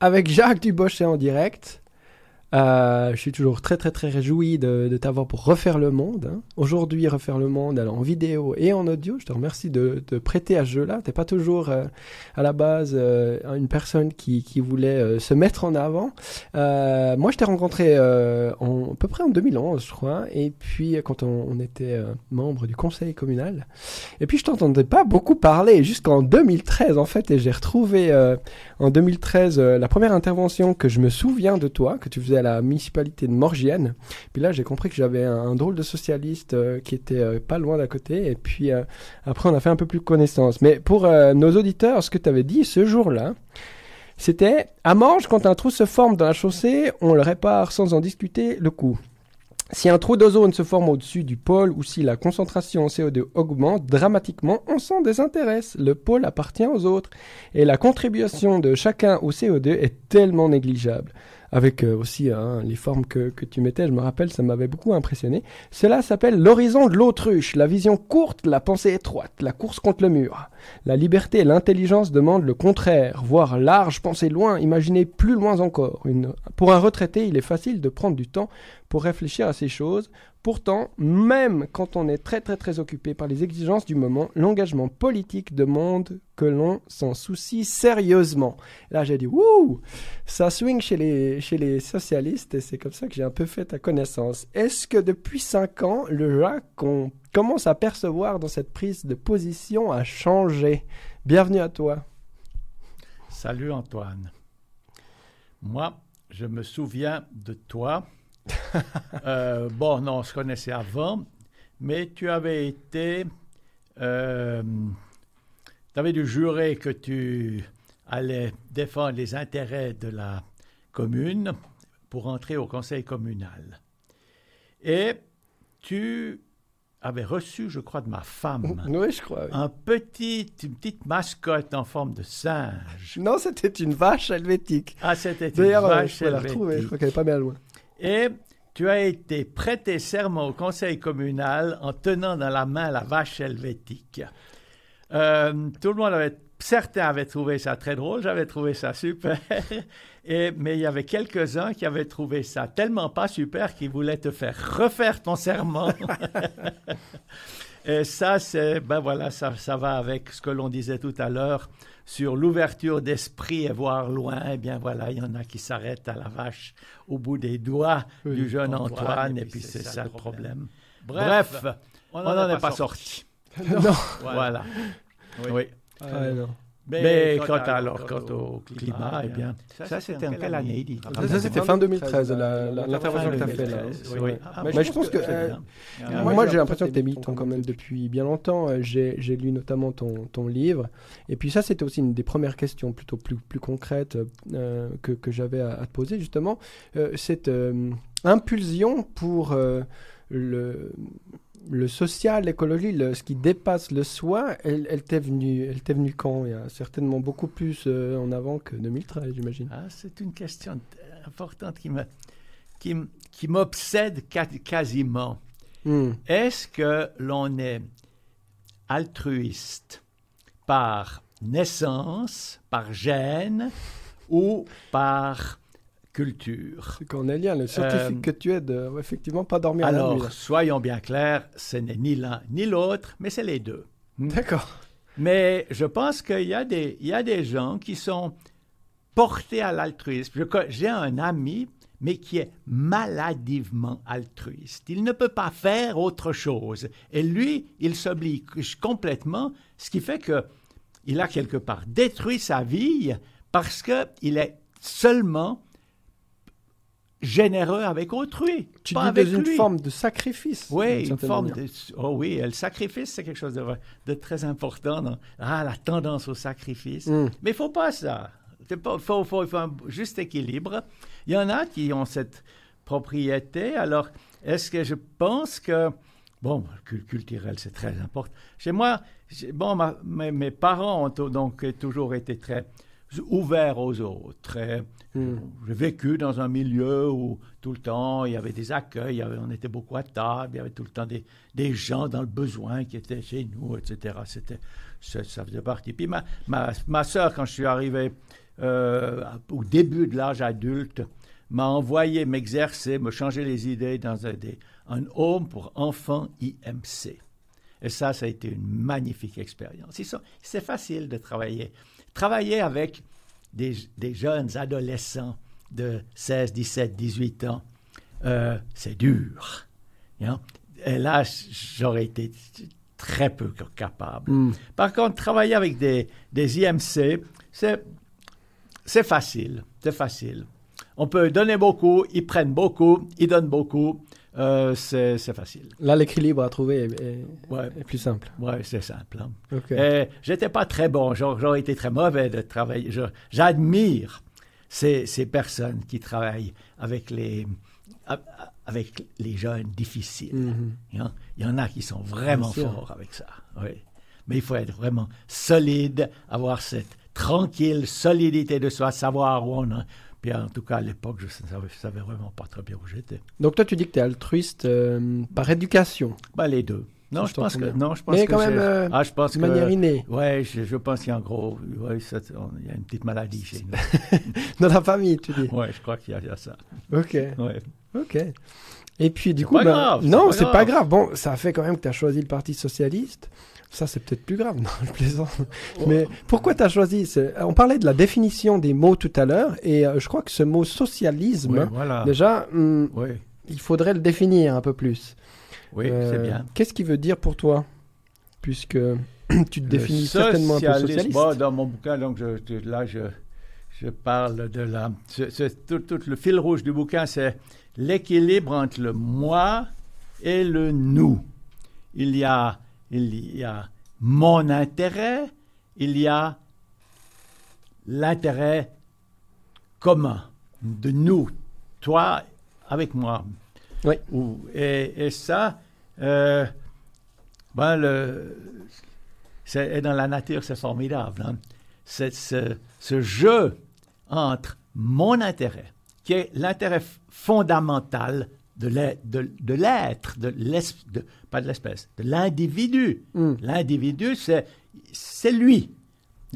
avec Jacques Dubochet en direct. Euh, je suis toujours très très très réjoui de, de t'avoir pour refaire le monde. hein. Aujourd'hui, refaire le monde en vidéo et en audio. Je te remercie de te prêter à ce jeu-là. T'es pas toujours euh, à la base euh, une personne qui, qui voulait se mettre en avant. Moi, je t'ai rencontré en, à peu près en 2011, je crois. Et puis quand on, on était membre du conseil communal. Et puis je t'entendais pas beaucoup parler jusqu'en 2013 en fait. Et j'ai retrouvé en 2013 euh, la première intervention que je me souviens de toi, que tu faisais à la municipalité de Morgienne. Puis là, j'ai compris que j'avais un, drôle de socialiste euh, qui était euh, pas loin d'à côté. Et puis euh, après, on a fait un peu plus connaissance. Mais pour nos auditeurs, ce que tu avais dit ce jour-là, c'était à Morges, quand un trou se forme dans la chaussée, on le répare sans en discuter le coût. Si un trou d'ozone se forme au-dessus du pôle ou si la concentration en CO2 augmente dramatiquement, on s'en désintéresse. Le pôle appartient aux autres. Et la contribution de chacun au CO2 est tellement négligeable. Avec euh, aussi hein, les formes que, que tu mettais, je me rappelle, ça m'avait beaucoup impressionné. Cela s'appelle l'horizon de l'autruche, la vision courte, la pensée étroite, la course contre le mur. La liberté et l'intelligence demandent le contraire, voir large, penser loin, imaginer plus loin encore. Pour un retraité, il est facile de prendre du temps pour réfléchir à ces choses. Pourtant, même quand on est très très très occupé par les exigences du moment, l'engagement politique demande que l'on s'en soucie sérieusement. Là, j'ai dit, wouh, ça swing chez les, chez les socialistes et c'est comme ça que j'ai un peu fait ta connaissance. Est-ce que depuis cinq ans, le Jacques qu'on commence à percevoir dans cette prise de position a changé? Bienvenue à toi. Salut Antoine. Moi, je me souviens de toi. Euh, bon, non, on se connaissait avant, mais tu avais été. euh, tu avais dû jurer que tu allais défendre les intérêts de la commune pour entrer au conseil communal. Et tu avais reçu, je crois, de ma femme Oui, je crois. oui. un petit, une petite mascotte en forme de singe. Non, c'était une vache helvétique. Ah, c'était une euh, vache je peux la retrouver, je crois qu'elle est pas bien loin. Et tu as été prêté serment au conseil communal en tenant dans la main la vache helvétique. Euh, tout le monde avait, certains avaient trouvé ça très drôle, j'avais trouvé ça super. Mais il y avait quelques-uns qui avaient trouvé ça tellement pas super qu'ils voulaient te faire refaire ton serment. Et ça, c'est, ben voilà, ça, ça va avec ce que l'on disait tout à l'heure sur l'ouverture d'esprit et voir loin. Eh bien voilà, il y en a qui s'arrêtent à la vache au bout des doigts Oui, du jeune Antoine, Antoine, et puis c'est ça le problème. Bref, on n'en est pas sorti. non. Voilà. Oui. Oui. Ouais, non. Mais, quant, à, alors, quant au climat, eh bien, ça, c'était en quelle année, Ça, c'était fin 2013, la- la- l'intervention que tu as fait là. 2013, Oui. oui. Ah, Mais je pense que, euh, Moi, j'ai l'impression que tu es militant quand même depuis bien longtemps. Euh, J'ai lu notamment ton, livre. Et puis ça, c'était aussi une des premières questions plutôt plus, concrètes euh, que, j'avais à, te poser, justement. Cette impulsion pour le, le social, l'écologie, ce qui dépasse le soi, elle, elle t'est venue, elle t'est venue quand? Il y a certainement beaucoup plus euh, en avant que 2013, j'imagine. Ah, c'est une question importante qui me, qui, qui m'obsède quasiment. Hmm. Est-ce que l'on est altruiste par naissance, par gène ou par culture cornélien, le scientifique Euh, que tu es de, effectivement, pas dormir la nuit. Alors, là. soyons bien clairs, ce n'est ni l'un ni l'autre, mais c'est les deux. D'accord. Mais je pense qu'il y, a des- il y a des gens qui sont portés à l'altruisme. J'ai un ami, mais qui est maladivement altruiste. Il ne peut pas faire autre chose. Et lui, il s'oblige complètement, ce qui fait que il a quelque part détruit sa vie parce qu'il est seulement généreux avec autrui, Tu pas dis avec une lui. forme de sacrifice. Oui, une forme manière. de... Oh oui, le sacrifice, c'est quelque chose de, de très important. dans- Ah, la tendance au sacrifice. Mm. Mais il faut pas ça. Il faut, faut, faut, faut un juste équilibre. Il y en a qui ont cette propriété. Alors, est-ce que je pense que... Bon, cul- culturel, c'est très important. Chez moi, bon, ma- mes, mes parents ont donc toujours été très ouverts aux autres. très- Mm. j'ai vécu dans un milieu où tout le temps il y avait des accueils, il y avait- on était beaucoup à table, il y avait tout le temps des, des gens dans le besoin qui étaient chez nous, etc. C'était, ça, ça faisait partie. Puis ma, ma, ma soeur, quand je suis arrivé euh, au début de l'âge adulte, m'a envoyé m'exercer, me changer les idées dans un, des, un home pour enfants IMC. Et ça, ça a été une magnifique expérience. C'est facile de travailler. Travailler avec des, des jeunes adolescents de 16, 17, 18 ans, euh, c'est dur. Hein. Et là, j'aurais été très peu capable. Mm. Par contre, travailler avec des, des IMC, c'est facile. C'est facile. On peut donner beaucoup, ils prennent beaucoup, ils donnent beaucoup. Euh, c'est facile. Là, l'équilibre à trouver est, plus simple. Oui, c'est simple. Hein. J'étais pas très bon, j'aurais été très mauvais de travailler. J'admire ces, ces, personnes qui travaillent avec les, avec les jeunes difficiles. Mm-hmm. Il y en a qui sont vraiment forts avec ça. Oui. Mais il faut être vraiment solide, avoir cette tranquille solidité de soi, savoir où on est. Puis en tout cas, à l'époque, je ne savais, vraiment pas très bien où j'étais. Donc toi, tu dis que tu es altruiste euh, par éducation bah, Les deux. Non, je, pense que non, je pense Mais quand même, euh, ah, je pense de manière innée. Ouais, je, je, pense qu'il y a un gros, ouais, il y a une petite maladie chez nous. Dans la famille, tu dis. Ouais, je crois qu'il y, a ça. Ok. Ouais. Ok. Et puis du coup, pas ben, grave, non, c'est pas grave. Bon, ça fait quand même que tu as choisi le Parti socialiste. Ça, c'est peut-être plus grave, non, je plaisante. Mais pourquoi tu as choisi On parlait de la définition des mots tout à l'heure, et euh, je crois que ce mot socialisme, déjà, hmm, il faudrait le définir un peu plus. Oui, c'est euh, bien. Qu'est-ce qui veut dire pour toi Puisque tu te définis certainement un peu socialiste? Bon, dans mon bouquin, donc là, je, je parle de la. tout, tout, le fil rouge du bouquin, c'est l'équilibre entre le moi et le nous. Il y a, il y a mon intérêt, il y a l'intérêt commun de nous, toi avec moi. Oui. Et, et ça, euh, ben le, et dans la nature, c'est formidable. Hein. C'est ce, ce jeu entre mon intérêt, qui est l'intérêt fondamental de l'être, de, de, pas de l'espèce, de l'individu. Hmm. L'individu, c'est, c'est lui.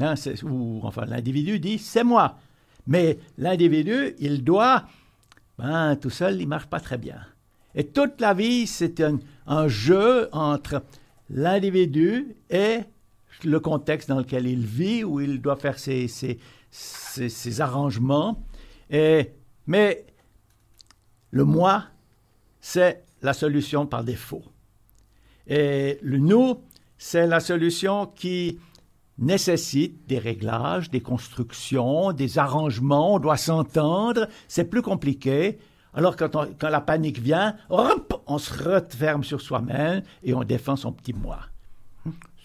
Hein, ou, enfin, l'individu dit c'est moi. Mais l'individu, il doit, ben, tout seul, il marche pas très bien. Et toute la vie, c'est un, un jeu entre l'individu et le contexte dans lequel il vit, où il doit faire ses, ses, ses, arrangements. Et, mais le moi, c'est la solution par défaut. Et le nous, c'est la solution qui nécessite des réglages, des constructions, des arrangements, on doit s'entendre, c'est plus compliqué. Alors quand, quand la panique vient, on se referme sur soi-même et on défend son petit moi.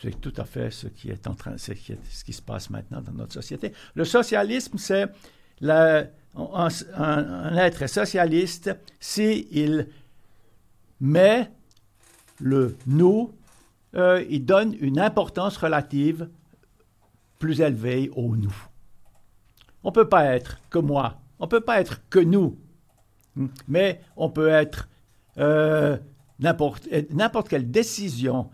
C'est tout à fait ce qui est en train, ce qui se passe maintenant dans notre société. Le socialisme, c'est un, être socialiste s'il met le nous, euh, il donne une importance relative plus élevée au nous. On ne peut pas être que moi, on ne peut pas être que nous, mais on peut être euh, n'importe quelle décision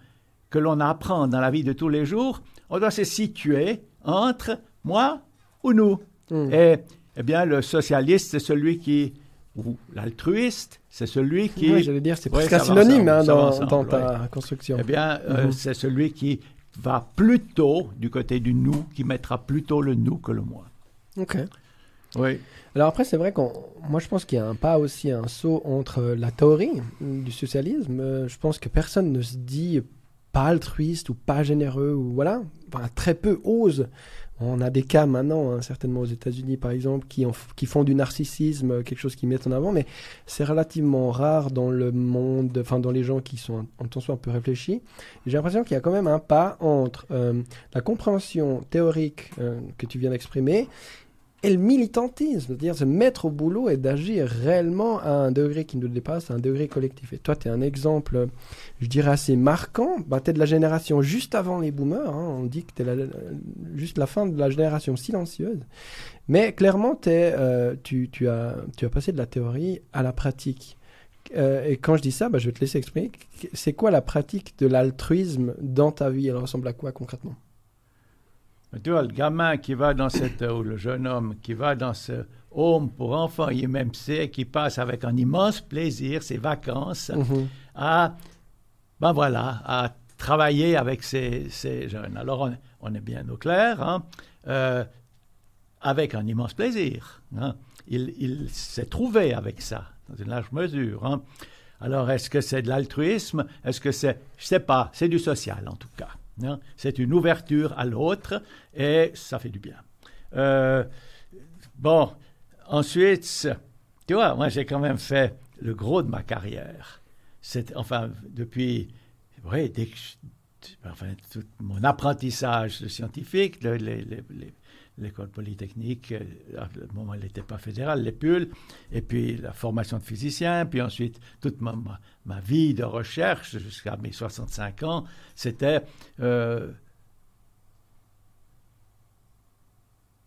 que l'on apprend dans la vie de tous les jours, on doit se situer entre moi ou nous. Hmm. Et eh bien, le socialiste, c'est celui qui, ou l'altruiste, c'est celui qui... Oui, j'allais dire, c'est presque un synonyme hein, dans, ta construction. Eh bien, euh, hmm. c'est celui qui va plutôt du côté du nous, qui mettra plutôt le nous que le moi. Ok. Oui. Alors après, c'est vrai qu'on, moi je pense qu'il y a un pas aussi un saut entre la théorie du socialisme. Euh, je pense que personne ne se dit pas altruiste ou pas généreux ou voilà, très peu osent. On a des cas maintenant, hein, certainement aux États-Unis par exemple, qui, qui font du narcissisme quelque chose qu'ils mettent en avant, mais c'est relativement rare dans le monde, enfin dans les gens qui sont en tension un peu réfléchis. J'ai l'impression qu'il y a quand même un pas entre euh, la compréhension théorique euh, que tu viens d'exprimer et le militantisme, c'est-à-dire se mettre au boulot et d'agir réellement à un degré qui nous dépasse, à un degré collectif. Et toi, tu es un exemple, je dirais, assez marquant. Bah, tu es de la génération juste avant les boomers. Hein. On dit que tu es juste la fin de la génération silencieuse. Mais clairement, es, euh, tu, tu, as, tu as passé de la théorie à la pratique. Euh, et quand je dis ça, bah, je vais te laisser exprimer. C'est quoi la pratique de l'altruisme dans ta vie? Elle ressemble à quoi concrètement? Tu vois, le gamin qui va dans cette, ou le jeune homme qui va dans ce home pour enfants IMMC, qui passe avec un immense plaisir ses vacances Mhm. à, ben voilà, à travailler avec ces, ces jeunes. Alors, on, on est bien au clair, hein, euh, avec un immense plaisir. hein. Il, il s'est trouvé avec ça, dans une large mesure. hein. Alors, est-ce que c'est de l'altruisme? Est-ce que c'est... Je sais pas, c'est du social en tout cas. Hein? C'est une ouverture à l'autre et ça fait du bien. Euh, bon, ensuite, tu vois, moi j'ai quand même fait le gros de ma carrière. C'est, enfin, depuis, oui, dès que je- enfin, tout mon apprentissage scientifique, l'école polytechnique, euh, à le moment elle n'était pas fédérale, les PUL, et puis la formation de physicien, puis ensuite toute ma, ma vie de recherche jusqu'à mes 65 ans, c'était... euh,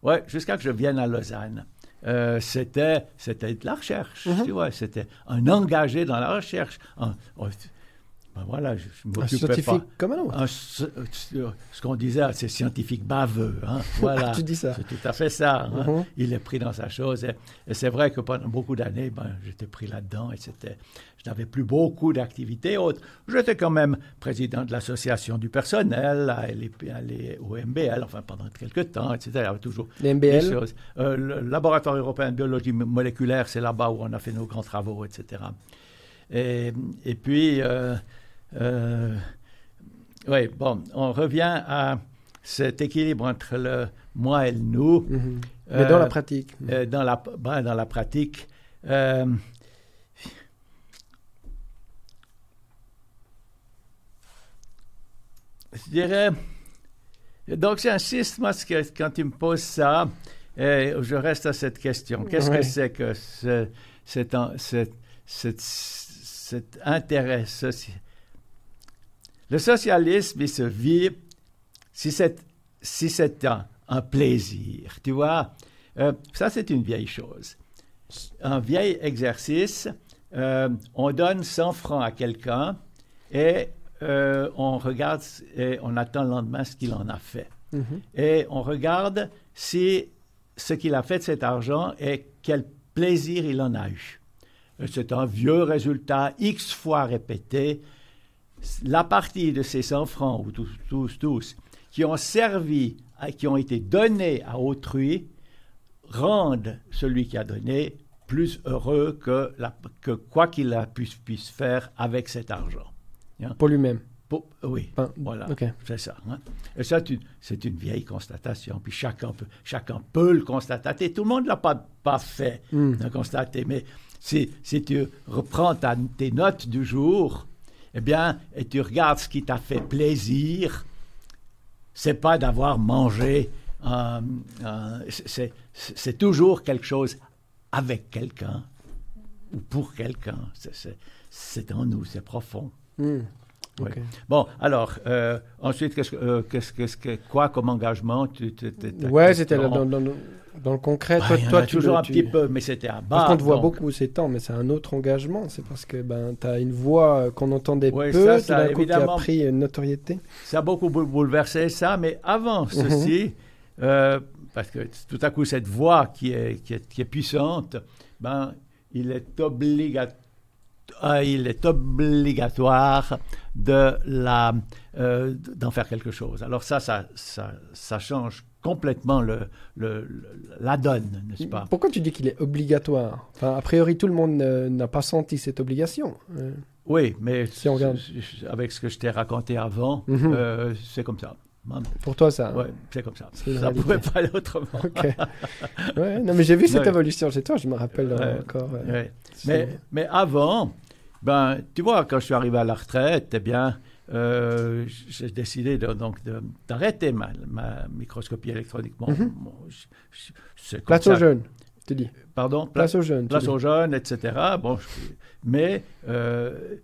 ouais, jusqu'à que je vienne à Lausanne. Euh, c'était, c'était de la recherche, Mhm. tu vois, c'était un engagé dans la recherche. Un- ben voilà, je, je Un scientifique pas. comme un autre. Un ce ce qu'on disait, c'est scientifique baveux. Hein, voilà. Tu dis ça. C'est tout à fait ça. hein. Mhm. Il est pris dans sa chose. Et, et c'est vrai que pendant beaucoup d'années, ben, j'étais pris là-dedans et c'était, je n'avais plus beaucoup d'activités autres. J'étais quand même président de l'association du personnel à l'EP au MBL, enfin pendant quelques temps, etc. Il y avait toujours Les MBL. choses. Euh, le laboratoire européen de biologie mo- moléculaire, c'est là-bas où on a fait nos grands travaux, etc. Et, et puis, euh, euh, oui, bon, on revient à cet équilibre entre le moi et le nous. Mhm. Mais dans Euh, la pratique. euh, dans, la, ben, dans la pratique. euh, je dirais. Donc, j'insiste, moi, quand tu me poses ça, et je reste à cette question. Qu'est-ce Ouais. que c'est que ce- cet, cet- cet- cet intérêt social? Le socialisme, il se vit si c'est si un, un plaisir, tu vois. Euh, ça, c'est une vieille chose. Un vieil exercice, euh, on donne 100 francs à quelqu'un et euh, on regarde et on attend le lendemain ce qu'il en a fait. Mhm. Et on regarde si ce qu'il a fait de cet argent et quel plaisir il en a eu. C'est un vieux résultat, X fois répété. La partie de ces 100 francs, ou tous, tous, tous, qui ont servi, à- qui ont été donnés à autrui, rendent celui qui a donné plus heureux que, la- que quoi qu'il a pu, puisse faire avec cet argent. Pour lui-même. Pour- oui, Enfin, voilà, c'est ça. hein. Et ça, c'est une vieille constatation. Puis chacun peut, chacun peut le constater. Tout le monde ne l'a pas, pas fait, Mm. de constater. Mais si, si tu reprends ta- tes notes du jour, eh bien, et tu regardes ce qui t'a fait plaisir, c'est pas d'avoir mangé. euh, euh, c'est, toujours quelque chose avec quelqu'un ou pour quelqu'un. C'est, en nous, c'est profond. Mm. Ok. Bon, alors, euh, ensuite, qu'est-ce que, euh, quoi comme engagement tu, tu- tu- ta Ouais, question? c'était dans, dans, dans le concret. Ah, toi, toi, tu toujours le- un tu- petit peu, mais c'était à bas. Parce qu'on te voit donc- beaucoup ces temps, mais c'est un autre engagement. C'est parce que ben, tu as une voix euh, qu'on entendait Ouais, peu, ça, ça, coup qui a pris une notoriété. Ça a beaucoup bou- bouleversé ça, mais avant Mhm. ceci, euh, parce que tout à coup, cette voix qui est, qui est, qui est puissante, ben, il est obligatoire. il est obligatoire de la, euh, d'en faire quelque chose. Alors ça, ça, ça, ça change complètement le, la donne, n'est-ce pas? Pourquoi tu dis qu'il est obligatoire? Enfin, A priori, tout le monde n'a pas senti cette obligation. Euh, Oui, mais Si on regarde. avec ce que je t'ai raconté avant, Mhm. euh, c'est comme ça. Hein? pour toi, ça. Ouais, c'est comme ça. Ça réalité. pouvait pas aller autrement. Ouais, non, mais j'ai vu cette évolution chez toi, je me rappelle euh, encore. euh, Ouais. Mais, mais avant, ben, tu vois, quand je suis arrivé à la retraite, eh bien, euh, j'ai décidé de- donc d'arrêter ma, ma microscopie électronique. Bon, Mhm. bon, je- comme Place aux jeunes, tu dis. Pardon, Place aux jeunes. place aux jeunes, etc. Bon, je- mais, euh,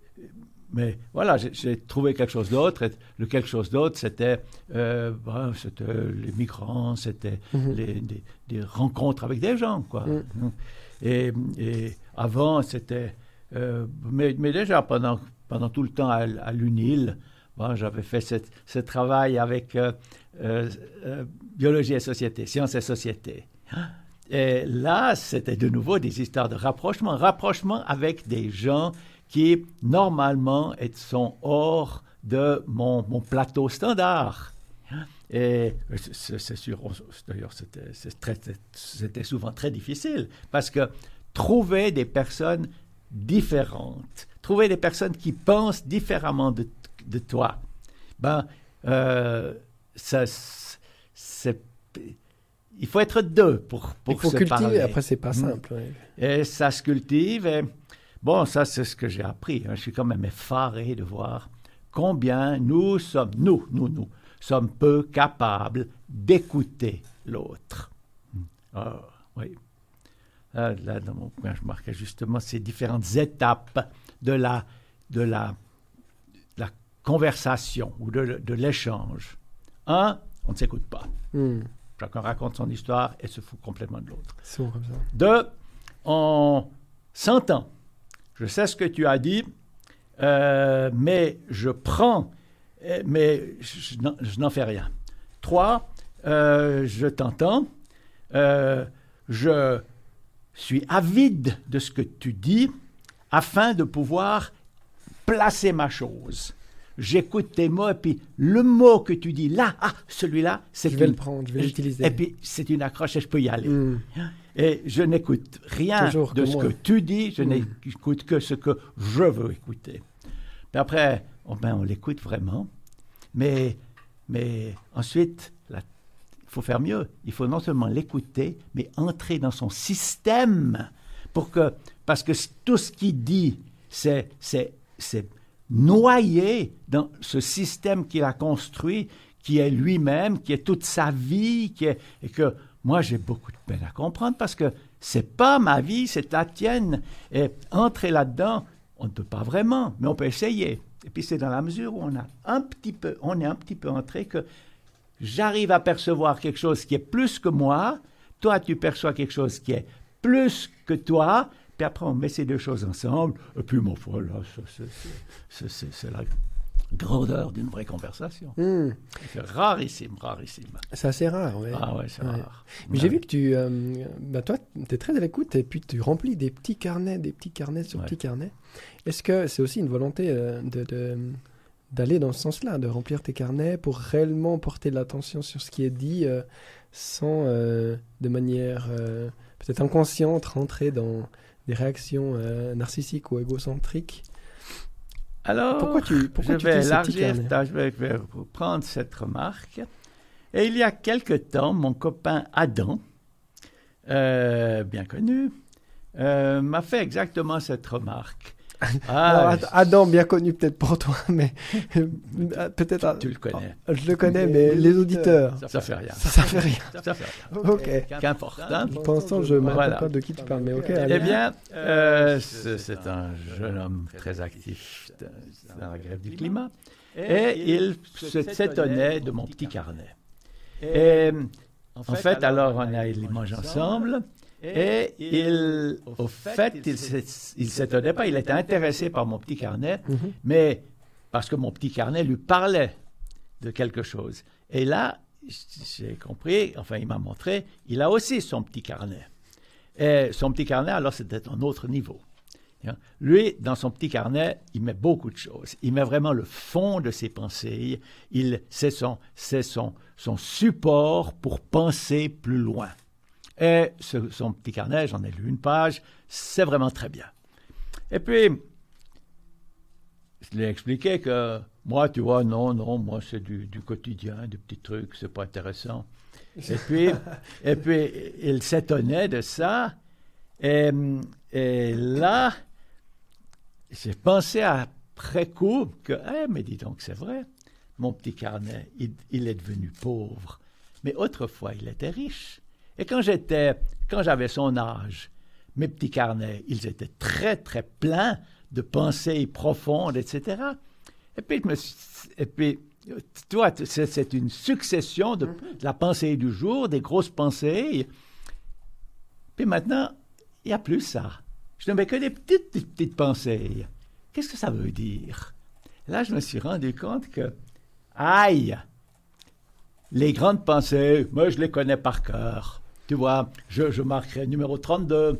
mais voilà, j'ai- trouvé quelque chose d'autre. Le quelque chose d'autre, c'était euh, c'était les migrants, c'était Mhm. des, des rencontres avec des gens, quoi. Mm. Et, et avant, c'était... euh, mais, mais déjà, pendant, pendant tout le temps à, l'UNIL, bon, j'avais fait ce, ce, travail avec euh, euh, euh, biologie et société, sciences et société. Et là, c'était de nouveau des histoires de rapprochement, rapprochement avec des gens qui, normalement, sont hors de mon, mon plateau standard. Et c'est sûr, d'ailleurs, c'était souvent très difficile parce que trouver des personnes différentes, trouver des personnes qui pensent différemment de, de toi, ben, euh, ça, c'est il faut être deux pour, pour il faut se cultiver, parler. après c'est pas Mm. simple. Et ça se cultive. Et bon, ça, c'est ce que j'ai appris. hein. Je suis quand même effaré de voir combien nous sommes, nous, nous, nous, sommes peu capables d'écouter l'autre. Ah, oui. Ah, là, dans mon coin, je marquais justement ces différentes étapes de la, de la, de la conversation ou de, de l'échange. Un, on ne s'écoute pas. Hmm. Chacun raconte son histoire et se fout complètement de l'autre. Deux, on s'entend. Je sais ce que tu as dit, euh, mais je prends, euh, mais je, n'en- je n'en fais rien. Trois, euh, je t'entends, euh, je suis avide de ce que tu dis afin de pouvoir placer ma chose. J'écoute tes mots et puis le mot que tu dis là, ah, celui-là, c'est Je vais une- le prendre, je vais l'utiliser. Et puis c'est une accroche et je peux y aller. Hmm. Et je n'écoute rien Toujours de que ce moi. que tu dis, je Mm. n'écoute que ce que je veux écouter. Puis après, oh ben, on l'écoute vraiment, mais, mais ensuite, il faut faire mieux. Il faut non seulement l'écouter, mais entrer dans son système pour que, parce que tout ce qu'il dit, c'est, c'est, c'est noyé dans ce système qu'il a construit, qui est lui-même, qui est toute sa vie, qui est, et que moi j'ai beaucoup de peine à comprendre parce que c'est pas ma vie, c'est la tienne. Et entrer là-dedans, on ne peut pas vraiment, mais on peut essayer. Et puis c'est dans la mesure où on a un petit peu, on est un petit peu entré que j'arrive à percevoir quelque chose qui est plus que moi, toi tu perçois quelque chose qui est plus que toi, puis après on met ces deux choses ensemble, et puis mon foi, là, c'est- la grandeur d'une vraie conversation. Hmm. C'est rarissime, rarissime. C'est assez rare, ouais. Ah ouais, c'est Ouais. rare. Mais Ouais. j'ai vu que tu, euh, bah toi, tu es très à l'écoute et puis tu remplis des petits carnets, des petits carnets sur Ouais. petits carnets. Est-ce que c'est aussi une volonté euh, de, d'aller dans ce sens-là, de remplir tes carnets pour réellement porter de l'attention sur ce qui est dit euh, sans, de manière peut-être inconsciente, rentrer dans des réactions euh, narcissiques ou égocentriques Alors, Pourquoi tu, pourquoi je tu vais élargir, je vais, je vais prendre cette remarque. Et il y a quelque temps, mon copain Adam, euh, bien connu, euh, m'a fait exactement cette remarque. Alors, Ah, Ad- Adam, bien connu peut-être pour toi, mais euh, peut-être... tu le connais. Je le connais, mais les auditeurs, Ça fait rien. ça, ça fait rien. Ça fait rien. Ok. Qu'importe. hein. Pour l'instant, je ne me rappelle Voilà. pas de qui tu parles, mais ok. Eh bien, euh, c'est un jeune homme très actif dans la grève du climat. Et il s'étonnait de mon petit carnet. Et en fait, alors, on a il mange ensemble. Et il, au fait, il il s'étonnait pas, il était intéressé par mon petit carnet, Mhm. mais parce que mon petit carnet lui parlait de quelque chose. Et là, j'ai compris, enfin, il m'a montré, il a aussi son petit carnet. Et son petit carnet, alors, c'était un autre niveau. Hein? Lui, dans son petit carnet, il met beaucoup de choses. Il met vraiment le fond de ses pensées. Il, c'est son, c'est son, son support pour penser plus loin. Et ce- son petit carnet, j'en ai lu une page, c'est vraiment très bien. Et puis, je lui ai expliqué que moi, tu vois, non, non, moi, c'est du, du quotidien, des petits trucs, c'est pas intéressant. Et puis, et puis il s'étonnait de ça. Et, et là, j'ai pensé après coup que, eh, mais dis donc, c'est vrai, mon petit carnet, il, il est devenu pauvre. Mais autrefois, il était riche. Et quand j'étais, quand j'avais son âge, mes petits carnets, ils étaient très, très pleins de pensées profondes, etc. Et puis, je me suis- et puis toi, tu- c'est c'est une succession de, de la pensée du jour, des grosses pensées. Puis maintenant, il n'y a plus ça. Je ne mets que des petites, petites, petites pensées. Qu'est-ce que ça veut dire? Là, je me suis rendu compte que, aïe, les grandes pensées, moi, je les connais par cœur. Tu vois, je, je marquerai numéro 32,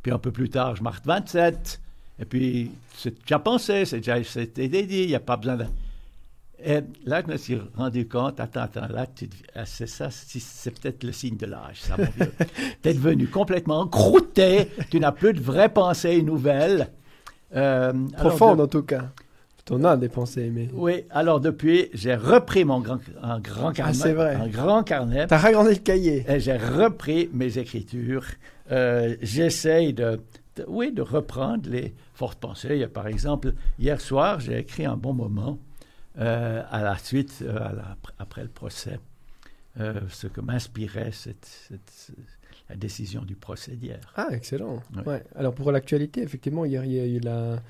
puis un peu plus tard, je marque 27, et puis c'est déjà pensé, c'est déjà c'était dit, il n'y a pas besoin de... Et là, je me suis rendu compte, attends, attends, là, ah, c'est ça, c'est peut-être le signe de l'âge, ça, mon vieux. tu es devenu complètement croûté, tu n'as plus de vraies pensées nouvelles. Euh, Profonde, en tout cas. On a des pensées, mais... Oui, alors depuis, j'ai repris mon grand, un grand carnet. Ah, c'est vrai. Un grand carnet. T'as ragrandi le cahier. Et j'ai repris mes écritures. Euh, j'essaye de, oui, de reprendre les fortes pensées. Par exemple, hier soir, j'ai écrit un bon moment euh, à la suite, euh, après le procès, ce que m'inspirait cette, la décision du procès d'hier. Ah, excellent. Ouais. Alors pour l'actualité, effectivement, hier, il y a eu la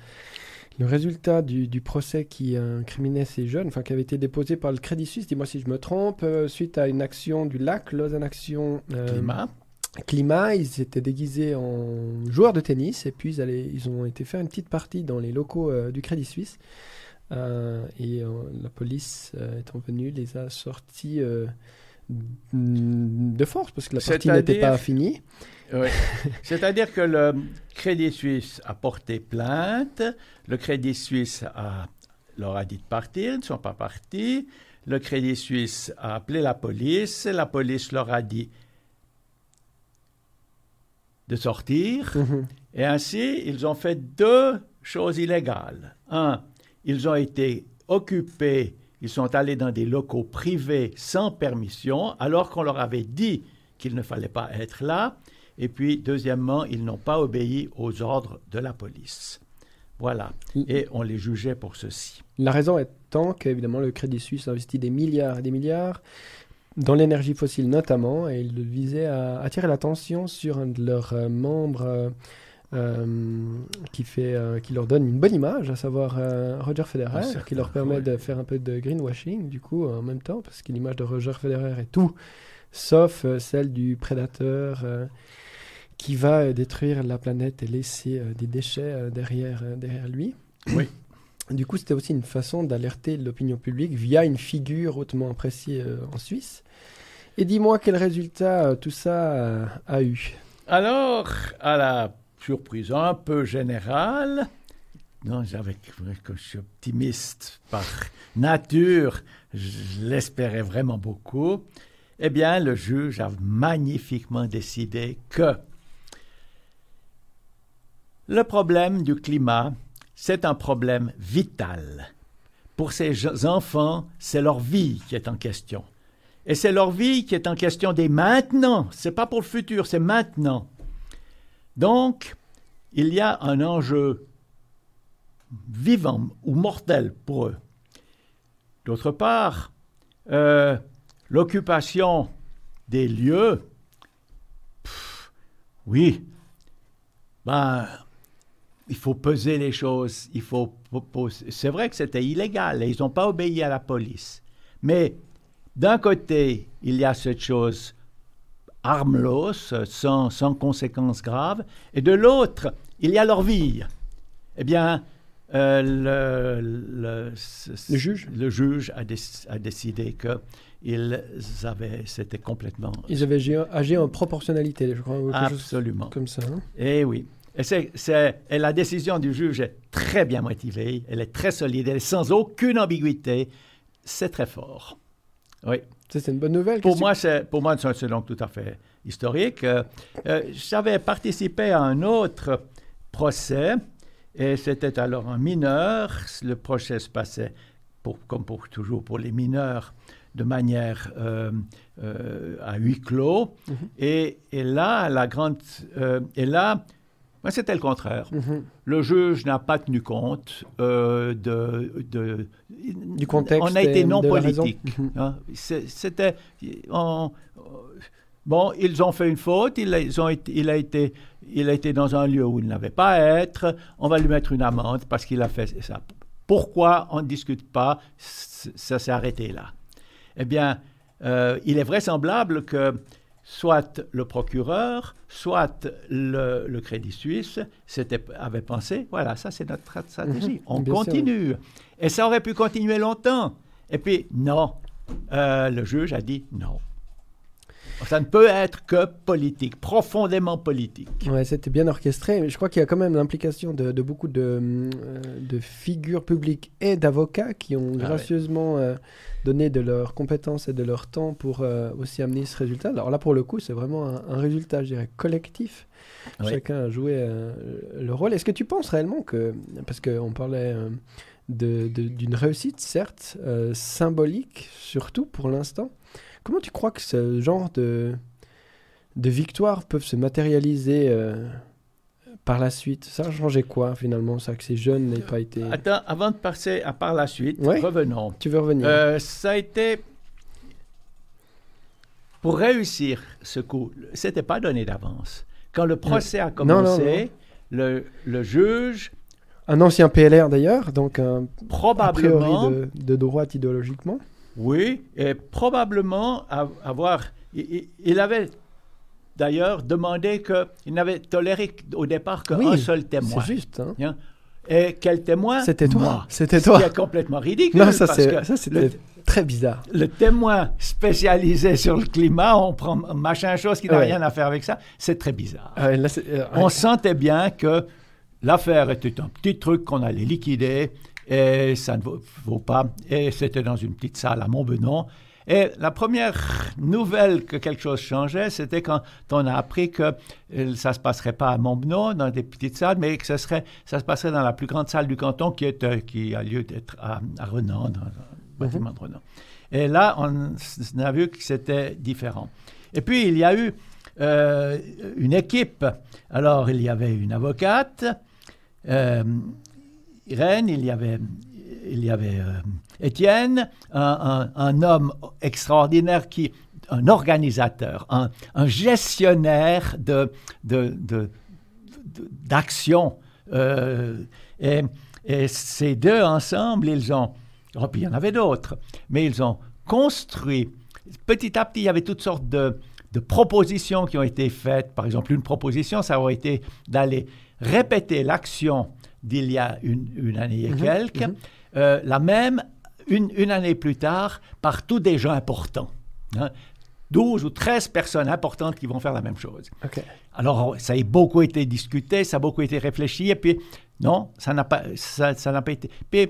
le résultat du, procès qui incriminait ces jeunes, enfin qui avait été déposé par le Crédit Suisse, dis-moi si je me trompe, euh, suite à une action du LAC, Lausanne Action euh, Climat. Climat, ils étaient déguisés en joueurs de tennis et puis ils, ils ont été faire une petite partie dans les locaux euh, du Crédit Suisse. et la police étant venue les a sortis de force parce que la partie n'était pas finie. Oui. C'est-à-dire que le Crédit Suisse a porté plainte, le Crédit Suisse a, leur a dit de partir, ils ne sont pas partis. Le Crédit Suisse a appelé la police, la police leur a dit de sortir. Mhm. Et ainsi, ils ont fait deux choses illégales. Un, ils ont été occupés, ils sont allés dans des locaux privés sans permission, alors qu'on leur avait dit qu'il ne fallait pas être là. Et puis, deuxièmement, ils n'ont pas obéi aux ordres de la police. Voilà. Et on les jugeait pour ceci. La raison étant qu'évidemment, le Crédit Suisse a investi des milliards et des milliards dans l'énergie fossile notamment, et il visait à attirer l'attention sur un de leurs euh, membres euh, euh, qui, fait, qui leur donne une bonne image, à savoir Roger Federer, ah, qui leur permet de faire un peu de greenwashing, du coup, en même temps, parce que l'image de Roger Federer est tout, sauf celle du prédateur qui va euh, détruire la planète et laisser euh, des déchets euh, derrière, derrière lui. Oui. Du coup, c'était aussi une façon d'alerter l'opinion publique via une figure hautement appréciée en Suisse. Et dis-moi quel résultat tout ça a eu. Alors, à la surprise un peu générale, non, j'avais, que je suis optimiste par nature, je l'espérais vraiment beaucoup. Eh bien, le juge a magnifiquement décidé que le problème du climat, c'est un problème vital. Pour ces enfants, c'est leur vie qui est en question. Et c'est leur vie qui est en question dès maintenant. C'est pas pour le futur, c'est maintenant. Donc, il y a un enjeu vivant ou mortel pour eux. D'autre part, euh, l'occupation des lieux, oui, ben, il faut peser les choses. Il faut. C'est vrai que c'était illégal et ils n'ont pas obéi à la police. Mais d'un côté, il y a cette chose harmlose, sans, sans conséquences graves, et de l'autre, il y a leur vie. Eh bien, euh, le, le, juge, le juge a, a décidé que ils avaient, c'était complètement. Ils avaient agi, en proportionnalité, je crois. Absolument. Comme ça. Hein. Eh oui. Et, c'est, et la décision du juge est très bien motivée, elle est très solide, elle est sans aucune ambiguïté. C'est très fort. Oui. C'est une bonne nouvelle. Pour moi, c'est, pour moi, c'est donc tout à fait historique. Euh, euh, j'avais participé à un autre procès, et c'était alors un mineur. Le procès se passait, pour, comme pour toujours pour les mineurs, de manière euh, à huis clos. Mm-hmm. et, et, là, la grande, et là, c'était le contraire. Mhm. Le juge n'a pas tenu compte euh, de, du contexte. On a été non politique. Mhm. Hein. C'était. Bon, ils ont fait une faute, ils ont il, a été, il a été dans un lieu où il n'avait pas à être, on va lui mettre une amende parce qu'il a fait ça. Pourquoi on ne discute pas? Ça s'est arrêté là. Eh bien, euh, il est vraisemblable que soit le procureur, soit le, le Crédit Suisse avait pensé, voilà, ça c'est notre stratégie, Mhm, on sûr. continue. Et ça aurait pu continuer longtemps. Et puis, non, Euh, le juge a dit non. Ça ne peut être que politique, profondément politique. Ouais, c'était bien orchestré. mais Je crois qu'il y a quand même l'implication de, de beaucoup de, euh, de figures publiques et d'avocats qui ont Ah ouais. gracieusement euh, donné de leurs compétences et de leur temps pour euh, aussi amener ce résultat. Alors là, pour le coup, c'est vraiment un, un résultat, je dirais, collectif. Oui. Chacun a joué le rôle. Est-ce que tu penses réellement que, parce qu'on parlait d'une réussite, certes, euh, symbolique, surtout pour l'instant, comment tu crois que ce genre de, de victoires peuvent se matérialiser euh, par la suite? Ça a changé quoi finalement, ça, que ces jeunes n'aient pas été... Attends, avant de passer à par la suite, Ouais. revenons. Tu veux revenir Euh, ça a été. Pour réussir ce coup, c'était pas donné d'avance. Quand le procès a Non, non, commencé, Le, le juge, Un ancien PLR d'ailleurs, donc un, a probablement, priori de, de droite idéologiquement. Oui, et probablement avoir. Il, avait d'ailleurs demandé qu'il n'avait toléré au départ qu'un Oui, seul témoin. C'est juste. hein. Hein? Et quel témoin? C'était toi. Moi. C'était toi. qui est complètement ridicule. Non, ça c'est c'était très bizarre. le témoin spécialisé sur le climat, on prend machin chose qui n'a Ouais. rien à faire avec ça, c'est très bizarre. Ah là, c'est- euh, On ouais. sentait bien que l'affaire était un petit truc qu'on allait liquider et ça ne vaut, vaut pas. Et c'était dans une petite salle à Montbenon. Et la première nouvelle que quelque chose changeait, c'était quand on a appris que euh, ça ne se passerait pas à Montbenon, dans des petites salles, mais que ce serait, ça se passerait dans la plus grande salle du canton qui, est, euh, qui a lieu d'être à, à Renan, dans le bâtiment de Renan. Et là, on, a vu que c'était différent. Et puis, il y a eu euh, une équipe. Alors, il y avait une avocate, euh, Irène, il y avait, euh, Étienne, un, homme extraordinaire qui, un organisateur, un, gestionnaire de, d'action. Euh, et, ces deux ensemble, ils ont, oh, puis il y en avait d'autres, mais ils ont construit, petit à petit, il y avait toutes sortes de propositions qui ont été faites. Par exemple, une proposition, ça aurait été d'aller répéter l'action d'il y a une, une année et Mhm, quelques, mhm. euh, la même une, une année plus tard par tous des gens importants. hein. 12 ou 13 personnes importantes qui vont faire la même chose. Ok. Alors, ça a beaucoup été discuté, ça a beaucoup été réfléchi, et puis, non, ça n'a pas, ça, ça n'a pas été. Puis,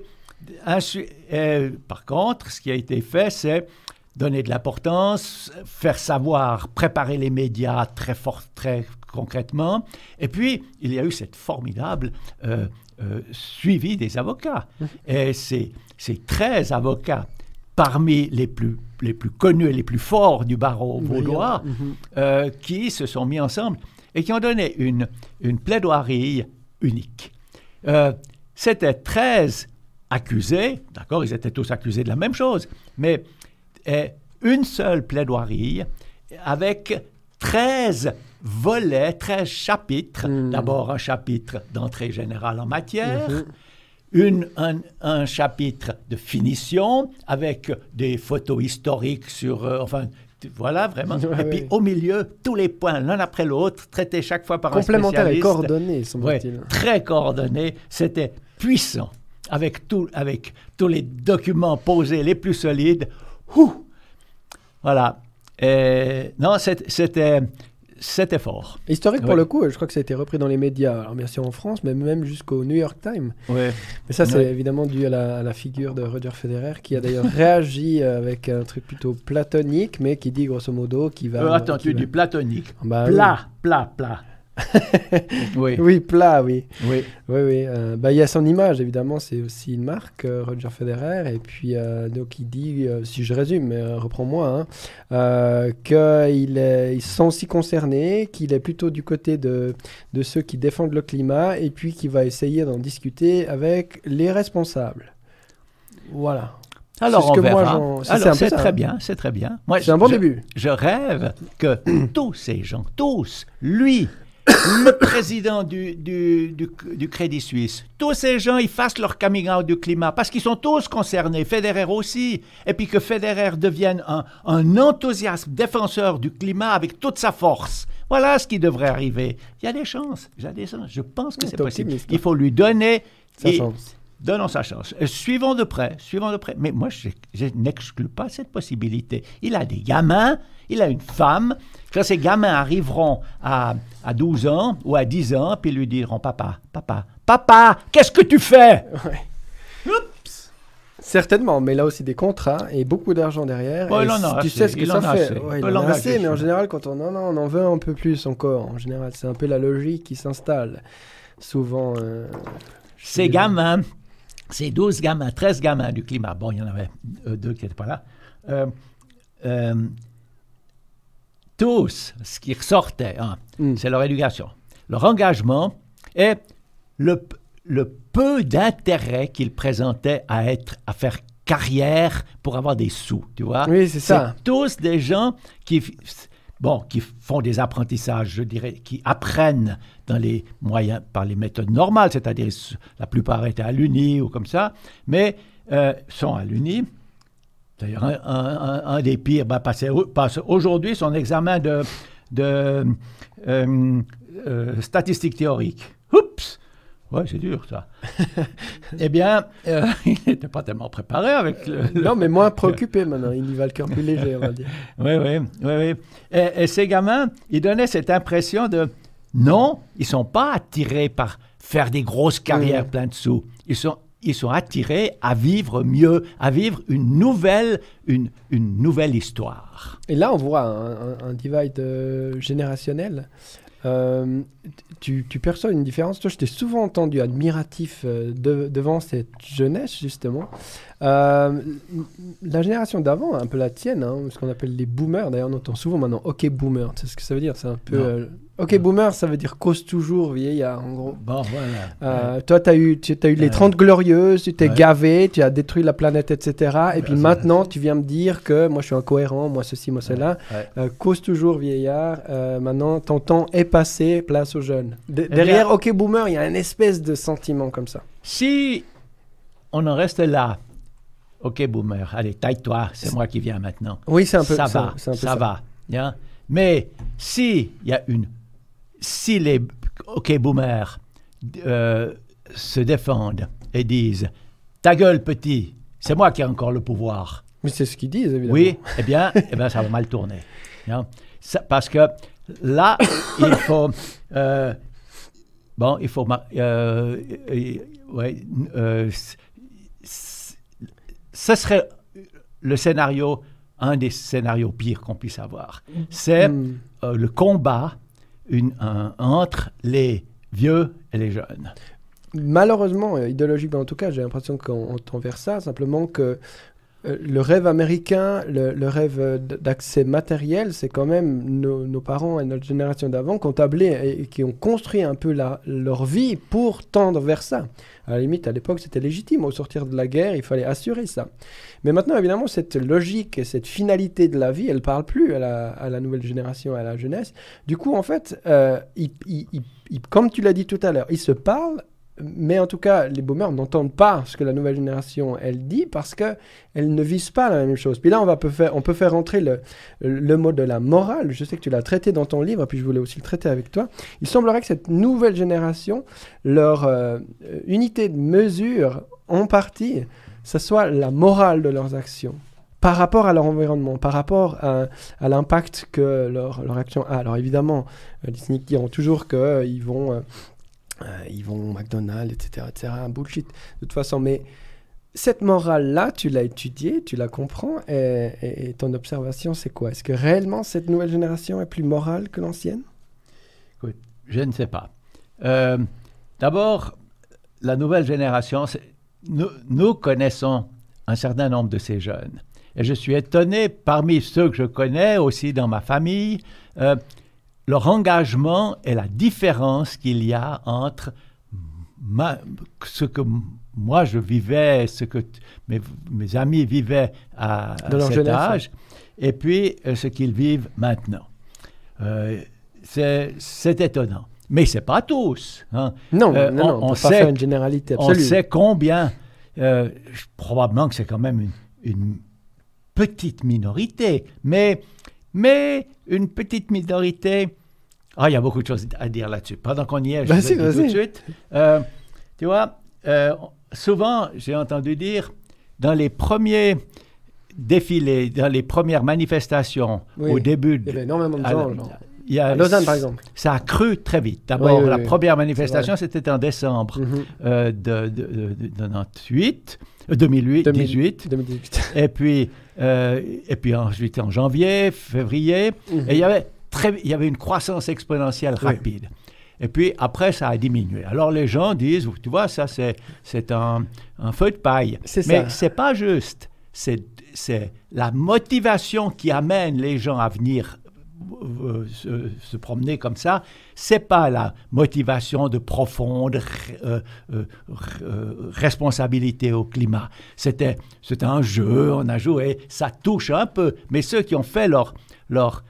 euh, par contre, ce qui a été fait, c'est donner de l'importance, faire savoir, préparer les médias très fort, très concrètement. Et puis, il y a eu cette formidable euh, euh, suivi des avocats. Et ces, ces 13 avocats, parmi les plus, les plus connus et les plus forts du barreau vaudois, Mhm. euh, qui se sont mis ensemble et qui ont donné une, une plaidoirie unique. C'était 13 accusés, d'accord, ils étaient tous accusés de la même chose, mais une seule plaidoirie avec 13 volets, 13 chapitres. Mm. D'abord un chapitre d'entrée générale en matière, Mhm. une, un, un chapitre de finition avec des photos historiques sur... euh, enfin, voilà, vraiment. Ouais, et puis ouais. au milieu, tous les points, l'un après l'autre, traités chaque fois par un Complémentaire et spécialiste. coordonné, Ouais, semble-t-il. très coordonné. C'était puissant. Avec, tout, avec tous les documents posés les plus solides. Ouh! Voilà. Et, non, c'était, c'était fort. Historique pour Ouais. le coup, je crois que ça a été repris dans les médias, alors bien sûr en France, mais même jusqu'au New York Times. Ouais. Mais ça, c'est Ouais. évidemment dû à la, à la figure de Roger Federer, qui a d'ailleurs réagi euh, avec un truc plutôt platonique, mais qui dit grosso modo qu'il va. Euh, attends, qu'il tu va- dis platonique. Bah, oui. Plat, plat, plat. Oui. Oui, plat, oui. Oui. Oui, oui. euh, bah, il y a son image, évidemment, c'est aussi une marque, euh, Roger Federer. Et puis, euh, donc, il dit, euh, si je résume, mais reprends-moi, hein, qu'il est, ils sont aussi concernés, qu'il est plutôt du côté de, de ceux qui défendent le climat, et puis qu'il va essayer d'en discuter avec les responsables. Voilà. Alors, on verra. c'est- très hein. bien, c'est très bien. Moi, C'est un bon je- début. Je rêve que tous ces gens, tous, lui, le président du, du, du, du Crédit Suisse. Tous ces gens, ils fassent leur coming out du climat parce qu'ils sont tous concernés, Federer aussi. Et puis que Federer devienne un, un enthousiasme défenseur du climat avec toute sa force. Voilà ce qui devrait arriver. Il y a des chances. Il y a des chances. Je pense que c'est possible. optimiste, Il faut lui donner. Et- chance. Donnons sa chance. Euh, Suivons de près, suivons de près. Mais moi, je, je n'exclus pas cette possibilité. Il a des gamins, il a une femme. Quand ces gamins arriveront à, à 12 ans ou à 10 ans, puis lui diront Papa, papa, papa, qu'est-ce que tu fais? Ouais. Certainement, mais là aussi des contrats et beaucoup d'argent derrière. Ouais, et il en a tu assez, sais ce que ça fait. Ouais, Il en a assez, mais en général, quand on en a, on en veut un peu plus encore. En général, c'est un peu la logique qui s'installe. Souvent. euh, Ces gamins, ces 12 gamins, 13 gamins du climat, bon, il y en avait euh, deux qui n'étaient pas là, euh, euh, tous, ce qui ressortait, hein, hmm. c'est leur éducation, leur engagement et le, le peu d'intérêt qu'ils présentaient à être, à faire carrière pour avoir des sous, tu vois. Oui, c'est ça. tous des gens qui, bon, qui font des apprentissages, je dirais, qui apprennent dans les moyens, par les méthodes normales, c'est-à-dire la plupart étaient à l'UNI ou comme ça, mais euh, sont à l'UNI. D'ailleurs, un, un- un- des pires au- passe aujourd'hui son examen de, de euh, euh, statistique théorique. Oups! Ouais, c'est dur ça. eh bien, euh, il n'était pas tellement préparé avec le, le- Non, mais moins préoccupé maintenant. Il y va le cœur plus léger, on va dire. oui, oui, oui, oui. Et, et ces gamins, ils donnaient cette impression de non, ils sont pas attirés par faire des grosses carrières plein de sous. Ils sont, ils sont attirés à vivre mieux, à vivre une nouvelle, une, une nouvelle histoire. Et là, on voit un, un- un divide euh, générationnel. Euh, tu, tu perçois une différence Toi, je t'ai souvent entendu admiratif euh, de- devant cette jeunesse, justement. Euh, la génération d'avant, un peu la tienne, hein, ce qu'on appelle les boomers, d'ailleurs, on entend souvent maintenant OK boomer. Tu sais ce que ça veut dire? C'est un peu. Euh, OK boomer, ça veut dire cause toujours vieillard, en gros. Bon, voilà. Euh, Toi, tu as eu, tu as eu les Ouais. 30 glorieuses, tu t'es Ouais. gavé, tu as détruit la planète, etc. Et puis ça, maintenant, tu viens me dire que moi, je suis incohérent, moi, ceci, moi, cela. Euh, cause toujours vieillard. Euh, maintenant, ton temps est passé, place aux jeunes. De- Eh derrière bien- OK Boomer, il y a une espèce de sentiment comme ça. Si on en reste là, ok, boomer, allez, taille-toi, c'est moi qui viens maintenant. Oui, c'est un peu ça ça. va, un peu ça, va. hein. Mais si il y a une, si les OK boomers euh, se défendent et disent ta gueule petit, c'est moi qui ai encore le pouvoir. Mais c'est ce qu'ils disent, évidemment. Oui, eh bien, eh bien, ça va mal tourner. hein. Ça- parce que là, il faut, euh, bon, il faut, euh, euh, ouais, ce serait le scénario, un des scénarios pires qu'on puisse avoir. C'est Hmm. le combat une- un- entre les vieux et les jeunes. Malheureusement, euh, idéologiquement en tout cas, j'ai l'impression qu'on on tend vers ça, simplement que euh, le rêve américain, le, rêve d'accès matériel, c'est quand même nos, parents et notre génération d'avant qui ont tablé et, qui ont construit un peu leur vie pour tendre vers ça. À la limite, à l'époque, c'était légitime. Au sortir de la guerre, il fallait assurer ça. Mais maintenant, évidemment, cette logique et cette finalité de la vie, elle parle plus à la, nouvelle génération, à la jeunesse. Du coup, en fait, euh, comme tu l'as dit tout à l'heure, ils se parlent, mais en tout cas, les boomers n'entendent pas ce que la nouvelle génération, elle dit, parce que elle ne vise pas la même chose. Puis là, on, va peut faire, on peut faire rentrer le, le mot de la morale. Je sais que tu l'as traité dans ton livre, puis je voulais aussi le traiter avec toi. Il semblerait que cette nouvelle génération, leur euh, unité de mesure, en partie, ce soit la morale de leurs actions par rapport à leur environnement, par rapport à, l'impact que leur, leur action a. Alors évidemment, euh, les cyniques diront toujours qu'ils vont, euh, ils vont McDonald's, etc., etc., bullshit de toute façon, mais cette morale-là, tu l'as étudiée, tu la comprends, et, ton observation, c'est quoi? Est-ce que réellement cette nouvelle génération est plus morale que l'ancienne? Je ne sais pas. Euh, D'abord, la nouvelle génération, nous connaissons un certain nombre de ces jeunes. Et je suis étonné, parmi ceux que je connais aussi dans ma famille, euh, leur engagement et la différence qu'il y a entre ma- ce que moi je vivais, ce que mes, mes amis vivaient à, à cet jeunesse, âge, et puis euh, ce qu'ils vivent maintenant. Euh, c'est étonnant. mais c'est pas tous. hein. Non, Euh, non, non, on- on, on peut pas sait- faire une généralité On sait combien, probablement que c'est quand même une, une petite minorité, mais, mais une petite minorité. Ah, il y a beaucoup de choses à dire là-dessus. Pendant qu'on y est, je vais dire tout de suite. Euh, tu vois, euh, souvent, j'ai entendu dire, dans les premiers défilés, dans les premières manifestations, Oui, au début, Il y de- avait énormément de gens. il y a- À Lausanne, par exemple. ça a cru très vite. D'abord, Oui, oui, la première manifestation, c'était en décembre Mhm. euh, de, de, de- de 98, euh, 2008, 2000. 18, 2018. et puis, euh, et puis ensuite en janvier, février, Mhm. et il y avait, très, il y avait une croissance exponentielle Oui. rapide. Et puis après, ça a diminué. Alors les gens disent, tu vois, ça c'est, c'est un, un feu de paille. C'est Mais ça. c'est pas juste. C'est, c'est la motivation qui amène les gens à venir euh, se, promener comme ça. C'est pas la motivation de profonde euh, euh, responsabilité au climat. C'était, un jeu, on a joué, ça touche un peu. Mais ceux qui ont fait leur, leur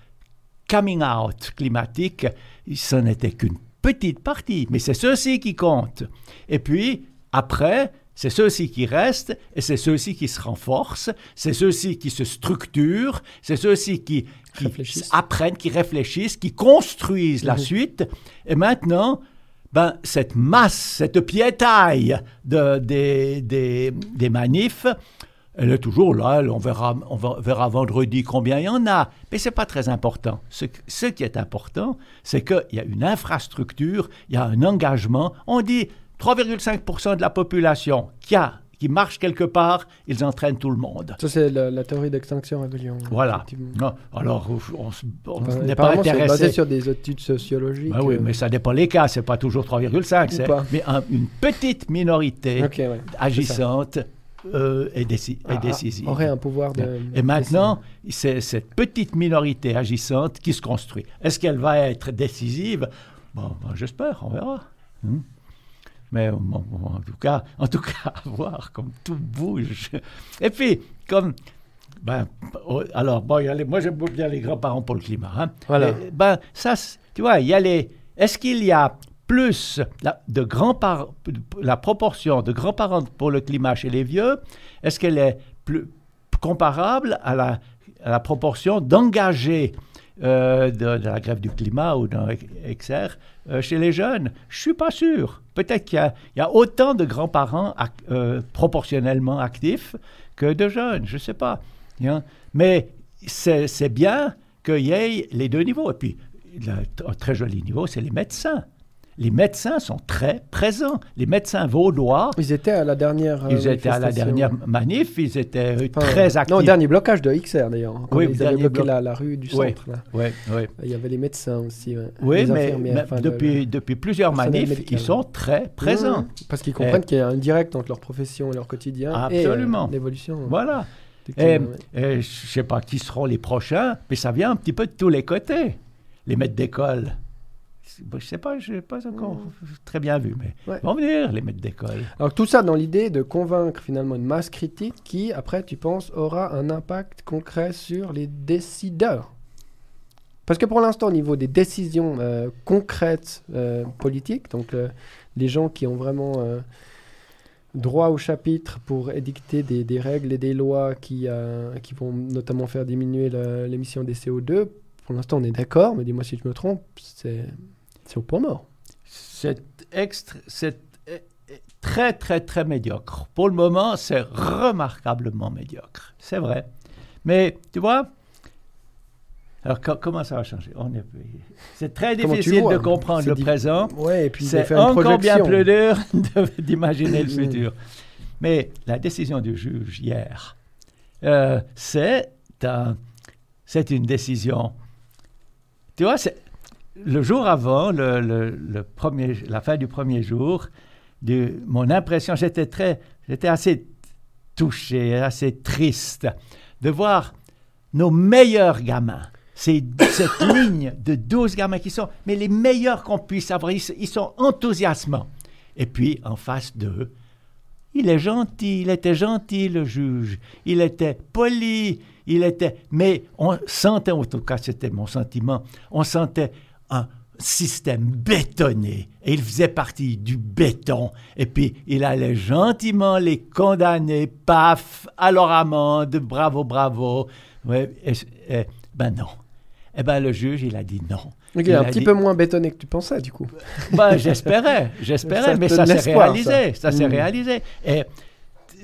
coming out climatique, ce n'était qu'une petite partie, mais c'est ceux-ci qui comptent. Et puis, après, c'est ceux-ci qui restent, et c'est ceux-ci qui se renforcent, c'est ceux-ci qui se structurent, c'est ceux-ci qui, apprennent, qui réfléchissent, qui construisent la Mhm. suite. Et maintenant, ben, cette masse, cette piétaille de, des, des, des manifs, elle est toujours là. On verra, on verra vendredi combien il y en a. Mais ce n'est pas très important. Ce, ce qui est important, c'est qu'il y a une infrastructure, il y a un engagement. On dit 3,5% de la population qui, a, qui marche quelque part, ils entraînent tout le monde. Ça, c'est la, la théorie d'extinction rébellion. Voilà. alors, on n'est pas c'est basé intéressé. sur des études sociologiques. Ben oui, euh, mais ça dépend les cas. C'est pas toujours 3,5. Ou c'est- pas. Mais un- une petite minorité ouais. agissante euh, est, déci- Ah, ah, décisive. aurait un pouvoir de. Et maintenant, c'est cette petite minorité agissante qui se construit. Est-ce qu'elle va être décisive? Bon, ben, j'espère, on verra. Hein. Mais bon, en tout cas, en tout cas, à voir comme tout bouge. Et puis, comme ben, oh, alors bon, y a les- moi j'aime bien les grands-parents pour le climat. hein. Voilà. Et, ben ça, tu vois, il y a les. Est-ce qu'il y a plus la, de grands-parents, la proportion de grands-parents pour le climat chez les vieux, est-ce qu'elle est plus comparable à la, à la proportion d'engagés euh, de, la grève du climat ou dans XR euh, chez les jeunes Je suis pas sûr. Peut-être qu'il y a, autant de grands-parents euh, proportionnellement actifs que de jeunes, je sais pas. Hein. Mais c'est bien qu'il y ait les deux niveaux. Et puis, un très joli niveau, c'est les médecins. Les médecins sont très présents. Les médecins vaudois, Ils étaient à la dernière. euh, ils étaient à la dernière manif, ils étaient euh, Enfin, très actifs. Non, au dernier blocage de XR d'ailleurs. Quand Oui, ils avaient dernier bloqué la, la rue du Oui. centre. Là. Ouais, ouais. Il y avait les médecins aussi. Oui, les mais, enfin, depuis, le- depuis plusieurs manifs, médical. ils sont très présents. Parce qu'ils comprennent qu'il y a un direct entre leur profession et leur quotidien. Absolument. Et euh, l'évolution. Voilà. Et, et je ne sais pas qui seront les prochains, mais ça vient un petit peu de tous les côtés. Les maîtres d'école. Je ne sais pas, je n'ai pas encore très bien vu, mais Ouais. ils vont venir, les maîtres d'école. Alors tout ça dans l'idée de convaincre finalement une masse critique qui, après, tu penses, aura un impact concret sur les décideurs. Parce que pour l'instant, au niveau des décisions euh, concrètes euh, politiques, donc euh, les gens qui ont vraiment euh, droit au chapitre pour édicter des, des règles et des lois qui, qui vont notamment faire diminuer l'émission des CO2, pour l'instant on est d'accord, mais dis-moi si je me trompe, c'est c'est au point mort. C'est extra- euh, euh, très, très, très médiocre. Pour le moment, c'est remarquablement médiocre. C'est vrai. Mais tu vois, alors co- comment ça va changer? C'est très difficile vois? de comprendre le présent. Ouais, et puis C'est encore bien plus dur d'imaginer le Mm. futur. Mais la décision du juge hier, euh, c'est un- c'est une décision. Tu vois, c'est le jour avant, le, premier, la fin du premier jour, mon impression, j'étais très, j'étais assez touché, assez triste de voir nos meilleurs gamins. Ces- cette ligne de 12 gamins qui sont, mais les meilleurs qu'on puisse avoir, ils, ils sont enthousiasmants. Et puis, en face d'eux, il est gentil, il était gentil, le juge. Il était poli, il était. Mais on sentait, en tout cas, c'était mon sentiment, on sentait un système bétonné et il faisait partie du béton. Et puis il allait gentiment les condamner, paf, à leur amende, bravo, bravo. Ouais, ben non. Eh ben le juge, il a dit non. il est un petit peu moins bétonné que tu pensais, du coup. Ben, j'espérais, j'espérais, mais ça s'est réalisé, ça, s'est hmm. réalisé. Et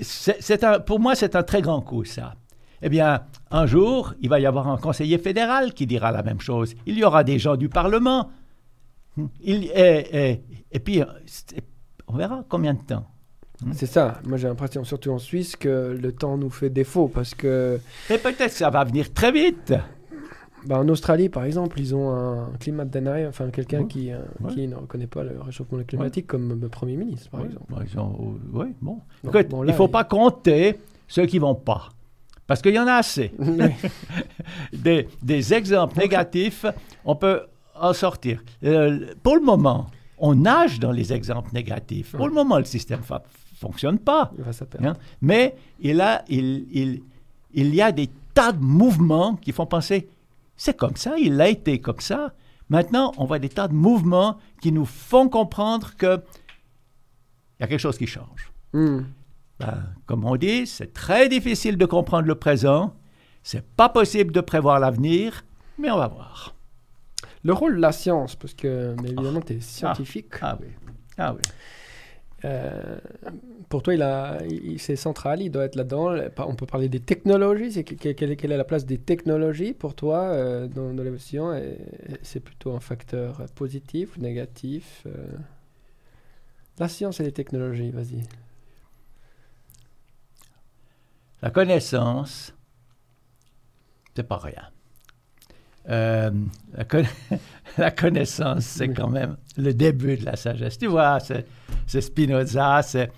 c'est un, pour moi, c'est un très grand coup, ça. Eh bien, un jour, il va y avoir un conseiller fédéral qui dira la même chose. Il y aura des gens du Parlement. Il, et, et, puis, on verra combien de temps. C'est ça. Moi, j'ai l'impression, surtout en Suisse, que le temps nous fait défaut parce que. Et peut-être que ça va venir très vite. Bah, en Australie, par exemple, ils ont un climat de enfin quelqu'un qui, euh, qui ne reconnaît pas le réchauffement climatique comme le Premier ministre, par exemple. Bah, oui, bon. il ne faut pas compter ceux qui ne vont pas. Parce qu'il y en a assez. des, des, exemples négatifs, on peut en sortir. Euh, pour le moment, on nage dans les exemples négatifs. Pour le moment, le système ne fonctionne pas. Hein. Mais il, a, il, il, il y a des tas de mouvements qui font penser c'est comme ça, il a été comme ça. Maintenant, on voit des tas de mouvements qui nous font comprendre qu'il y a quelque chose qui change. Hmm. Ben, comme on dit, c'est très difficile de comprendre le présent, c'est pas possible de prévoir l'avenir, mais on va voir. Le rôle de la science, parce que évidemment, tu es scientifique. Ah, oui. Ah oui. Euh, pour toi, il, a, c'est central, il doit être là-dedans. On peut parler des technologies. C'est, quelle, est la place des technologies pour toi euh, dans, dans l'évolution? C'est plutôt un facteur positif ou négatif euh? La science et les technologies, vas-y. La connaissance, c'est pas rien. Euh, la, connaissance, c'est quand même le début de la sagesse. Tu vois, c'est Spinoza, c'est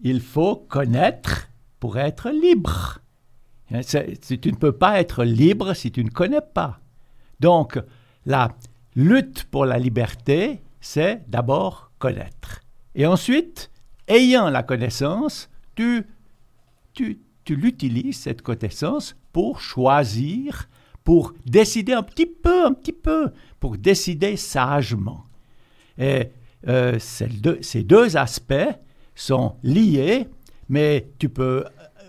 il faut connaître pour être libre. Hein, tu ne peux pas être libre si tu ne connais pas. Donc, la lutte pour la liberté, c'est d'abord connaître. Et ensuite, ayant la connaissance, tu, tu, l'utilises, cette connaissance, pour choisir pour décider un petit peu, un petit peu, pour décider sagement. Et euh, ces, deux, aspects sont liés, mais tu peux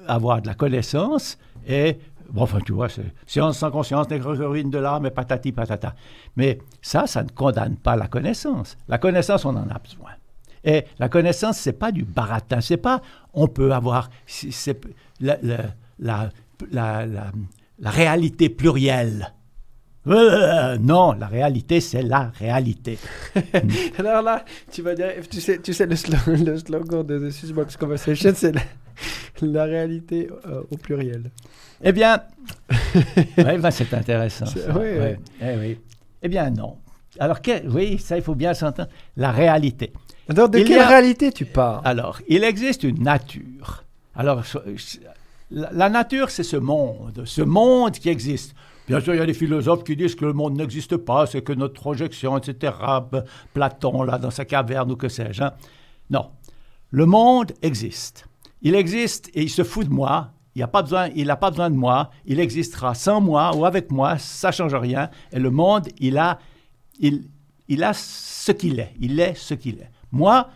avoir de la connaissance et, bon, enfin, tu vois, science sans conscience, nécrosérine de l'âme et patati patata. Mais ça, ça ne condamne pas la connaissance. La connaissance, on en a. Et la connaissance, c'est pas du baratin, c'est pas, on peut avoir, c'est la, la, la la réalité plurielle. Euh, non, la réalité, c'est la réalité. Alors là, tu vas dire, tu sais, tu sais le, slogan, le slogan de The Swissbox Conversation, c'est la, réalité euh, au pluriel. Eh bien, ouais, ben, c'est intéressant. Oui, Eh, oui. eh bien, non. Alors, oui, ça, il faut bien s'entendre. La réalité. Alors, de quelle réalité tu parles? Alors, il existe une nature. Alors, la, nature, c'est ce monde, ce monde qui existe. Bien sûr, il y a des philosophes qui disent que le monde n'existe pas, c'est que notre projection, etc. Platon, là, dans sa caverne ou que sais-je. Hein. Non. Le monde existe. Il existe et il se fout de moi. Il n'a pas, besoin, il pas besoin de moi. Il existera sans moi ou avec moi. Ça ne change rien. Et le monde, il a, il, il a ce qu'il est. Il est ce qu'il est. Moi,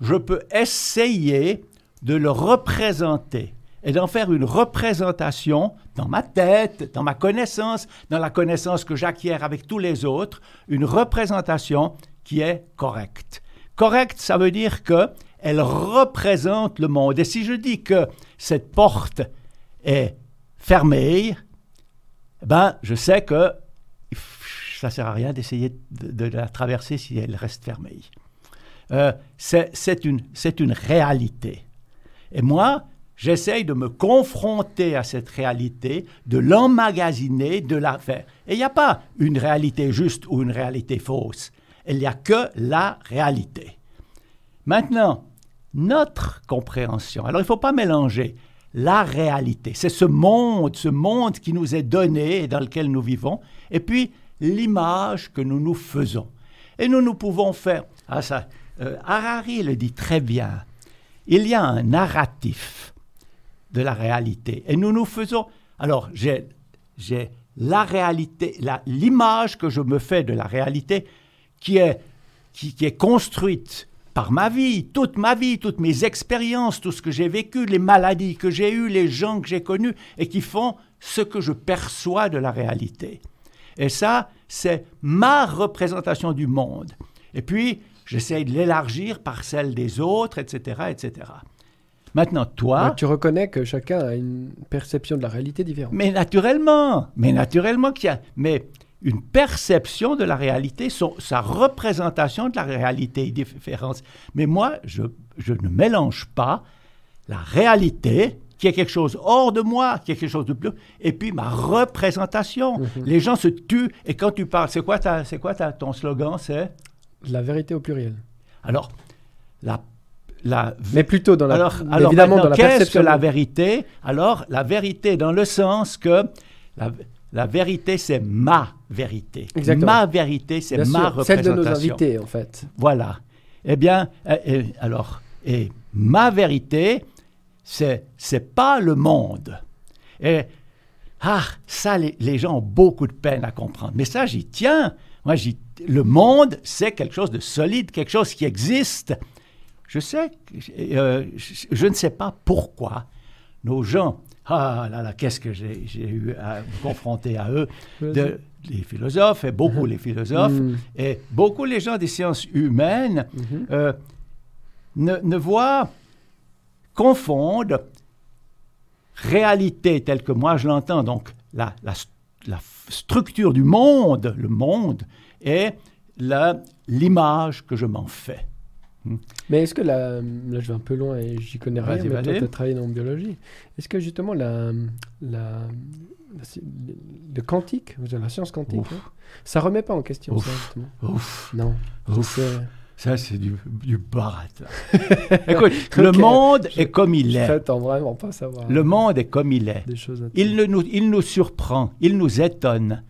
je peux essayer de le représenter et d'en faire une représentation dans ma tête, dans ma connaissance, dans la connaissance que j'acquiers avec tous les autres, une représentation qui est correcte. Correcte, ça veut dire que elle représente le monde. Et si je dis que cette porte est fermée, ben, je sais que ça ne sert à rien d'essayer de, la traverser si elle reste fermée. Euh, c'est une, une réalité. Et moi, J'essaye de me confronter à cette réalité, de l'emmagasiner, de la faire. Et il n'y a pas une réalité juste ou une réalité fausse. Il n'y a que la réalité. Maintenant, notre compréhension. Alors, il ne faut pas mélanger la réalité. C'est ce monde, ce monde qui nous est donné et dans lequel nous vivons, et puis l'image que nous nous faisons. Et nous, nous pouvons faire. Ah, ça, euh, Harari le dit très bien. Il y a un narratif de la réalité. Et nous nous faisons... Alors, j'ai la réalité, l'image que je me fais de la réalité qui est, qui, qui est construite par ma vie, toute ma vie, toutes mes expériences, tout ce que j'ai vécu, les maladies que j'ai eues, les gens que j'ai connus, et qui font ce que je perçois de la réalité. Et ça, c'est ma représentation du monde. Et puis, j'essaye de l'élargir par celle des autres, etc., etc. Maintenant, toi... tu reconnais que chacun a une perception de la réalité différente. Mais naturellement, mais naturellement qu'il y a... Mais une perception de la réalité, sa représentation de la réalité est différente. Mais moi, je, je ne mélange pas la réalité qui est quelque chose hors de moi, qui est quelque chose de plus, et puis ma représentation. Mhm. Les gens se tuent, et quand tu parles, c'est quoi, ta, c'est quoi ta, ton slogan C'est? La vérité au pluriel. Alors, la la, mais plutôt dans la, alors, alors évidemment dans la perception. Que la vérité? Alors, la vérité dans le sens que la, la vérité, c'est ma vérité. Exactement. Ma vérité, c'est ma représentation. Celle de nos invités, en fait. Voilà. Eh bien, euh, alors, et ma vérité, c'est c'est pas le monde. Et ah, ça, les, les, gens ont beaucoup de peine à comprendre. Mais ça, j'y tiens. Moi, j'y, le monde, c'est quelque chose de solide, quelque chose qui existe. Je sais, euh, je, ne sais pas pourquoi nos gens, ah là là, qu'est-ce que j'ai, eu à me confronter à eux, de, les philosophes, et beaucoup les philosophes, mm. et beaucoup les gens des sciences humaines, mm-hmm. euh, ne, ne voient, confondent réalité telle que moi je l'entends, donc la, la, la, structure du monde, le monde, et l'image que je m'en fais. Hmm. Mais est-ce que la, là je vais un peu loin et j'y connais rien, mais toi tu as travaillé dans biologie. Est-ce que justement la, la, le quantique, la science quantique, hein, ça remet pas en question ça justement Ouf. Non. Ça, c'est du, du barat. Écoute, le monde est comme il est. vraiment pas savoir. Le monde est comme il est. il, nous, il nous surprend, il nous étonne.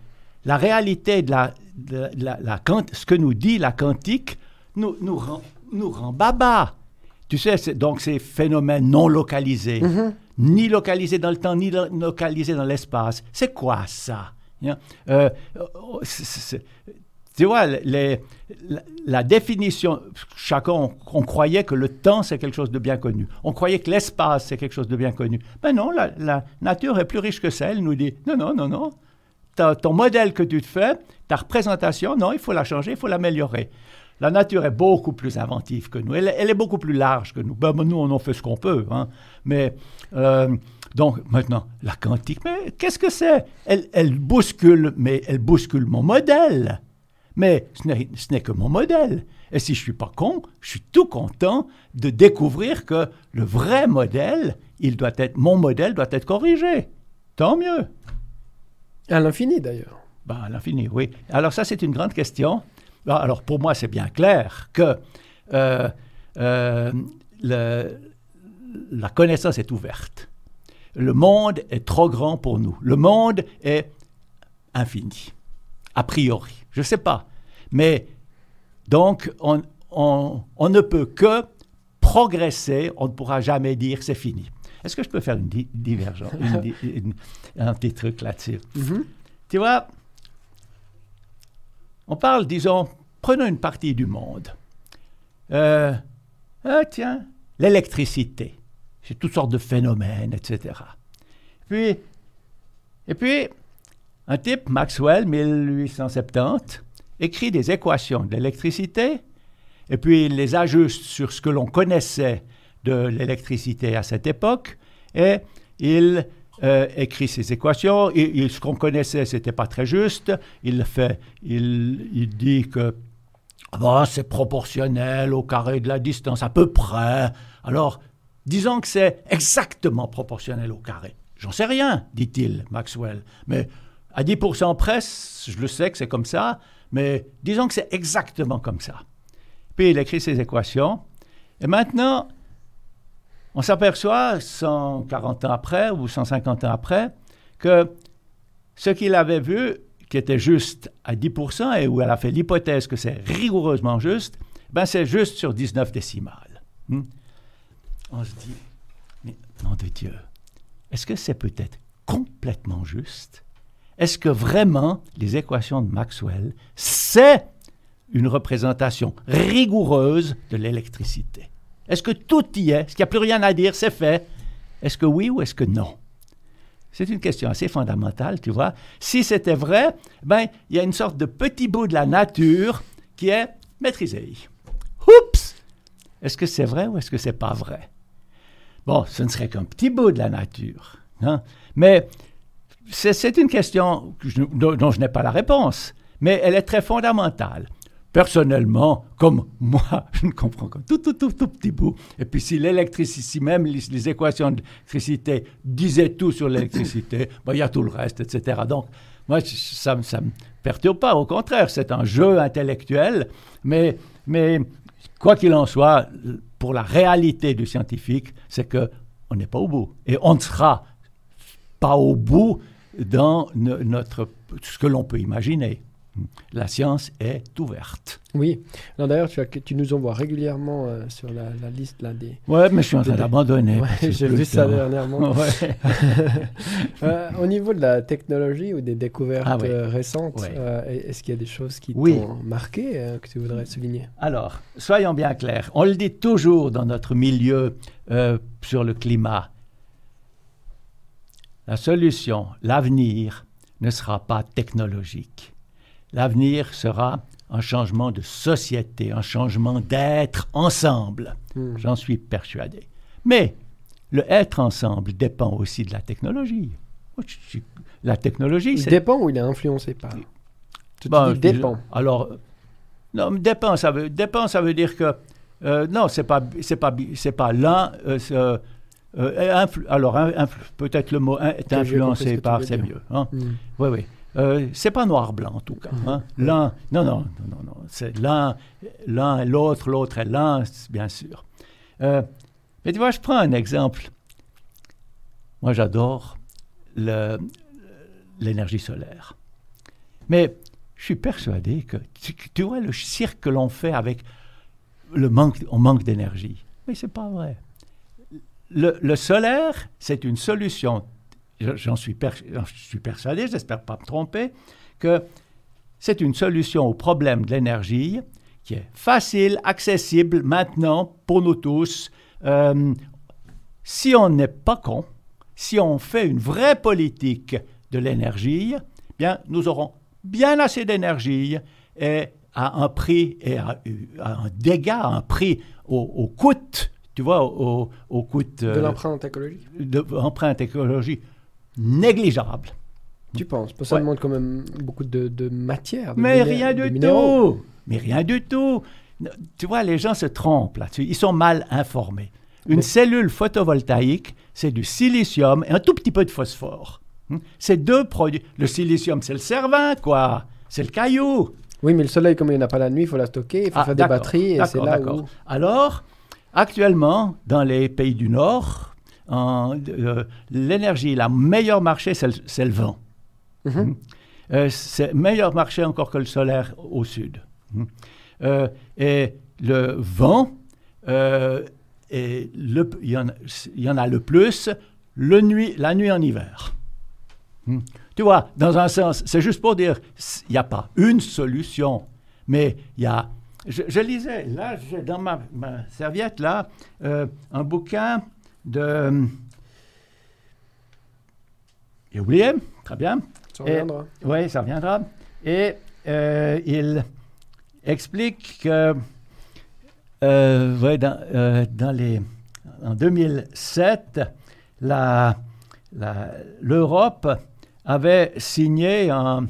La réalité de la, la, la, ce que nous dit la quantique nous, nous rend nous rend baba. Tu sais, donc ces phénomènes non localisés, mm-hmm. ni localisés dans le temps, ni localisés dans l'espace. C'est quoi ça euh, Tu vois, les, la, définition, chacun, on, croyait que le temps, c'est quelque chose de bien connu. On croyait que l'espace, c'est quelque chose de bien connu. Mais non, la, la, nature est plus riche que ça. Elle nous dit, non, non, non, non. ton modèle que tu te fais, ta représentation, non, il faut la changer, il faut l'améliorer. La nature est beaucoup plus inventive que nous. Elle, est beaucoup plus large que nous. Ben, nous, on en fait ce qu'on peut. Hein. Mais euh, donc maintenant, la quantique, mais qu'est-ce que c'est? Elle, bouscule, mais elle bouscule mon modèle. Mais ce n'est que mon modèle. Et si je suis pas con, je suis tout content de découvrir que le vrai modèle, il doit être, mon modèle doit être corrigé. Tant mieux. À l'infini d'ailleurs. Ben, à l'infini, oui. Alors ça, c'est une grande question. Ah, alors pour moi, c'est bien clair que euh, euh, la connaissance est ouverte. Le monde est trop grand pour nous. Le monde est infini, a priori. Je ne sais pas. Mais donc, on, ne peut que progresser. On ne pourra jamais dire c'est fini. Est-ce que je peux faire une divergence, un petit truc là-dessus? Mm-hmm. Tu vois, on parle, disons, prenons une partie du monde. Euh, ah, tiens, l'électricité. C'est toutes sortes de phénomènes, etc. Puis, et puis, un type, Maxwell, 1870, écrit des équations de l'électricité, et puis il les ajuste sur ce que l'on connaissait de l'électricité à cette époque, et il euh, écrit ces équations. Et, ce qu'on connaissait, c'était pas très juste. Il fait, il, dit que c'est proportionnel au carré de la distance, à peu près. Alors, disons que c'est exactement proportionnel au carré. J'en sais rien, dit-il, Maxwell. Mais à 10% près, je le sais que c'est comme ça, mais disons que c'est exactement comme ça. Puis il écrit ses équations. Et maintenant, on s'aperçoit, 140 ans après ou 150 ans après, que ce qu'il avait vu, qui était juste à 10%, et où elle a fait l'hypothèse que c'est rigoureusement juste, ben c'est juste sur 19 décimales. Hmm? On se dit, mais nom de Dieu, est-ce que c'est peut-être complètement juste? Est-ce que vraiment les équations de Maxwell, c'est une représentation rigoureuse de l'électricité? Est-ce que tout y est? Est-ce qu'il n'y a plus rien à dire? C'est fait Est-ce que oui ou est-ce que non? C'est une question assez fondamentale, tu vois. Si c'était vrai, ben, il y a une sorte de petit bout de la nature qui est maîtrisé. Oups! Est-ce que c'est vrai ou est-ce que c'est pas vrai? Bon, ce ne serait qu'un petit bout de la nature. Hein? Mais c'est une question dont je n'ai pas la réponse, mais elle est très fondamentale. Personnellement, comme moi, je ne comprends que tout, tout, tout, tout petit bout. Et puis si l'électricité, même les, équations d'électricité disaient tout sur l'électricité, ben, il y a tout le reste, etc. Donc, moi, ça ne me perturbe pas. Au contraire, c'est un jeu intellectuel. Mais, mais quoi qu'il en soit, pour la réalité du scientifique, c'est qu'on n'est pas au bout. Et on ne sera pas au bout dans notre, ce que l'on peut imaginer la science est ouverte. Oui. D'ailleurs, tu, tu, nous envoies régulièrement euh, sur la, liste là, des. Oui, mais je suis en train d'abandonner. J'ai vu ça dernièrement. euh, au niveau de la technologie ou des découvertes ah euh, récentes, euh, est-ce qu'il y a des choses qui t'ont marqué que tu voudrais souligner? Alors, soyons bien clairs. On le dit toujours dans notre milieu sur le climat. La solution, l'avenir, ne sera pas technologique L'avenir sera un changement de société, un changement d'être ensemble. Hmm. J'en suis persuadé. Mais le être ensemble dépend aussi de la technologie. La technologie, il dépend ou il est influencé par? Tu ben, dis dépend. Alors, non, dépend, ça veut, dépend, ça veut dire que euh, non, c'est pas, c'est pas, c'est pas l'un. Euh, euh, alors, peut-être le mot est influencé par, c'est mieux. Hein? Hmm. Oui, oui. Euh, c'est pas noir-blanc en tout cas. Hein. Mhm. L'un, non, non, non, non, non. c'est l'un, l'un et l'autre, l'autre est l'un, bien sûr. Euh, mais tu vois, je prends un exemple. Moi, j'adore l'énergie solaire. Mais je suis persuadé que, tu, vois, le cirque que l'on fait avec le manque, on manque d'énergie. Mais c'est pas vrai. Le, le solaire, c'est une solution j'en suis, suis persuadé, j'espère pas me tromper, que c'est une solution au problème de l'énergie qui est facile, accessible maintenant pour nous tous. Euh, si on n'est pas con, si on fait une vraie politique de l'énergie, bien, nous aurons bien assez d'énergie et à un prix et à, un dégât, à un prix au, coût, tu vois, au, coût de l'empreinte écologique. De l'empreinte écologique négligeable. Tu penses Parce que ça demande quand même beaucoup de, matière. Mais rien du tout Mais rien du tout Tu vois, les gens se trompent là-dessus. Ils sont mal informés. Une cellule photovoltaïque, c'est du silicium et un tout petit peu de phosphore. Hmm? C'est deux produits. Le silicium, c'est le cervin, quoi. C'est le caillou. Oui, mais le soleil, comme il n'y en a pas la nuit, il faut la stocker, il faut ah, faire des batteries, et c'est là où... Alors, actuellement, dans les pays du Nord, l'énergie, la meilleure marché, c'est le, vent. Mhm. Hmm. Euh, c'est meilleur marché encore que le solaire au sud. Hmm. Euh, et le vent, et le, il, y en, il, y en, a le plus le nuit, la nuit en hiver. Hmm. Tu vois, dans un sens, c'est juste pour dire, il n'y a pas une solution, mais il y a... Je, lisais, là, j'ai dans ma, ma, serviette, là, un bouquin de... J'ai oublié, très bien. Ça reviendra. oui, ça reviendra. Et euh, il explique que euh, dans, euh, dans, les, en 2007, l'Europe avait signé un,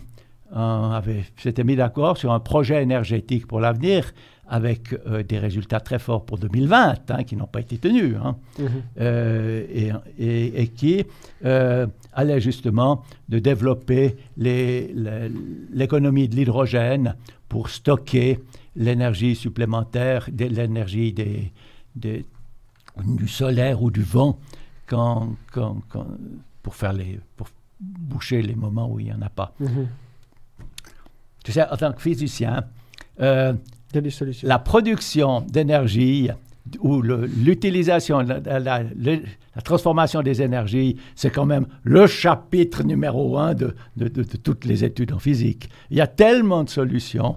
avait, s'était mis d'accord sur un projet énergétique pour l'avenir avec euh, des résultats très forts pour 2020, hein, qui n'ont pas été tenus, hein, mhm. euh, et, et, qui euh, allait justement de développer l'économie de l'hydrogène pour stocker l'énergie supplémentaire, l'énergie des, des, du solaire ou du vent, quand, quand, pour, faire les, pour boucher les moments où il n'y en a pas. Mhm. Tu sais, en tant que physicien, La production d'énergie où l'utilisation, la, la, transformation des énergies, c'est quand même le chapitre numéro un de, de, de, toutes les études en physique. Il y a tellement de solutions.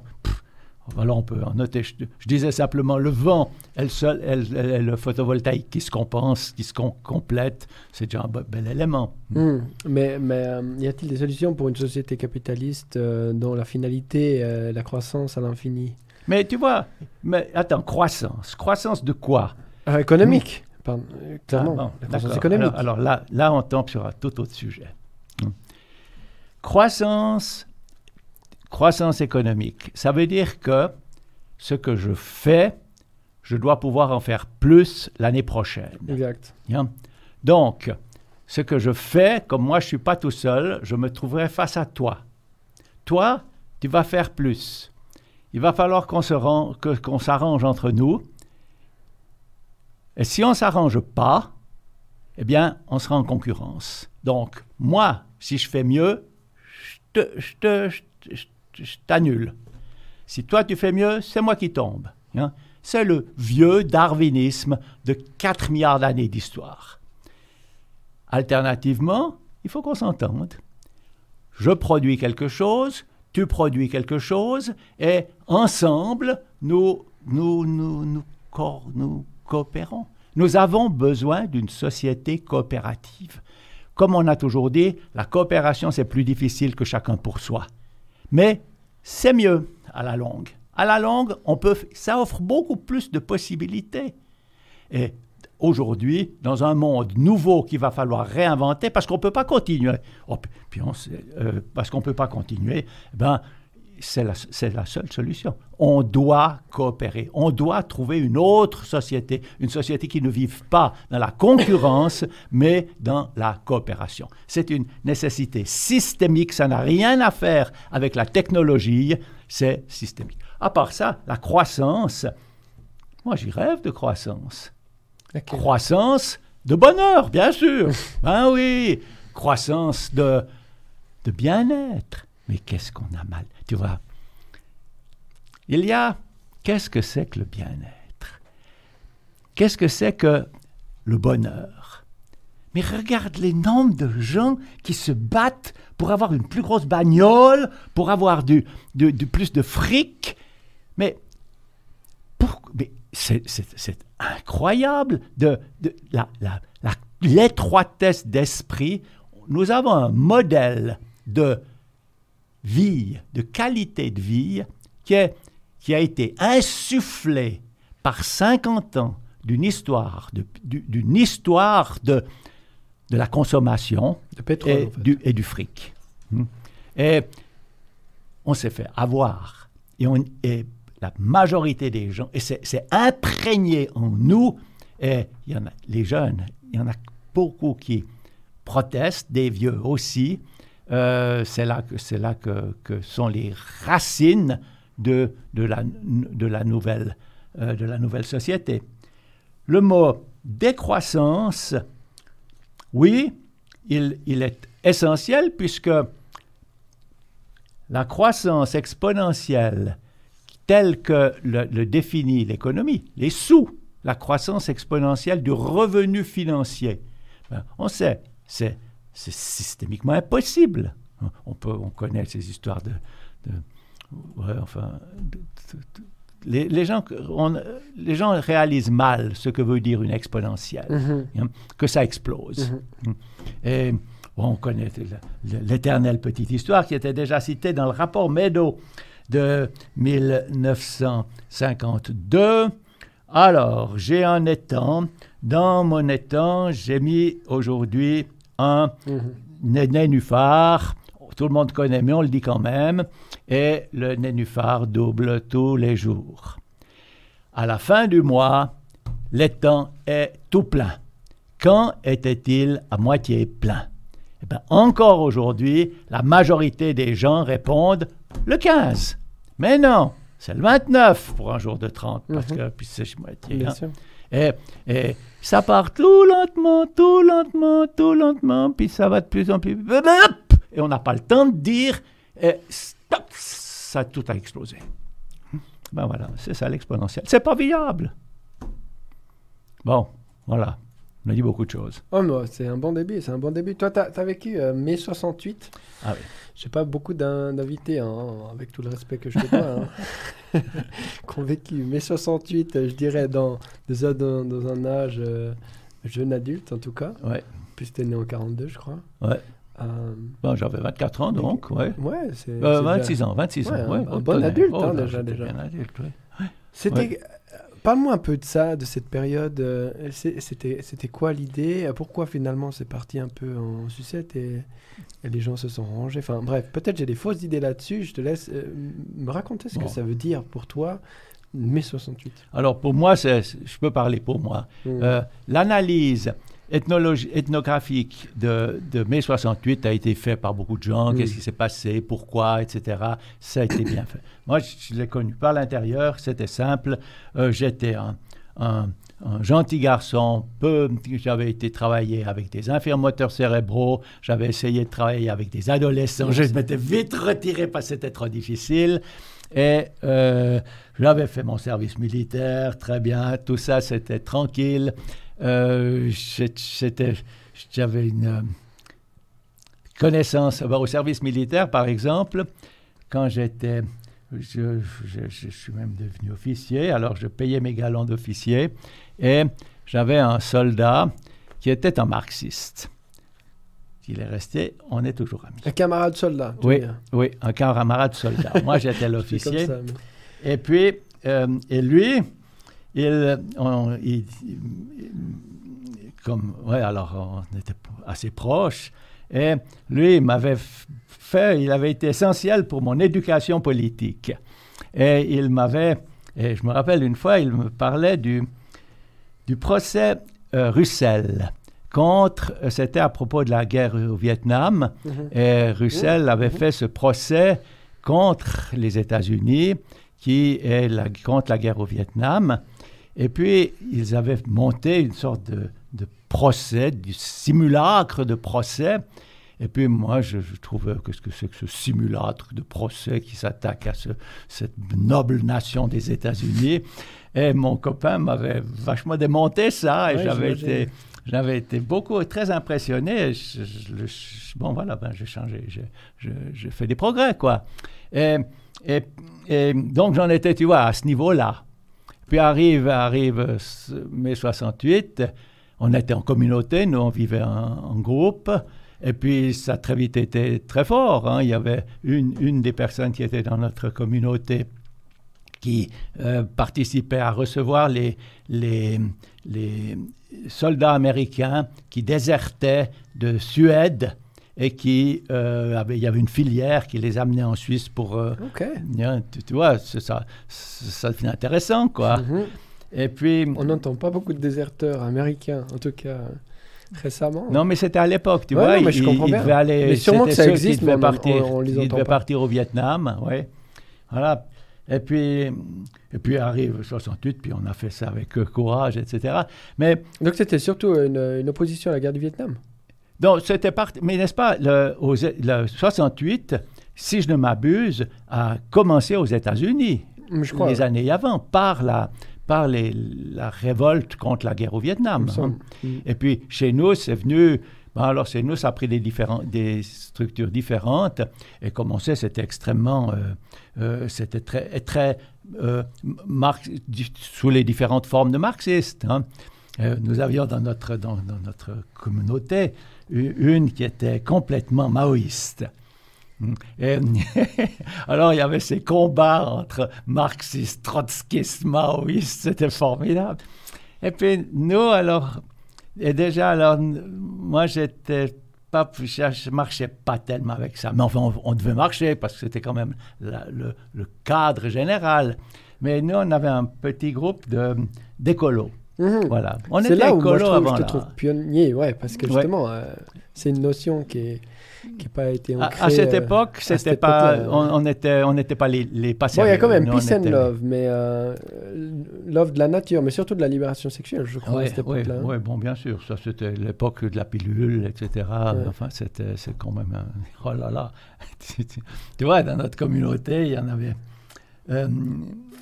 alors on peut en noter, je, disais simplement le vent, elle seul, elle, le photovoltaïque qui se compense, qui se complète, c'est déjà un bel élément. Hmm. Mais, mais euh, y a-t-il des solutions pour une société capitaliste euh, dont la finalité est la croissance à l'infini? Mais tu vois, mais attends, croissance. Croissance de quoi? Euh, Économique. Pardon, euh, clairement, ah, croissance économique. Alors, là, là, on tombe sur un tout autre sujet. Hmm. Croissance, croissance économique, ça veut dire que ce que je fais, je dois pouvoir en faire plus l'année prochaine. Exact. Donc, ce que je fais, comme moi je ne suis pas tout seul, je me trouverai face à toi. Toi, tu vas faire plus il va falloir qu'on s'arrange entre nous. Et si on s'arrange pas, eh bien, on sera en concurrence. Donc, moi, si je fais mieux, je t'annule. Si toi, tu fais mieux, c'est moi qui tombe. Hein. C'est le vieux darwinisme de 4 milliards d'années d'histoire. Alternativement, il faut qu'on s'entende. Je produis quelque chose, tu produis quelque chose et ensemble, nous, nous, nous, nous, nous coopérons. Nous avons besoin d'une société coopérative. Comme on a toujours dit, la coopération, c'est plus difficile que chacun pour soi. Mais c'est mieux à la longue. À la longue, on peut, ça offre beaucoup plus de possibilités. Et aujourd'hui, dans un monde nouveau qu'il va falloir réinventer, parce qu'on ne peut pas continuer. Oh, euh, parce qu'on peut pas continuer, ben, c'est la, seule solution. On doit coopérer. On doit trouver une autre société, une société qui ne vive pas dans la concurrence, mais dans la coopération. C'est une nécessité systémique. Ça n'a rien à faire avec la technologie. C'est systémique. À part ça, la croissance. Moi, j'y rêve de croissance. Croissance de bonheur, bien sûr. ben oui, croissance de, de bien-être. Mais qu'est-ce qu'on a mal? Tu vois, il y a, qu'est-ce que c'est que le bien-être? Qu'est-ce que c'est que le bonheur? Mais regarde les nombres de gens qui se battent pour avoir une plus grosse bagnole, pour avoir du, du, plus de fric. Mais, pour, mais c'est incroyable de, l'étroitesse d'esprit. Nous avons un modèle de vie, de qualité de vie qui, qui a été insufflé par 50 ans d'une histoire, d'une histoire de, de la consommation de pétrole, et, du, et du fric. Hmm. Et on s'est fait avoir. Et, on, et la majorité des gens, et c'est imprégné en nous, et il y en a, les jeunes, il y en a beaucoup qui protestent, des vieux aussi. Euh, c'est là, que, là que, sont les racines de, de, la, de, la, nouvelle, euh, de la nouvelle société. Le mot décroissance, oui, il, il est essentiel puisque la croissance exponentielle tel que le, définit l'économie, les sous, la croissance exponentielle du revenu financier. Ben, on sait, c'est, systémiquement impossible. On, peut, on connaît ces histoires de... enfin, les, gens, les gens réalisent mal ce que veut dire une exponentielle, mm-hmm. hein, que ça explose. Mm-hmm. Et on connaît l'éternelle petite histoire qui était déjà citée dans le rapport Meadow de 1952. Alors, j'ai un étang. Dans mon étang, j'ai mis aujourd'hui un mhm. nénuphar. Tout le monde connaît, mais on le dit quand même. Et le nénuphar double tous les jours. À la fin du mois, l'étang est tout plein. Quand était-il à moitié plein? Eh bien, Encore aujourd'hui, la majorité des gens répondent le 15. Mais non, c'est le 29 pour un jour de 30, parce mhm. que puis c'est moitié. Hein. Et, et, ça part tout lentement, tout lentement, tout lentement, puis ça va de plus en plus. Et on n'a pas le temps de dire et stop, ça tout a explosé. Ben voilà, c'est ça l'exponentiel. C'est pas viable. Bon, voilà. On a dit beaucoup de choses. Oh, c'est un bon début, c'est un bon début. Toi, tu as, vécu euh, mai 68. Ah oui. J'ai pas beaucoup d'invités, hein, avec tout le respect que je te dois, hein, qui ont vécu mai 68, je dirais, dans, déjà dans, dans un âge euh, jeune adulte, en tout cas. Ouais. Puis tu es né en 42, je crois. Ouais. Euh, bon, j'avais 24 ans, donc, ouais. Ouais, c'est... 26 ans, 26 ans, ouais. Un, bon adulte, hein, déjà. déjà. Ouais. C'était Parle-moi un peu de ça, de cette période. Euh, c'était quoi l'idée Pourquoi finalement c'est parti un peu en sucette et, les gens se sont rangés? Enfin bref, peut-être j'ai des fausses idées là-dessus. Je te laisse euh, me raconter ce que ça veut dire pour toi, mai 68. Alors pour moi, je peux parler pour moi. Mmh. Euh, l'analyse ethnographique de, de, mai 68 a été fait par beaucoup de gens. Qu'est-ce qui s'est passé, pourquoi, etc. Ça a été bien fait. Moi, je, l'ai connu par l'intérieur, c'était simple. Euh, j'étais un, un, gentil garçon, peu, j'avais été travailler avec des infirmes moteurs cérébraux, j'avais essayé de travailler avec des adolescents, je m'étais vite retiré parce que c'était trop difficile. Et euh, j'avais fait mon service militaire, très bien, tout ça c'était tranquille. Euh, j'avais une euh, connaissance au service militaire, par exemple, quand j'étais, je, suis même devenu officier, alors je payais mes galons d'officier, et j'avais un soldat qui était un marxiste. Il est resté, on est toujours amis. Un camarade soldat. Oui, oui, un camarade soldat. Moi, j'étais l'officier. Et puis, euh, et lui, il, comme, ouais, alors on était assez proches. Et lui, il m'avait fait, il avait été essentiel pour mon éducation politique. Et il m'avait, et je me rappelle une fois, il me parlait du, du procès euh, Russell contre, euh, c'était à propos de la guerre au Vietnam, mhm. et Russell avait mhm. fait ce procès contre les États-Unis, qui est la, contre la guerre au Vietnam. Et puis, ils avaient monté une sorte de, procès, du simulacre de procès. Et puis moi, je, trouvais qu'est-ce que c'est que ce simulacre de procès qui s'attaque à cette noble nation des États-Unis. Et mon copain m'avait vachement démonté ça, et j'avais été, j'avais été beaucoup, très impressionné. bon, voilà, ben, j'ai changé, j'ai fait des progrès, quoi. Et, et, et donc, j'en étais, tu vois, à ce niveau-là. Puis arrive, arrive mai 68, on était en communauté, nous on vivait en, groupe, et puis ça très vite été très fort. Hein. Il y avait une, une des personnes qui était dans notre communauté qui euh, participait à recevoir les, les, les soldats américains qui désertaient de Suède et qui euh, avait, il y avait une filière qui les amenait en Suisse pour. Euh, tu, vois, ça, ça devient intéressant, quoi. Mhm. Et puis. On n'entend pas beaucoup de déserteurs américains, en tout cas récemment. Non, mais c'était à l'époque, tu vois. mais je comprends bien. aller. Mais sûrement que ça existe, mais partir, on, les entend partir au Vietnam, ouais. Voilà. Et puis, et puis arrive 68, puis on a fait ça avec courage, etc. Mais donc c'était surtout une, une, opposition à la guerre du Vietnam. Donc, c'était parti. Mais n'est-ce pas, le, 68, si je ne m'abuse, a commencé aux États-Unis, les années avant, par la, par les, la révolte contre la guerre au Vietnam. Hein. Mm. Et puis, chez nous, c'est venu. alors, chez nous, ça a pris des, différents, des structures différentes. Et comme on sait, c'était extrêmement. Euh, euh, c'était très. très euh, sous les différentes formes de marxistes. Hein. nous avions dans notre, dans, dans notre communauté une qui était complètement maoïste. Et, alors, il y avait ces combats entre marxistes, trotskistes, maoïstes, c'était formidable. Et puis, nous, alors, et déjà, alors, moi, j'étais pas, je marchais pas tellement avec ça. Mais enfin, on, devait marcher parce que c'était quand même le, le, cadre général. Mais nous, on avait un petit groupe d'écolos. Mhm. Voilà. On c'est là où moi, je, trouve, je te trouve pionnier, ouais, parce que justement, euh, c'est une notion qui est qui n'a pas été ancrée. À, à cette euh, époque, c'était pas, on n'était on n'était pas les, les Bon, il y a quand même peace and love, mais euh, love de la nature, mais surtout de la libération sexuelle, je crois, à cette époque-là. Oui, bon, bien sûr, ça c'était l'époque de la pilule, etc. Enfin, c'était, c'est quand même, oh là là, tu vois, dans notre communauté, il y en avait euh,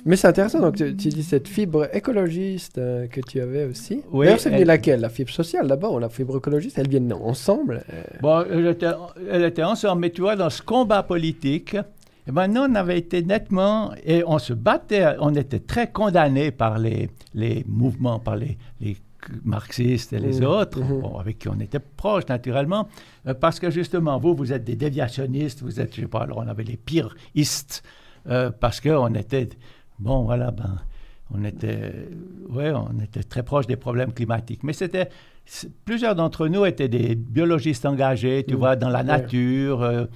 Mais c'est intéressant, donc tu, tu dis cette fibre écologiste euh, que tu avais aussi. Oui, D'ailleurs, c'est elle- laquelle La fibre sociale d'abord, la fibre écologiste, elles viennent ensemble. euh, Bon, elle était, elle était ensemble, mais tu vois, dans ce combat politique, eh ben, nous, on avait été nettement, et on se battait, on était très condamnés par les, les mouvements, par les, les marxistes et les Mhm, autres, mhm. bon, avec qui on était proches, naturellement, euh, parce que justement, vous, vous êtes des déviationnistes, vous êtes, je sais pas, alors on avait les pires istes, euh, parce qu'on était, bon, voilà, ben, on était, ouais, on était très proche des problèmes climatiques. Mais c'était, plusieurs d'entre nous étaient des biologistes engagés, tu Mm. vois, dans la nature, euh,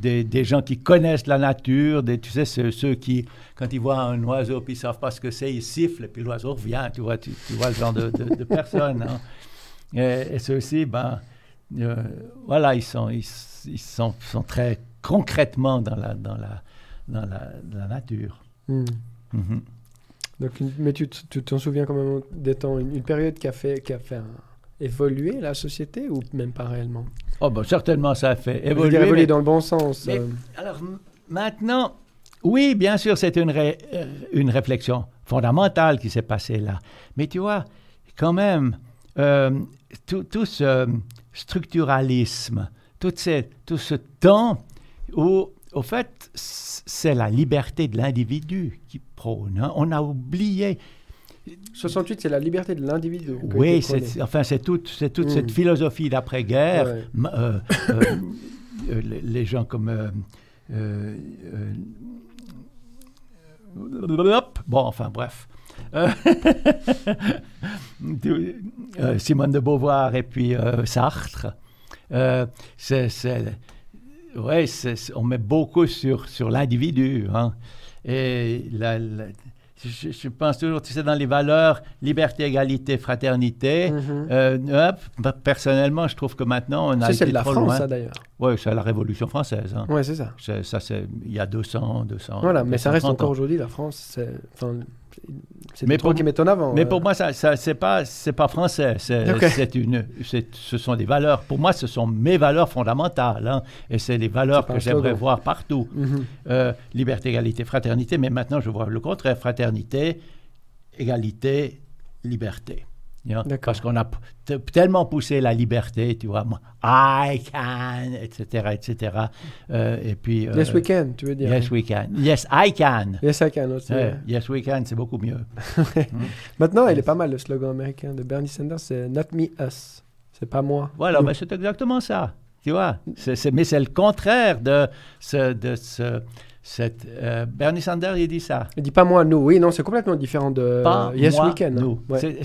des, des gens qui connaissent la nature, des, tu sais, ceux, ceux qui, quand ils voient un oiseau puis ils savent pas ce que c'est, ils sifflent et puis l'oiseau revient, tu vois, tu, tu vois le genre de, de- de personnes. hein. Et, et ceux-ci, ben, euh, voilà, ils sont, ils, ils sont, sont très concrètement dans la, dans la, dans la, dans la nature. hmm. Mhm. Donc, une- mais tu t'en souviens quand même des temps, une, une période qui a fait, qui a fait un- évoluer la société ou même pas réellement? Oh, ben, certainement, ça a fait dire, évoluer. évoluer mais- dans le bon sens. mais- euh, Alors maintenant, oui, bien sûr, c'est une, ré- euh, une réflexion fondamentale qui s'est passée là. Mais tu vois, quand même, euh, tout, tout ce structuralisme, tout, ces- tout ce temps où, au fait, c'est la liberté de l'individu qui prône. hein. On a oublié 68, c'est la liberté de l'individu. oui, c'est, enfin, c'est toute, c'est toute Mm. cette philosophie d'après-guerre. Ouais. Euh, euh, euh, les, les gens comme. euh, bon, enfin, bref. Simone de Beauvoir et puis Sartre. C'est, c'est- on met beaucoup sur, sur l'individu. hein. Et la- la- je, je pense toujours, tu sais, dans les valeurs liberté, égalité, fraternité. Mhm. euh, hop, bah, personnellement, je trouve que maintenant, on a C'est de la France, loin. ça d'ailleurs. Oui, c'est la Révolution française. hein. Ouais, c'est ça. Ça, c'est il y a 200, 200. Voilà, mais ça reste 230 encore aujourd'hui la France. Enfin, Mais pour- qui mettent en avant. Mais euh. pour moi, ça, ça c'est pas, c'est pas français. C'est, Ok. c'est une, ce sont des valeurs. Pour moi, ce sont mes valeurs fondamentales, hein, et c'est les valeurs que j'aimerais voir partout. Mhm. Euh, liberté, égalité, fraternité. Mais maintenant, je vois le contraire fraternité, égalité, liberté. You know, D'accord. Parce qu'on a tellement poussé la liberté, tu vois, I can, etc., etc. Euh, et puis. euh, Yes, we can, tu veux dire. Yes, we can. Yes, I can. Yes, I can aussi. Yes, we can, c'est beaucoup mieux. Maintenant, il est pas mal le slogan américain de Bernie Sanders, c'est Not me, us. C'est pas moi. Voilà, Nous. ben, c'est exactement ça. Tu vois, c'est- mais c'est le contraire de ce, de ce, cette, euh, Bernie Sanders, il dit ça. Il dit pas moi, nous. Oui, non, c'est complètement différent de Pas Yes, moi, we can. hein. nous. Ouais. C'est-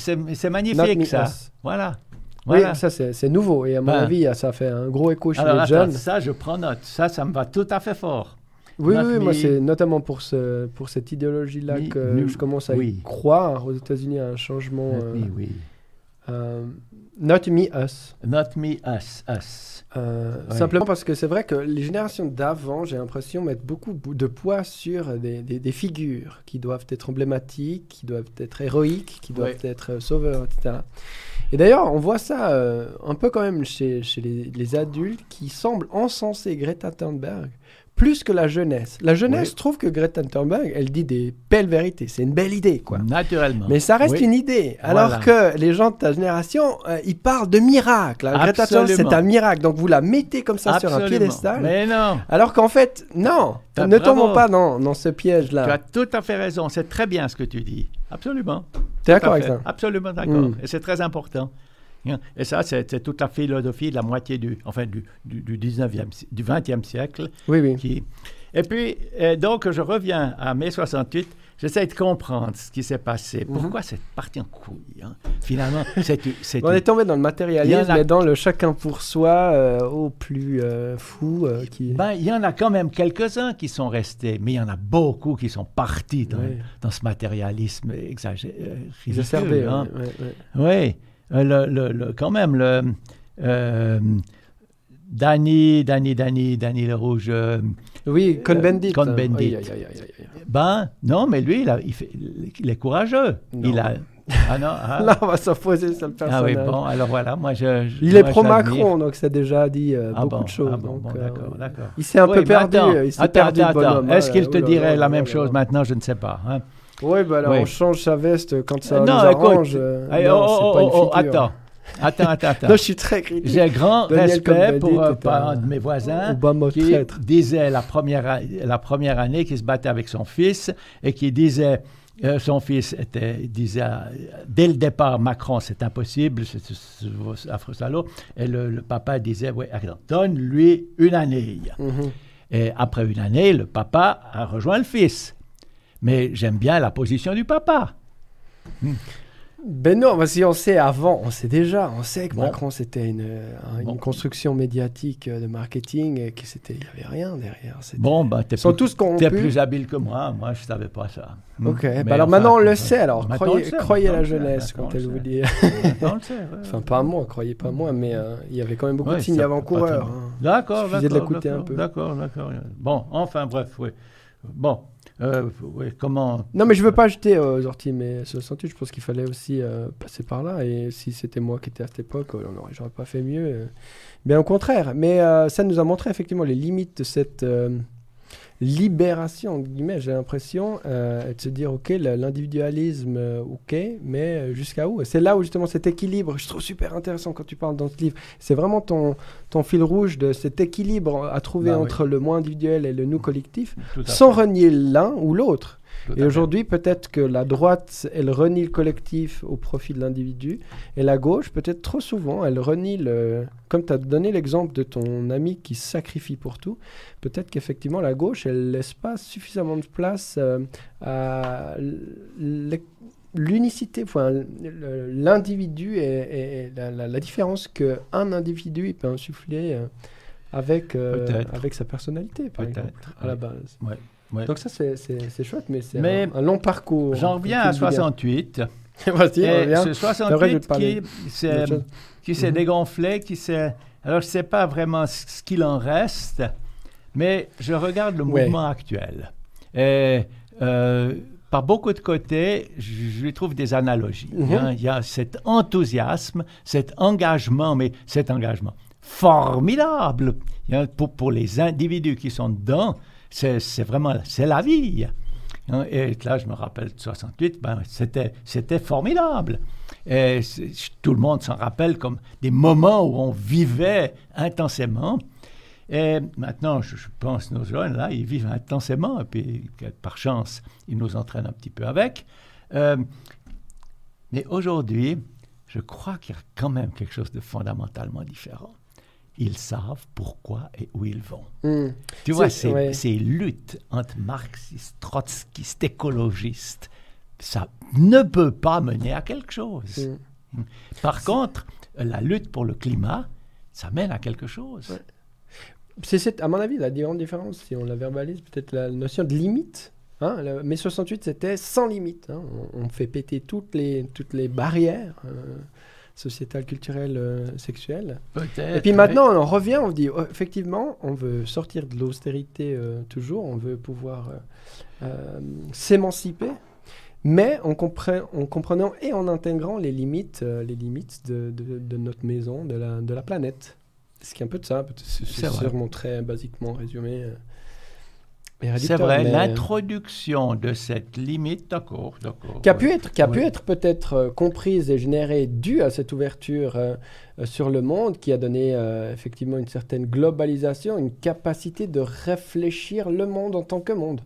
magnifique ça. us. Voilà. Oui, ça c'est nouveau et à mon Ben. avis, ça fait un gros écho chez Alors les attends, jeunes. ça, je prends note. Ça, ça me va tout à fait fort. Oui, Not oui, moi c'est notamment pour, ce, pour cette idéologie-là que je commence à Oui. y croire. Aux États-Unis, a un changement. euh, Oui, oui. euh, not me, us. Not me, us, us. Euh. Simplement parce que c'est vrai que les générations d'avant, j'ai l'impression, mettent beaucoup de poids sur des, des- des figures qui doivent être emblématiques, qui doivent être héroïques, qui doivent être euh, sauveurs, etc. Et d'ailleurs, on voit ça euh, un peu quand même chez, chez les, les adultes qui semblent encenser Greta Thunberg plus que la jeunesse. La jeunesse Oui. trouve que Greta Thunberg, elle dit des belles vérités. C'est une belle idée, quoi. Naturellement. Mais ça reste Oui. une idée. Alors Voilà. que les gens de ta génération, euh, ils parlent de miracle. hein. Greta Thunberg, c'est un miracle. Donc vous la mettez comme ça sur un piédestal. Mais non. Alors qu'en fait, non. T'as- ne bravo. tombons pas dans, dans ce Tu piège-là. as tout à fait raison. C'est très bien ce que tu dis. Absolument. T'es d'accord Tout à avec ça Absolument d'accord. Mm. Et c'est très important. Hein? Et ça, c'est toute la philosophie de la moitié du, enfin, du, du, du 19e, si- du 20e siècle. Oui, oui. Qui... Et puis, euh, donc, je reviens à mai 68. J'essaie de comprendre ce qui s'est passé. Mhm. Pourquoi c'est parti en couille hein? Finalement, c'est On est tombé dans le matérialisme, a- mais dans le chacun pour soi euh, au plus euh, fou euh, qui. Ben, il y en a quand même quelques-uns qui sont restés, mais il y en a beaucoup qui sont partis dans, ce matérialisme exagéré. exacerbé, hein? ouais. Oui, euh, le, le- le- quand même, le, euh, Danny, Danny, Danny, Danny le Rouge, euh, Oui, Cohn-Bendit. Cohn-Bendit. Aïe, aïe. ben, non, mais lui, il, a- il, fait- il est courageux. Non. Il a, Ah non ah. Là, on va s'opposer sur le Ah personnage. oui, bon, alors voilà, moi je. je- Il est moi, pro-Macron, donc a déjà dit euh, Ah beaucoup bon, de choses. ah bon, donc, bon, euh, d'accord, d'accord. Il s'est un Oui, peu perdu. attends, il s'est perdu, attends, bonhomme. Est-ce hein, qu'il te dirait la même chose maintenant? Je ne sais pas. hein. Oui, bah alors on change sa veste quand ça nous non, écoute, arrange. euh, Allez, non, oh, oh, une oh, oh, attends. Attends, attends, attends. Non, je suis très critique. J'ai grand Daniel respect pour euh, un- un de mes voisins qui traître. disait la première, a- la première année qu'il se battait avec son fils et qui disait, euh, son fils était, disait dès le départ, Macron, c'est impossible, c'est affreux salaud. Et le, le papa disait, oui, attends, donne-lui une année. Mhm. Et après une année, le papa a rejoint le fils. Mais j'aime bien la position du papa. Ben non, parce qu'on sait avant, on sait déjà, on sait que Bon. Macron c'était une, euh, une Bon. construction médiatique euh, de marketing et que c'était, il n'y avait rien derrière. Bon, ben, t'es plus, plus habile que moi. Moi, je savais pas ça. Ok, alors enfin, maintenant on le sait, alors on croyez, sait, croyez la on jeunesse quand on elle le vous dit. Maintenant, on le sait, ouais, Enfin, pas moi, croyez pas moi, mais euh, il y avait quand même beaucoup Ouais, de signes avant-coureurs. hein. D'accord, d'accord, l'écouter un d'accord, peu. D'accord, d'accord. Bon, enfin, bref, oui. Bon, euh, oui, comment... Non, mais je veux pas jeter euh, aux orties, mais 68, je pense qu'il fallait aussi euh, passer par là. Et si c'était moi qui étais à cette époque, euh, j'aurais pas fait mieux. euh. Bien au contraire. Mais ça nous a montré effectivement les limites de cette libération, entre guillemets, j'ai l'impression, euh, de se dire, ok, l'individualisme, euh, ok, mais euh, jusqu'à où? Et C'est là où justement cet équilibre, je trouve super intéressant quand tu parles dans ce livre. C'est vraiment ton, ton fil rouge de cet équilibre à trouver Bah oui. entre le moi individuel et le nous collectif, sans fait, renier l'un ou l'autre. Et aujourd'hui, peut-être que la droite, elle renie le collectif au profit de l'individu, et la gauche, peut-être trop souvent, elle renie le... Comme tu as donné l'exemple de ton ami qui sacrifie pour tout, peut-être qu'effectivement, la gauche, elle laisse pas suffisamment de place euh, à l'unicité, enfin, l'individu et, la, la- la différence qu'un individu peut insuffler euh, avec, euh, avec sa personnalité, par Peut-être, exemple, à la base. ouais. Donc ça, c'est- c'est c'est chouette, mais c'est Mais un, un long parcours. J'en reviens à 68. 68. Vas-y, Et reviens. ce C'est vrai, je vais 68 te parler qui s'est qui s'est Mhm. dégonflé, qui s'est... Alors, je ne sais pas vraiment ce qu'il en reste, mais je regarde le Ouais. mouvement actuel. Et euh, par beaucoup de côtés, je, je lui trouve des analogies. Mhm. hein. Il y a cet enthousiasme, cet engagement, mais cet engagement formidable pour, pour les individus qui sont dedans. C'est vraiment c'est la vie. Hein, Et là, je me rappelle de 68, ben, c'était, formidable. Et tout le monde s'en rappelle comme des moments où on vivait intensément. Et maintenant, je, pense nos jeunes, là, ils vivent intensément, et puis par chance, ils nous entraînent un petit peu avec. Euh, mais aujourd'hui, je crois qu'il y a quand même quelque chose de fondamentalement différent. Ils savent pourquoi et où ils vont. Hmm. Tu vois, C'est- ces, ouais. ces luttes entre marxistes, trotskistes, écologistes, ça ne peut pas mener à quelque chose. Hmm. Par contre, la lutte pour le climat, ça mène à quelque chose. Ouais. C'est, à mon avis, la grande différence, si on la verbalise, peut-être la notion de limite. Hein, le- mai 68, c'était sans limite. hein. On, on fait péter toutes les, toutes les barrières euh, sociétales, culturelles, euh, sexuelles. Peut-être. Et puis maintenant, on en revient, on dit, oh, effectivement, on veut sortir de l'austérité euh, toujours, on veut pouvoir euh, euh, s'émanciper, mais en, comprenant et en intégrant les limites, les limites de, de- de notre maison, de la, de la planète. Ce qui est un peu de ça, peut-être c'est sûrement très basiquement résumé. C'est vrai, mais- l'introduction de cette limite, d'accord, d'accord. qui a pu être, qui a pu être peut-être euh, comprise et générée due à cette ouverture euh, euh, sur le monde, qui a donné effectivement une certaine globalisation, une capacité de réfléchir le monde en tant que monde.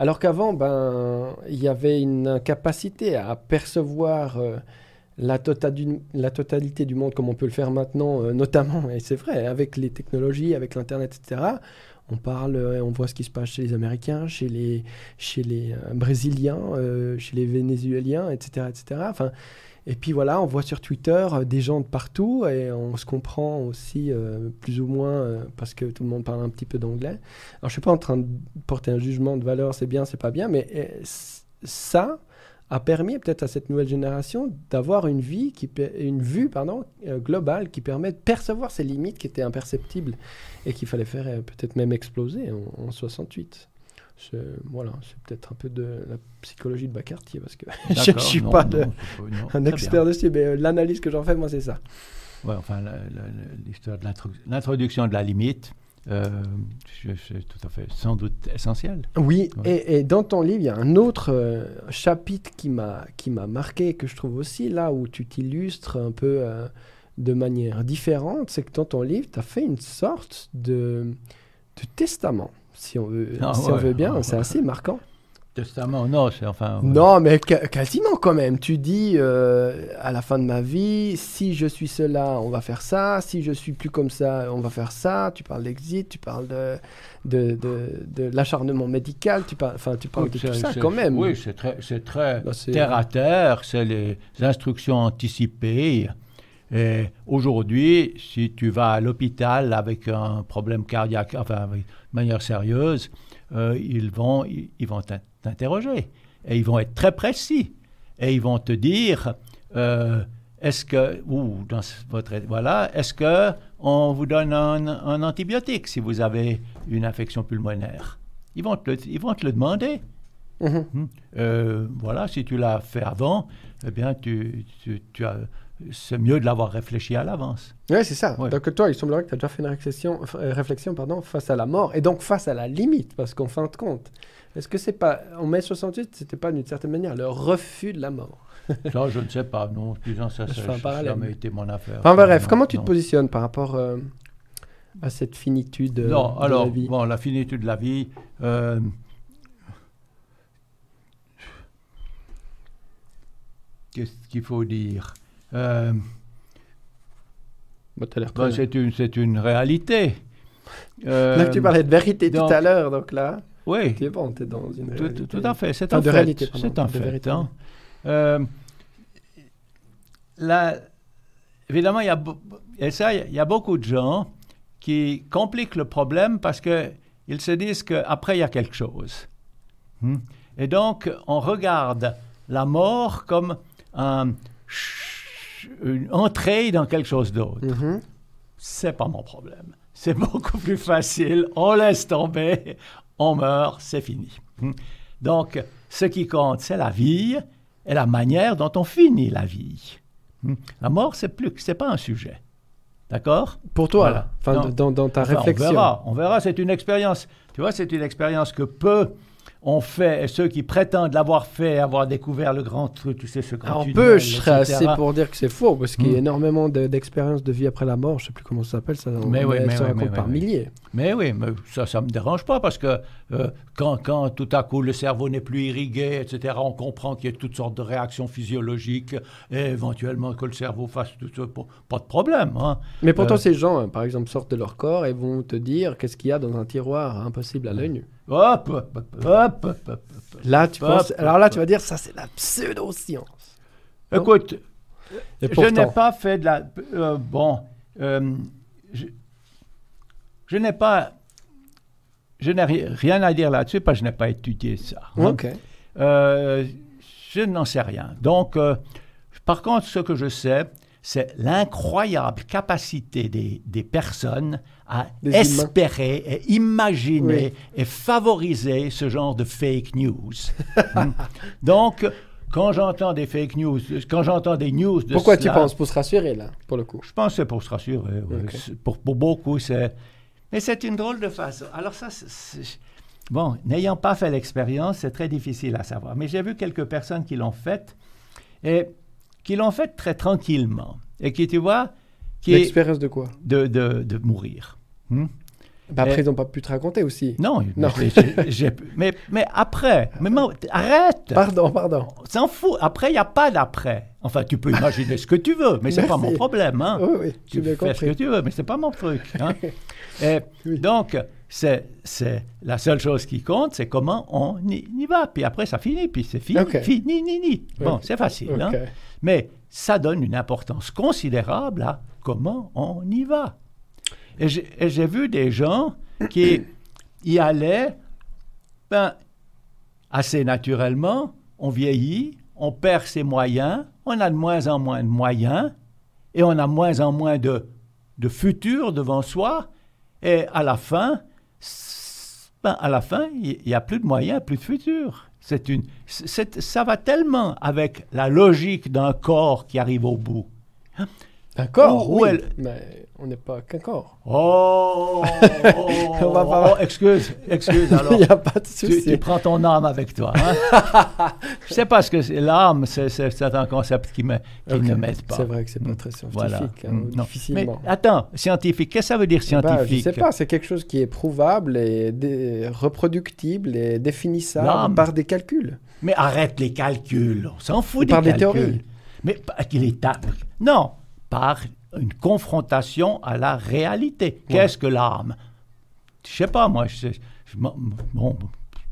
Alors qu'avant, ben, il y avait une incapacité à percevoir la, tota- la totalité du monde comme on peut le faire maintenant, notamment, et c'est vrai, avec les technologies, avec l'Internet, etc. On parle, euh, on voit ce qui se passe chez les Américains, chez les, chez les euh, Brésiliens, euh, chez les Vénézuéliens, etc., etc. Enfin, et puis voilà, on voit sur Twitter des gens de partout et on se comprend aussi plus ou moins parce que tout le monde parle un petit peu d'anglais. Alors je suis pas en train de porter un jugement de valeur, c'est bien, c'est pas bien, mais ça a permis peut-être à cette nouvelle génération d'avoir une vie qui une vue pardon euh, globale qui permet de percevoir ces limites qui étaient imperceptibles et qu'il fallait faire euh, peut-être même exploser en, en 68 Je- voilà, c'est peut-être un peu de la psychologie de Bacartier parce que je ne suis non, pas non, de- faut- non, un expert dessus, mais euh, l'analyse que j'en fais, moi, c'est ça. Ouais, enfin, la- la- la- l'histoire de l'intro- l'introduction de la limite, euh, c'est tout à fait, sans doute essentiel. Oui, Ouais. et, et dans ton livre, il y a un autre euh, chapitre qui m'a qui m'a marqué, que je trouve aussi là où tu t'illustres un peu euh, de manière différente, c'est que dans ton livre, tu as fait une sorte de, de testament, si on veut, Ah si on veut bien. ouais, c'est assez marquant. Testament, non, c'est enfin. Non, mais quasiment quand même. Tu dis euh, à la fin de ma vie, si je suis cela, on va faire ça. Si je suis plus comme ça, on va faire ça. Tu parles d'exit, tu parles de, de, de, de l'acharnement médical. Tu parles, enfin, tu parles Oui, de tout ça quand même. Oui, c'est très, c'est très Là, c'est- terre à terre, c'est les instructions anticipées. Et aujourd'hui, si tu vas à l'hôpital avec un problème cardiaque, enfin, de manière sérieuse, euh, ils vont, ils, vont t'in- t'interroger et ils vont être très précis et ils vont te dire euh, est-ce que, ou dans votre, voilà, est-ce que on vous donne un, un antibiotique si vous avez une infection pulmonaire? Ils vont te le, ils vont te le demander. Mhm. Hmm. Euh, voilà, si tu l'as fait avant, eh bien, tu, tu- tu as, c'est mieux de l'avoir réfléchi à l'avance. Ouais, c'est ça. Ouais. Donc toi, il semblerait que tu as déjà fait une réflexion, euh, réflexion pardon, face à la mort et donc face à la limite, parce qu'en fin de compte, est-ce que c'est pas, en mai 68, c'était pas d'une certaine manière le refus de la mort? Ça, je ne sais pas, non. Disons, ça, ça n'a jamais été mon affaire. Enfin bref, Non, comment tu te non. positionnes par rapport euh, à cette finitude euh, Non, de alors, la vie? bon, la finitude de la vie. Qu'est-ce qu'il faut dire? Euh, Bah, très- C'est une, c'est une réalité. Euh, Là, tu parlais de vérité donc- tout à l'heure, donc là, Oui, tu es bon, tu es dans une tout, réalité. tout à fait. C'est Ah, un de fait. C'est un de fait. vérité. hein. Euh, là, évidemment, il y a, beau- et ça, il y a beaucoup de gens qui compliquent le problème parce que ils se disent qu'après, il y a quelque chose. Hmm? Et donc, on regarde la mort comme un- une entrée dans quelque chose d'autre. Mhm. C'est pas mon problème. C'est beaucoup plus facile. On laisse tomber, on meurt, c'est fini. Hmm. Donc, ce qui compte, c'est la vie et la manière dont on finit la vie. Hmm. La mort, c'est plus, c'est pas un sujet. D'accord? Pour toi, Voilà. là, enfin, dans, dans ta Enfin, réflexion. On verra, on verra. C'est une expérience. Tu vois, c'est une expérience que peu ont fait ceux qui prétendent l'avoir fait, avoir découvert le grand truc, tu sais, ce grand Alors, tunnel, peu, je serais assez pour dire que c'est faux, parce qu'il y a Hmm. énormément de- d'expériences de vie après la mort, je sais plus comment ça s'appelle, ça, Mais oui, elles mais se oui, mais par oui, oui. milliers. Mais oui, mais ça, ça me dérange pas parce que euh, quand, quand tout à coup le cerveau n'est plus irrigué, etc., on comprend qu'il y a toutes sortes de réactions physiologiques et éventuellement que le cerveau fasse tout ça, pas- pas de problème. hein. Mais pourtant, Euh. ces gens, hein, par exemple, sortent de leur corps et vont te dire qu'est-ce qu'il y a dans un tiroir impossible à l'œil nu. Hop, hop, hop, hop, hop, hop. Là, tu Hop, penses. Alors là, tu vas dire ça, c'est la pseudo-science. Écoute, je n'ai pas fait de la... euh, bon, euh, je, je n'ai pas... Je n'ai ri- rien à dire là-dessus parce que je n'ai pas étudié ça. hein. Ok. Euh, je n'en sais rien. Donc, par contre, ce que je sais, c'est l'incroyable capacité des, des personnes à Des humains. espérer et imaginer Oui. et favoriser ce genre de fake news. Hmm. Donc, quand j'entends des fake news, quand j'entends des news de Pourquoi tu penses? Pour se rassurer, là, pour le coup. je pense que c'est pour se rassurer. C'est- Pour, pour beaucoup, c'est. Mais c'est une drôle de façon. Alors, ça, c'est- Bon, n'ayant pas fait l'expérience, c'est très difficile à savoir. Mais j'ai vu quelques personnes qui l'ont faite et qui l'ont faite très tranquillement. Et qui, tu vois, L'expérience de quoi? de, de, de mourir. Hmm? bah, Après, ils n'ont pas pu te raconter aussi. Non, Non. mais mais, mais après, mais arrête Pardon, pardon. On s'en fout. Après, il n'y a pas d'après. Enfin, tu peux imaginer ce que tu veux, mais c'est pas mon problème. Hein? Oui, oui, tu fais ce que compris. tu veux, mais c'est pas mon truc. hein. Et Oui. Donc, c'est, la seule chose qui compte, c'est comment on y, y va. Puis après, ça finit, puis c'est fini, Ok. fini, ni, ni. Bon, c'est facile. hein. Mais ça donne une importance considérable à comment on y va. Et j'ai, vu des gens qui y allaient, ben, assez naturellement, on vieillit, on perd ses moyens, on a de moins en moins de moyens, et on a de moins en moins de, de futur devant soi, et à la fin, ben, à la fin, il n'y a plus de moyens, plus de futur. C'est une, ça va tellement avec la logique d'un corps qui arrive au bout. Où oui, elle- mais on n'est pas qu'un corps. Oh, On va pas- oh, excuse, excuse alors. Il n'y a pas de Tu, souci. tu prends ton âme avec toi. Hein? Je sais pas ce que c'est. L'âme, c'est, un concept qui, me, qui Ok. ne m'aide pas. C'est vrai que c'est pas très scientifique, Voilà. hein, Mm, non. difficilement. Mais attends, scientifique, qu'est-ce que ça veut dire scientifique je sais pas, c'est quelque chose qui est prouvable et reproductible et définissable par des calculs. Mais arrête les calculs, on s'en fout Par des des calculs. théories. Mais pas qu'il est non, par une confrontation à la réalité. Qu'est-ce que l'âme? Je sais pas, moi. Je je bon,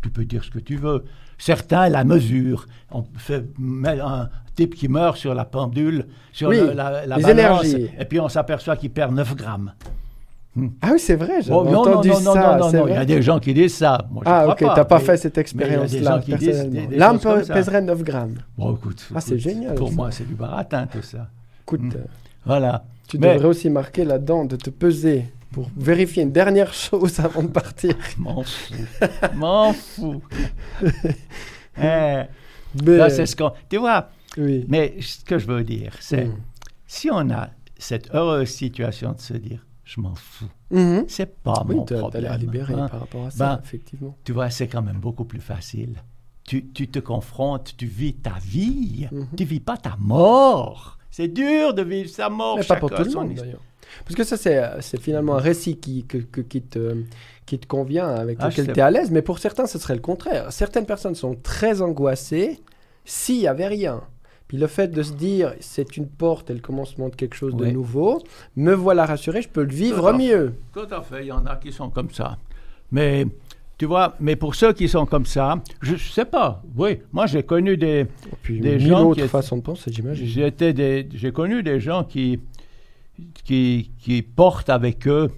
tu peux dire ce que tu veux. Certains la mesurent. On fait met un type qui meurt sur la pendule, sur Oui, le- la, la les balance, énergies. et puis on s'aperçoit qu'il perd 9 grammes. Ah oui, c'est vrai, j'avais Oh, entendu non, non, ça. non, non, c'est non, il y a des gens qui disent ça. Moi, je Ah ok, t'as pas fait cette expérience-là gens qui disent personnellement. L'âme pèserait 9 grammes. Bon, écoute, Ah, c'est génial, Pour ça. moi, c'est du baratin, tout ça. Écoute, Mm. euh, Voilà. tu Mais- devrais aussi marquer là-dedans de te peser pour vérifier une dernière chose avant de partir. M'en fous. M'en fous. Eh, Mais, là, c'est ce qu'on. Tu vois, oui. mais ce que je veux dire, c'est Mm. si on a cette heureuse situation de se dire, je m'en fous, Mhm. c'est pas Oui, mon problème. l'air libéré hein. par rapport à ça, Ben, effectivement. Tu vois, c'est quand même beaucoup plus facile. Tu, tu te confrontes, tu vis ta vie, Mhm. tu vis pas ta mort. C'est dur de vivre sa mort. Mais pas pour tout le monde d'ailleurs. Parce que ça, c'est, euh, finalement un récit qui, que- que- qui, te, qui te convient, avec Ah, lequel tu es à l'aise, mais pour certains, ce serait le contraire. Certaines personnes sont très angoissées s'il n'y avait rien. Puis le fait de se dire, c'est une porte et le commencement de quelque chose de nouveau, me voilà rassuré, je peux le vivre Tout à fait. mieux. Tout à fait, il y en a qui sont comme ça. Mais tu vois, mais pour ceux qui sont comme ça, je ne sais pas. Oui, moi j'ai connu des, puis Des mille gens autres qui- façons de penser, j'imagine. J'ai connu des gens qui, qui, qui portent avec eux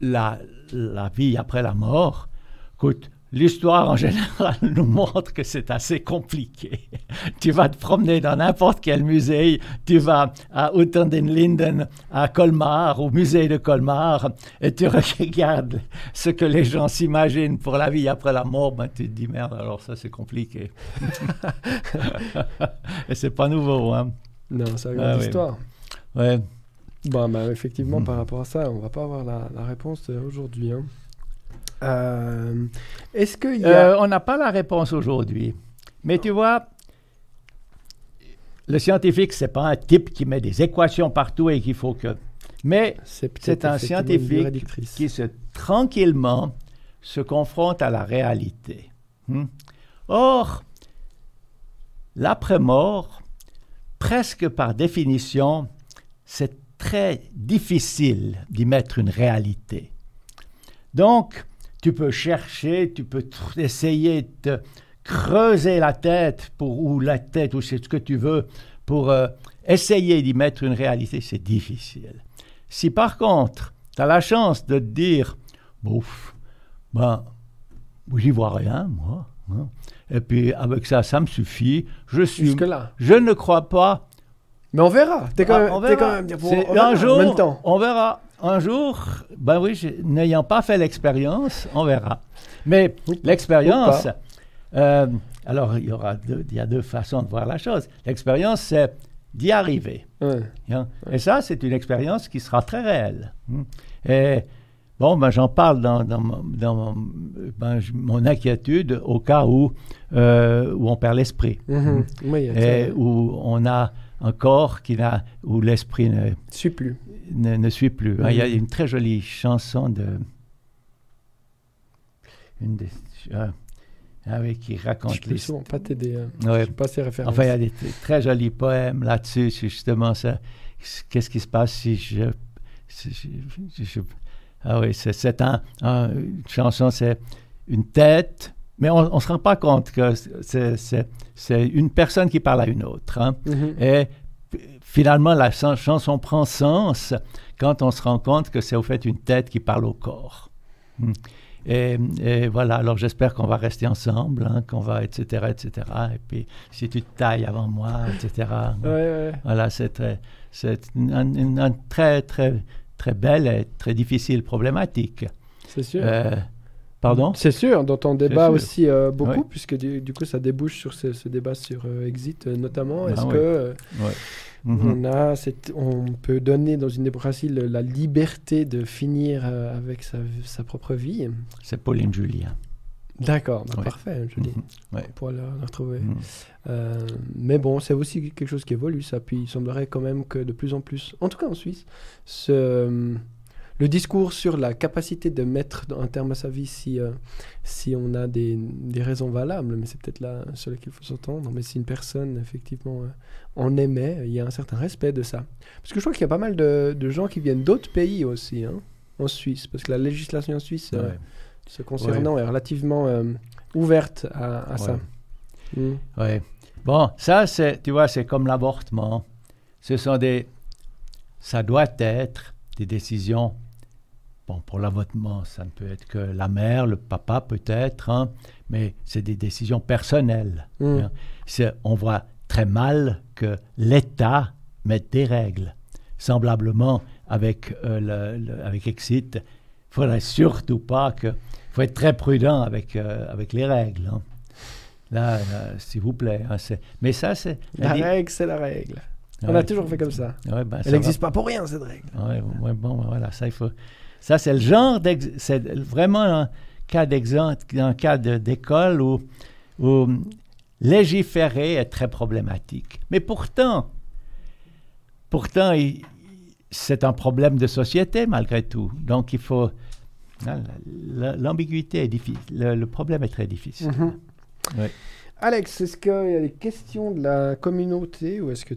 la, la vie après la mort. Écoute, l'histoire en général nous montre que c'est assez compliqué. tu vas te promener dans n'importe quel musée, tu vas à Unter den Linden, à Colmar, au musée de Colmar, et tu regardes ce que les gens s'imaginent pour la vie après la mort, ben tu te dis merde, alors ça c'est compliqué. et c'est pas nouveau, hein. Non, c'est une Ah grande oui. histoire. Ouais. Bon, bah, effectivement, Mm. par rapport à ça, on va pas avoir la, la réponse euh, aujourd'hui. hein. Euh, Est-ce qu'il a... Euh, on n'a pas la réponse aujourd'hui. Mais tu vois, le scientifique, c'est pas un type qui met des équations partout et qu'il faut que. Mais c'est un scientifique qui se tranquillement se confronte à la réalité. Hmm? Or, l'après-mort, presque par définition, c'est très difficile d'y mettre une réalité. Donc, tu peux chercher, tu peux essayer de creuser la tête pour ou la tête ou c'est ce que tu veux pour euh, essayer d'y mettre une réalité, c'est difficile. Si par contre, tu as la chance de te dire, bouf, ben, j'y vois rien, moi. hein. Et puis avec ça, ça me suffit. Je suis, Jusque-là. je ne crois pas. Mais on verra. T'es quand, Ah, quand même... on verra un en jour, même temps. on verra. Un jour, ben oui, n'ayant pas fait l'expérience, on verra. Mais l'expérience, euh, alors il y aura deux, il y a deux façons de voir la chose. L'expérience, c'est d'y arriver. Ouais. hein? Et ça, c'est une expérience qui sera très réelle. hein? Et bon, ben, j'en parle dans, dans mon- dans mon, ben, mon inquiétude au cas où, euh, où on perd l'esprit. Oui, il y a Et où on a un corps qui n'a, où l'esprit ne, plus. ne, ne suit plus. Mhm. Il y a une très jolie chanson de. Une des, ah, ah oui, qui Je raconte les. souvent pas t'aider. hein. Ouais. Je suis pas assez référence. Enfin, il y a des très jolis poèmes là-dessus, justement ça. Qu'est-ce qui se passe si je. si je- je- ah oui, c'est c'est un, un- une chanson, c'est une tête, mais on ne se rend pas compte que c'est- une personne qui parle à une autre. hein. Mhm. Et finalement, la chan- chanson prend sens quand on se rend compte que c'est au fait une tête qui parle au corps. Hmm. Et, et voilà, alors j'espère qu'on va rester ensemble, hein, qu'on va, etc., etc. Et puis, si tu te tailles avant moi, etc. Ouais, ouais. Voilà, c'est une très, très, très belle et très difficile problématique. C'est sûr. Euh, Pardon? C'est sûr, dont on débat aussi euh, beaucoup, Ouais. puisque du, du coup ça débouche sur ce, ce débat sur euh, Exit euh, notamment. Ah Est-ce ouais. que Mhm. on, a cette- on peut donner dans une démocratie le- la liberté de finir euh, avec sa, sa propre vie? C'est Pauline Julien. D'accord, bah, Ouais. parfait, je dis. Mhm. Ouais. On pourra la, la retrouver. Mhm. Euh, mais bon, c'est aussi quelque chose qui évolue, ça. Puis il semblerait quand même que de plus en plus, en tout cas en Suisse, ce, le discours sur la capacité de mettre un terme à sa vie si, euh, si on a des, des raisons valables, mais c'est peut-être là sur lequel il faut s'entendre, mais si une personne effectivement euh, en aimait, il y a un certain respect de ça. Parce que je crois qu'il y a pas mal de, de gens qui viennent d'autres pays aussi, hein, en Suisse, parce que la législation en Suisse, euh, Ouais. ce concernant, est relativement ouverte à, à ça. Ouais. Mm. Ouais. Bon, ça, c'est, tu vois, c'est comme l'avortement. Ce sont des. Ça doit être des décisions. Bon, pour l'avortement, ça ne peut être que la mère, le papa peut-être, hein, mais c'est des décisions personnelles. Mm. hein. C'est- on voit très mal que l'État mette des règles. Semblablement, avec, euh, le, le- avec Exit, il faudrait surtout pas que. Il faut être très prudent avec, euh, avec les règles. hein. Là, là, s'il vous plaît. mais ça, c'est. La règle, c'est la règle. On Ouais. a toujours fait comme ça. Ouais, ben, Elle va n'existe pas pour rien, cette règle. Ouais, bon, ben, voilà, ça, il faut. Ça, c'est le genre. C'est vraiment un cas d'exemple, un cas d'école où, où légiférer est très problématique. Mais pourtant, pourtant, il- c'est un problème de société malgré tout. Donc, il faut. hein, la- L'ambiguïté est difficile. Le, le problème est très difficile. Mhm. Ouais. Alex, est-ce qu'il y a des questions de la communauté ou est-ce que,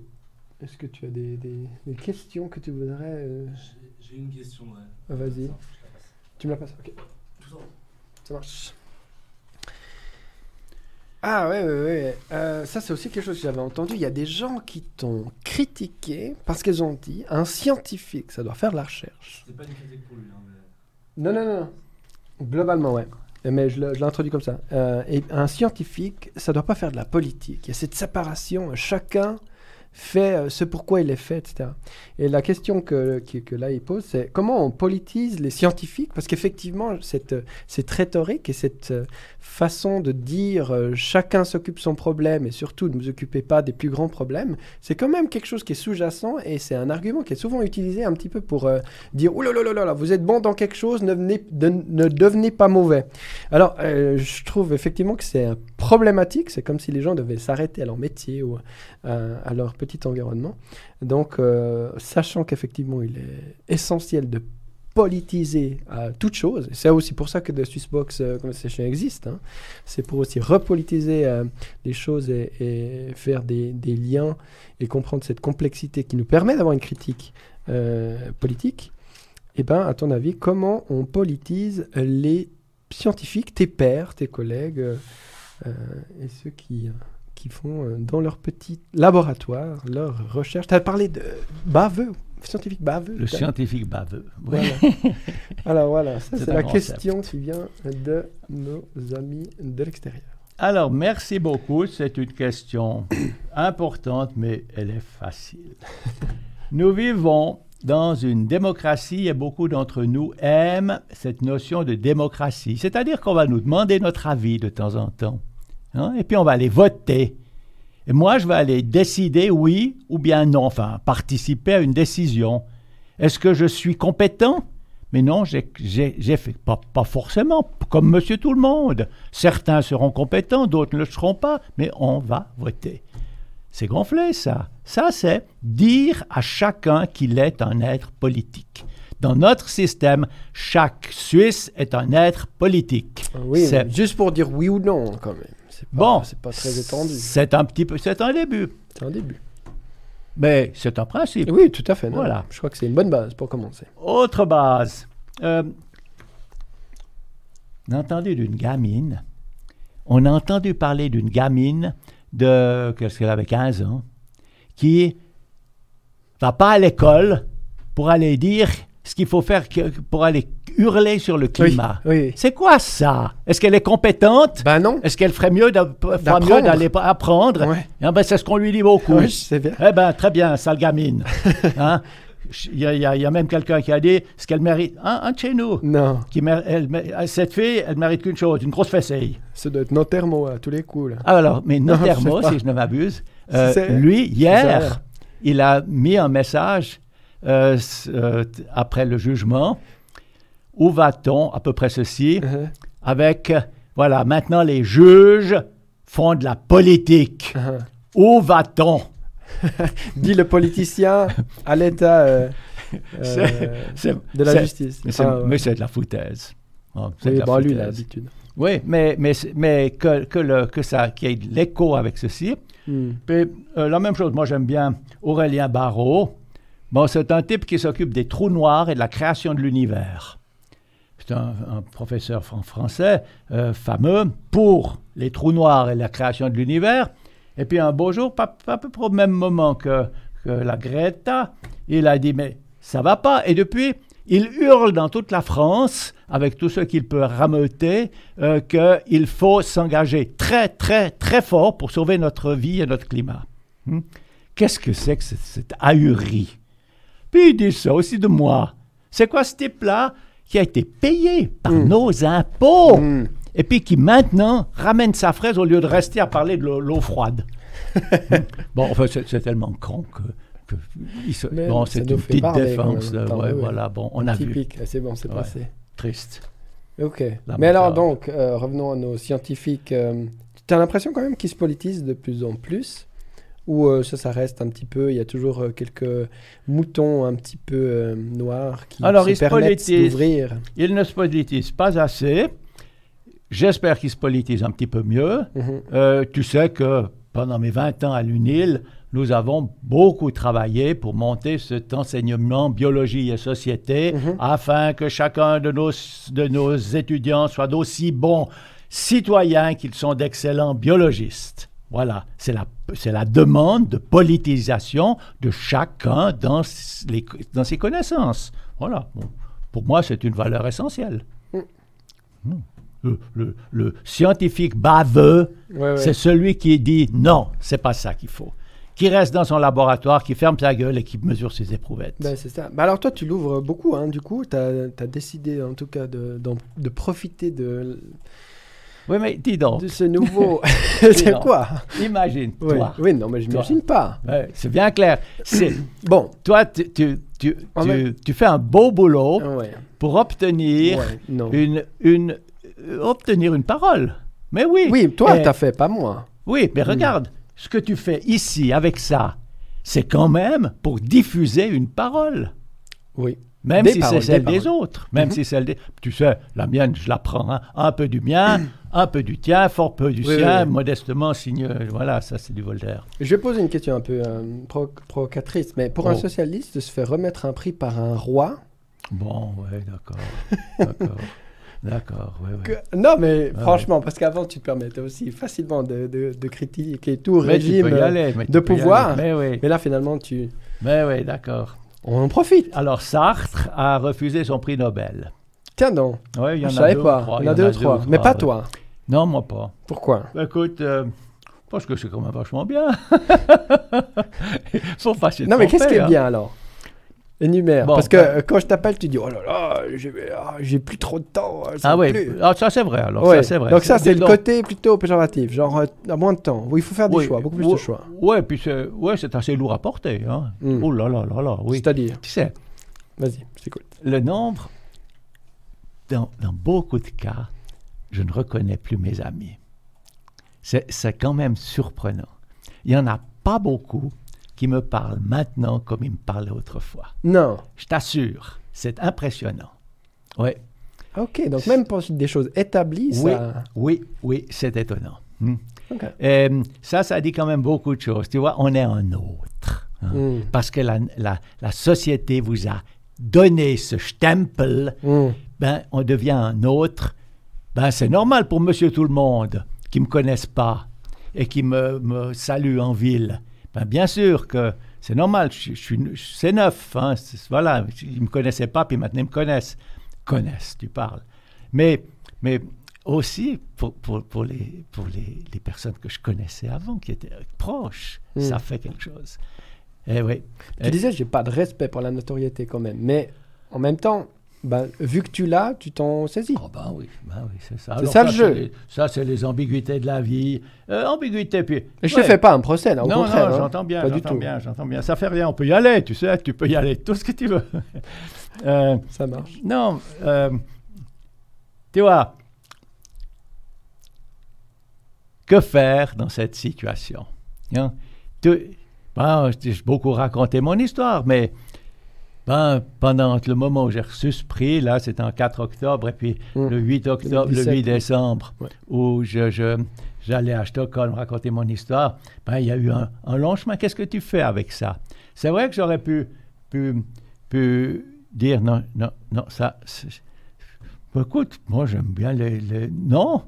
est que tu as des, des- des questions que tu voudrais... euh, J'ai- une question. Ouais. ah, Vas-y, tu me la passes. Ok, Tout ça. marche. Ah ouais, ouais, ouais. Euh, ça, c'est aussi quelque chose que j'avais entendu. Il y a des gens qui t'ont critiqué parce qu'ils ont dit un scientifique, ça doit faire de la recherche. C'est pas une critique pour lui. Hein, mais... Non, non, non. Globalement, ouais. Mais je l'introduis comme ça. Euh, et un scientifique, ça doit pas faire de la politique. Il y a cette séparation. Chacun fait euh, ce pourquoi il est fait, etc. Et la question que, que, là il pose, c'est comment on politise les scientifiques? Parce qu'effectivement, cette, cette rhétorique et cette euh, façon de dire euh, chacun s'occupe son problème et surtout ne vous occupez pas des plus grands problèmes, c'est quand même quelque chose qui est sous-jacent et c'est un argument qui est souvent utilisé un petit peu pour dire oh là vous êtes bon dans quelque chose, ne, venez- ne devenez pas mauvais. Alors, je trouve effectivement que c'est problématique. C'est comme si les gens devaient s'arrêter à leur métier ou à leur petit environnement. Donc, euh, sachant qu'effectivement, il est essentiel de politiser euh, toute chose. C'est aussi pour ça que The Swissbox euh, Conversation existe. hein. C'est pour aussi repolitiser euh, les choses et, et faire des, des liens et comprendre cette complexité qui nous permet d'avoir une critique euh, politique. Eh bien, à ton avis, comment on politise les scientifiques, tes pairs, tes collègues et ceux qui, qui font euh, dans leur petit laboratoire leurs recherches Tu as parlé de baveux, scientifique baveux. Le scientifique baveux. Oui. Voilà. Alors voilà, ça C'est la question qui vient de nos amis de l'extérieur. Alors, merci beaucoup. C'est une question importante, mais elle est facile. Nous vivons dans une démocratie et beaucoup d'entre nous aiment cette notion de démocratie. C'est-à-dire qu'on va nous demander notre avis de temps en temps. Hein, et puis on va aller voter. Et moi, je vais aller décider oui ou bien non, enfin, participer à une décision. Est-ce que je suis compétent? Mais non, j'ai- fait, pas, pas forcément, comme monsieur tout le monde. Certains seront compétents, d'autres ne le seront pas, mais on va voter. C'est gonflé, ça. Ça, c'est dire à chacun qu'il est un être politique. Dans notre système, chaque Suisse est un être politique. Oui, juste pour dire oui ou non quand même. C'est pas, Bon, c'est pas très étendu. C'est un petit peu, c'est un début, C'est un début. mais c'est un principe. Oui, tout à fait. non. Voilà. Je crois que c'est une bonne base pour commencer. Autre base. Euh, on a entendu d'une gamine. On a entendu parler d'une gamine de, qu'est-ce qu'elle avait, 15 ans, qui va pas à l'école pour aller dire ce qu'il faut faire que- pour aller hurler sur le climat. Oui, oui. C'est quoi ça? Est-ce qu'elle est compétente? Bah non. Est-ce qu'elle ferait mieux d'aller apprendre? Ouais. Ah ben, c'est ce qu'on lui dit beaucoup. Oui, sais bien. Eh ben, très bien, sale gamine. Hein? il y, a- il y même quelqu'un qui a dit ce qu'elle mérite, un, un de chez nous, Non, qui elle cette fille, elle mérite qu'une chose, une grosse fessée. ça doit être nos thermos à tous les coups, là. Alors, mais pas. si je ne m'abuse, euh, C'est- lui, hier, il a mis un message euh, euh, après le jugement. Où va-t-on À peu près ceci? Uh-huh, Avec, voilà, maintenant les juges font de la politique. uh-huh. Où va-t-on? Dit le politicien à l'état euh, euh, C'est- c'est- de la c'est- justice. Mais c'est Ah, ouais. mais c'est de la foutaise. Oh, c'est de Oui, la bon, lui, il a foutaise. l'habitude. Oui, mais, mais, mais que, que, le, que ça, qu'il y ait de l'écho avec ceci. Hmm. Puis, euh, la même chose, moi j'aime bien Aurélien Barrault. Bon, c'est un type qui s'occupe des trous noirs et de la création de l'univers. Un, professeur fran- français euh, fameux pour les trous noirs et la création de l'univers. Et puis un beau jour, à peu près au même moment que, que la Greta, il a dit mais ça va pas. Et depuis, il hurle dans toute la France, avec tout ce qu'il peut rameuter, euh, qu'il faut s'engager très, très, très fort pour sauver notre vie et notre climat. Hmm? Qu'est-ce que c'est que cette, cette ahurie? Puis il dit ça aussi de moi. C'est quoi ce type-là? Qui a été payé par Hmm. nos impôts Hmm. et puis qui maintenant ramène sa fraise au lieu de rester à parler de l'eau froide. bon, enfin, c'est tellement con que. se- bon, c'est une petite défense. même. euh, ouais, oui, voilà, bon, on a vu. Typique, c'est bon, c'est Ouais. passé. Triste. Ok. La Mais alors donc, euh, revenons à nos scientifiques. euh, tu as l'impression quand même qu'ils se politisent de plus en plus? Ou euh, ça, ça reste un petit peu, il y a toujours euh, quelques moutons un petit peu euh, noirs qui Alors, se ils permettent politisent. d'ouvrir Il ne se politise pas assez. J'espère qu'il se politise un petit peu mieux. Mhm. Euh, tu sais que pendant mes 20 ans à l'UNIL, nous avons beaucoup travaillé pour monter cet enseignement biologie et société Mhm. afin que chacun de nos, de nos étudiants soit d'aussi bons citoyens qu'ils sont d'excellents biologistes. Voilà, c'est la, c'est la demande de politisation de chacun dans, s- les, dans ses connaissances. Voilà, Bon, pour moi, c'est une valeur essentielle. Mm. Mm. Le, le- le scientifique baveux, Ouais, ouais. c'est celui qui dit non, c'est pas ça qu'il faut. Qui reste dans son laboratoire, qui ferme sa gueule et qui mesure ses éprouvettes. Ben, c'est ça. Ben, alors toi, tu l'ouvres beaucoup, hein, du coup, tu as, décidé en tout cas de profiter de, oui, mais dis donc, de ce nouveau... c'est quoi? Imagine, Oui, toi. oui, non, mais je n'imagine pas. Ouais, c'est bien clair. C'est, Bon, toi, tu, tu, tu, En tu- tu fais un beau boulot ouais, pour obtenir ouais, une, une, euh, obtenir une parole. Mais oui. Oui, toi, Eh, t'as fait, pas moi. Oui, mais regarde, ce que tu fais ici avec ça, c'est quand même pour diffuser une parole. Oui. Même Des si c'est celle des autres. Même Mhm. si celle des... Tu sais, la mienne, je la prends. hein. Un peu du mien, un peu du tien, fort peu du Oui, sien, oui. modestement signe... Voilà, ça c'est du Voltaire. Je vais poser une question un peu euh, pro- provocatrice, mais pour un Oh. socialiste, de se faire remettre un prix par un roi... Bon, ouais, d'accord. d'accord. D'accord, ouais. que- Non, mais Ah franchement, parce qu'avant, tu te permettais aussi facilement de, de- de critiquer tout Mais régime. aller. de pouvoir. Mais oui, Mais là, finalement, tu... mais oui, d'accord. On en profite. Alors, Sartre a refusé son prix Nobel. Tiens donc, Ouais, il y en je a savais deux, pas. ou trois, Il y en a deux, trois. Mais pas toi. Non, moi pas. Pourquoi? Écoute, euh, parce que c'est quand même vachement bien. Faut de Non, mais qu'est-ce qui est bien alors? Énumère. Bon, Parce que ben- euh, quand je t'appelle, tu dis Oh là là, j'ai j'ai plus trop de temps. ça Ah oui, ah, ça c'est vrai alors. Ouais. Ça c'est vrai. Donc, ça, c'est le Donc- côté plutôt péjoratif. Genre, euh, moins de temps. Il faut faire des Oui, choix, beaucoup plus de choix. Ouais, puis c'est ouais, c'est assez lourd à porter. Hein. Hmm. Oh là là là là, oui. C'est-à-dire, Tu sais, vas-y, je t'écoute. le nombre, dans, dans beaucoup de cas, je ne reconnais plus mes amis. C'est c'est quand même surprenant. Il n'y en a pas beaucoup qui me parlent maintenant comme ils me parlaient autrefois. Non. Je t'assure, c'est impressionnant. Oui, Ok, donc même pour des choses établies, oui, ça. oui, oui, c'est étonnant. Hmm. Ok. Euh, ça, ça dit quand même beaucoup de choses. Tu vois, on est un autre. hein. Hmm. Parce que la, la- la société vous a donné ce stempel, Hmm. ben, on devient un autre. Ben, c'est normal pour monsieur tout le monde qui ne me connaissent pas et qui me, me saluent en ville. Ben, bien sûr que c'est normal, je, je c'est neuf. hein, voilà, ils ne me connaissaient pas, puis maintenant ils me connaissent. Connaissent, tu parles. Mais, mais aussi pour, pour, pour, les, pour les, les personnes que je connaissais avant, qui étaient proches, Mm. ça fait quelque chose. Eh oui. Tu Et- disais, j'ai pas de respect pour la notoriété quand même. Mais en même temps, ben, vu que tu l'as, tu t'en saisis. Oh ben oui, ben oui, c'est ça. C'est ça, le jeu. les- ça, c'est les ambiguïtés de la vie. Euh, ambiguïté, puis... Et je ouais. te fais pas un procès, là, au non, contraire. non, hein. j'entends bien, Pas du j'entends tout. bien, j'entends bien. Ça fait rien, on peut y aller, tu sais, tu peux y aller tout ce que tu veux. Euh, Ça marche. non, euh, tu vois, que faire dans cette situation hein? Tu- ben, J'ai beaucoup raconté mon histoire, mais ben, pendant le moment où j'ai reçu ce prix, là, c'était en 4 octobre, et puis Mm. le 8 octobre, le 2017, 8 décembre, Ouais. où je, je- j'allais à Stockholm raconter mon histoire, ben, il y a eu un, un long chemin. Qu'est-ce que tu fais avec ça? C'est vrai que j'aurais pu, pu, pu dire non, non, non, ça. écoute, moi j'aime bien les, les- Non,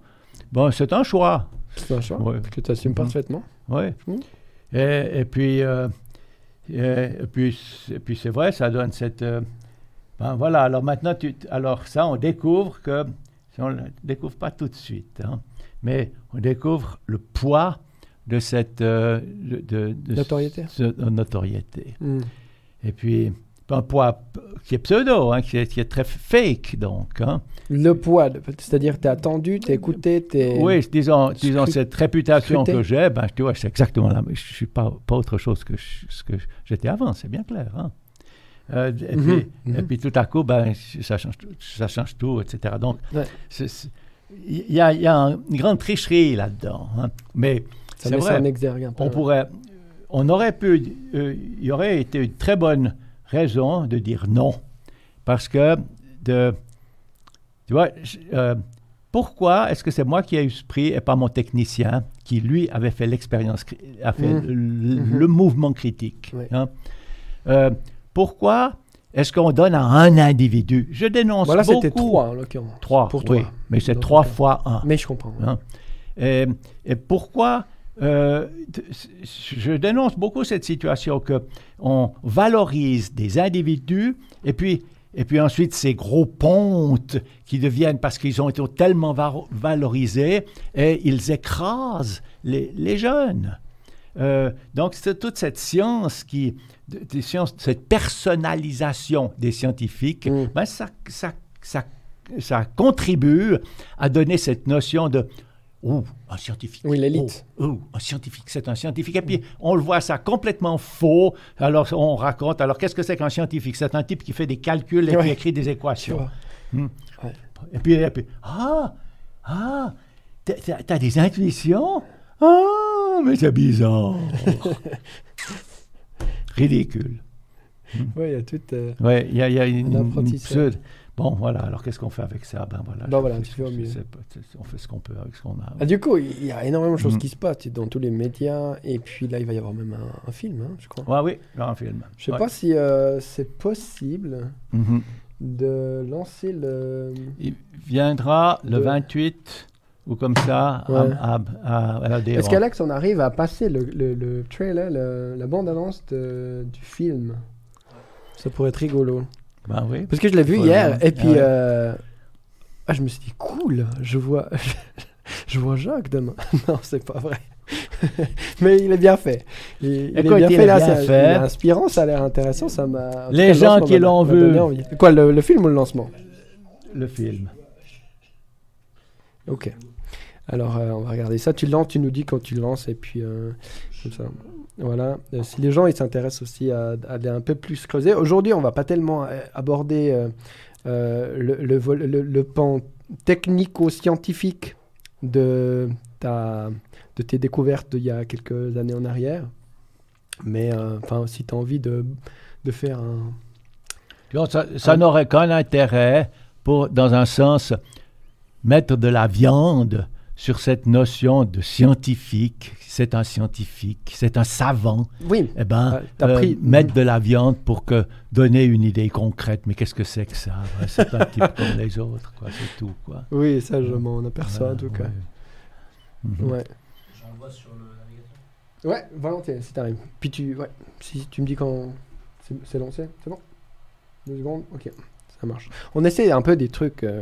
bon, c'est un choix. C'est un choix Ouais. que tu assumes Mhm. parfaitement. Oui. Mm. Et, et puis, euh, et, et puis, et puis c'est vrai, ça donne cette. euh, ben voilà, alors maintenant, tu, alors ça, on découvre que. si On ne le découvre pas tout de suite, hein, mais on découvre le poids de cette. euh, de, de- de Notoriété. ce- notoriété. Mm. Et puis, un poids qui est pseudo, hein, qui, est, qui est très fake, donc. hein. Le poids, c'est-à-dire t'es attendu, t'es écouté, t'es... Oui, disons, disons cette réputation scruté. que j'ai, ben, tu vois, c'est exactement la même. Je ne suis pas, pas autre chose que je- ce que j'étais avant, c'est bien clair. hein. Euh, et, Mhm, puis, mhm. et puis tout à coup, ben, ça, change, tout- ça change tout, etc. Donc, Ouais. il y a, y a une grande tricherie là-dedans. hein. Mais c'est vrai, un peu. on pourrait, on aurait pu, euh, il y aurait été une très bonne raison de dire non, parce que de, tu vois, euh, pourquoi est-ce que c'est moi qui ai eu ce prix et pas mon technicien qui lui avait fait l'expérience, a fait le, Mhm. le mouvement critique. Oui. hein? Euh, pourquoi est-ce qu'on donne à un individu? Je dénonce Voilà, beaucoup. c'était trois en l'occurrence. Trois, pour oui, toi. mais c'est trois cas. fois un. Mais je comprends. Hein? Et, et pourquoi euh, je dénonce beaucoup cette situation que on valorise des individus et puis et puis ensuite ces gros pontes qui deviennent parce qu'ils ont été tellement va- valorisés et ils écrasent les, les jeunes. Euh, donc c'est toute cette science qui, de- des sciences, cette personnalisation des scientifiques, Mm. ben, ça, ça, ça, ça contribue à donner cette notion de Oh, un scientifique. Oui, l'élite. Oh, oh, un scientifique, c'est un scientifique. Et puis, on le voit ça complètement faux. Alors, on raconte, alors qu'est-ce que c'est qu'un scientifique? C'est un type qui fait des calculs et Ouais. qui écrit des équations. Hmm. Ouais. Et puis, et puis, ah, ah, t'as- des intuitions? Ah, mais c'est bizarre. Ridicule. Oui, il y a tout. euh, Ouais, il y a, il y a une, Un une apprentissage. pseudo- Bon, voilà, alors qu'est-ce qu'on fait avec ça? Ben voilà. Ben je- voilà, fais mieux. sais on fait ce qu'on peut avec ce qu'on a. Ah, du coup, il y a énormément de choses Mhm. qui se passent dans tous les médias. Et puis là, il va y avoir même un, un film, hein, je crois. Ouais, oui, un film. Je sais Ouais. pas si euh, c'est possible Mhm. de lancer le. Il viendra le De- 28 ou comme ça à- Ouais. à, à, Est-ce qu'Alex, on arrive à passer le, le- le trailer, le- la bande-annonce de- du film? Ça pourrait être rigolo. Ben oui. Parce que je l'ai vu hier, et puis Ah euh, ah, je me suis dit, cool, je vois, je vois Jacques demain. non, c'est pas vrai. Mais il est bien fait. Il, il est bien il fait, est là, bien c'est- fait. il est inspirant, ça a l'air intéressant. Ça m'a. Les gens qui l'ont vu. Quoi, le, le film ou le lancement? Le film. Ok. Alors, euh, on va regarder ça. Tu lances, tu nous dis quand tu lances, et puis euh, comme ça. Voilà. Euh, si les gens ils s'intéressent aussi à, aller un peu plus creuser. Aujourd'hui, on va pas tellement euh, aborder euh, le, pan technico-scientifique de, ta, de tes découvertes d'il y a quelques années en arrière. Mais enfin, si tu as envie de, de faire un. Ça n'aurait qu'un intérêt pour, dans un sens, mettre de la viande sur cette notion de scientifique. C'est un scientifique, c'est un savant. Oui, Eh ben, euh, pris- mettre de la viande pour que donner une idée concrèète. Mais qu'est-ce que c'est que ça? C'est un type comme les autres, quoi. C'est tout, quoi. oui, ça, je m'en aperçois en tout cas. Ouais. Mhm. Ouais. J'envoie sur le navigateur. Ouais, volontiers, si t'arrives. Puis tu, ouais, si tu me dis quand c'est c'est lancé, c'est bon? Deux secondes, ok, ça marche. On essaie un peu des trucs. euh,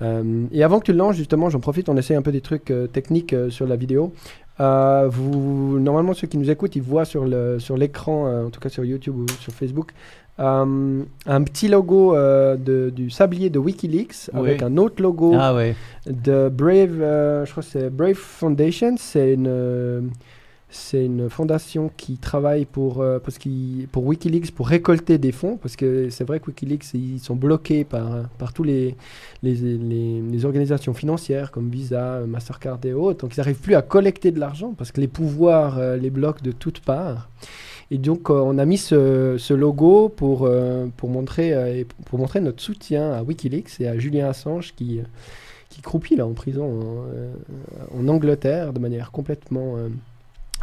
euh, et avant que tu le lances, justement, j'en profite, on essaie un peu des trucs euh, techniques sur la vidéo. Vous, normalement, ceux qui nous écoutent, ils voient sur le sur l'écran, en tout cas sur YouTube ou sur Facebook, euh, un petit logo euh, de, du sablier de WikiLeaks Oui. avec un autre logo Ah oui. de Brave. euh, je crois c'est Brave Foundation. C'est une c'est une fondation qui travaille pour euh, parce pour WikiLeaks pour récolter des fonds parce que c'est vrai que WikiLeaks ils sont bloqués par par tous les les, les, organisations financières comme Visa, Mastercard et autres. Donc ils n'arrivent plus à collecter de l'argent parce que les pouvoirs euh, les bloquent de toutes parts. Et donc euh, on a mis ce, logo pour, pour, montrer, pour montrer notre soutien à Wikileaks et à Julien Assange qui, qui croupit là en prison en, Angleterre de manière complètement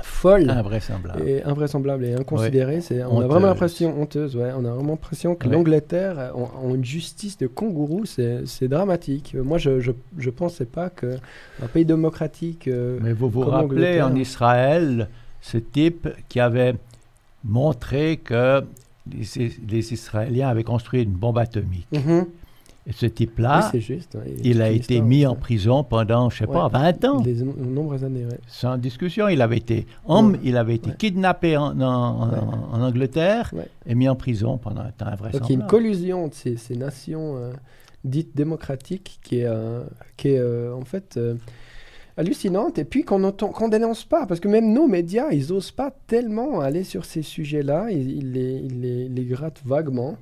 folle. Invraisemblable. Et invraisemblable et inconsidérée. C'est, on a vraiment l'impression, honteuse, ouais, on a vraiment l'impression que Ouais. l'Angleterre a, a une justice de kangourou, c'est, c'est dramatique. Euh, Moi, je, je, je pensais pas qu'un pays démocratique. euh, Mais vous vous comme rappelez en Israël ce type qui avait montré que les, les Israéliens avaient construit une bombe atomique. mhm. Et ce type-là, juste. ouais. Il a été mis en prison pendant, je sais pas, Ouais. 20 ans. Des no- nombreuses années. Sans discussion, il avait été homme, il avait été kidnappé en, en- en- Ouais. en Angleterre et mis en prison pendant un temps Donc il y a une collusion de ces, ces nations euh, dites démocratiques qui est, euh, qui est euh, en fait hallucinante et puis qu'on qu'on dénonce pas parce que même nos médias ils osent pas tellement aller sur ces sujets-là, ils, ils les, ils les- les grattent vaguement.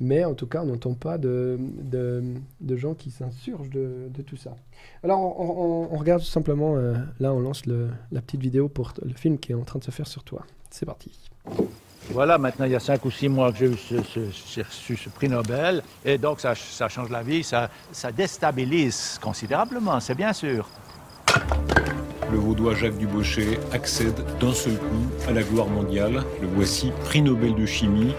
Mais en tout cas, on n'entend pas de, de, de gens qui s'insurgent de, de tout ça. Alors, on, on- on regarde tout simplement, euh, là, on lance le- la petite vidéo pour le film qui est en train de se faire sur toi. C'est parti. Voilà, maintenant, il y a cinq ou six mois que j'ai eu ce, prix Nobel. Et donc, ça, ça change la vie, ça, ça déstabilise considérablement, c'est bien sûr. Le vaudois Jacques Dubochet accède d'un seul coup à la gloire mondiale. Le voici, prix Nobel de chimie.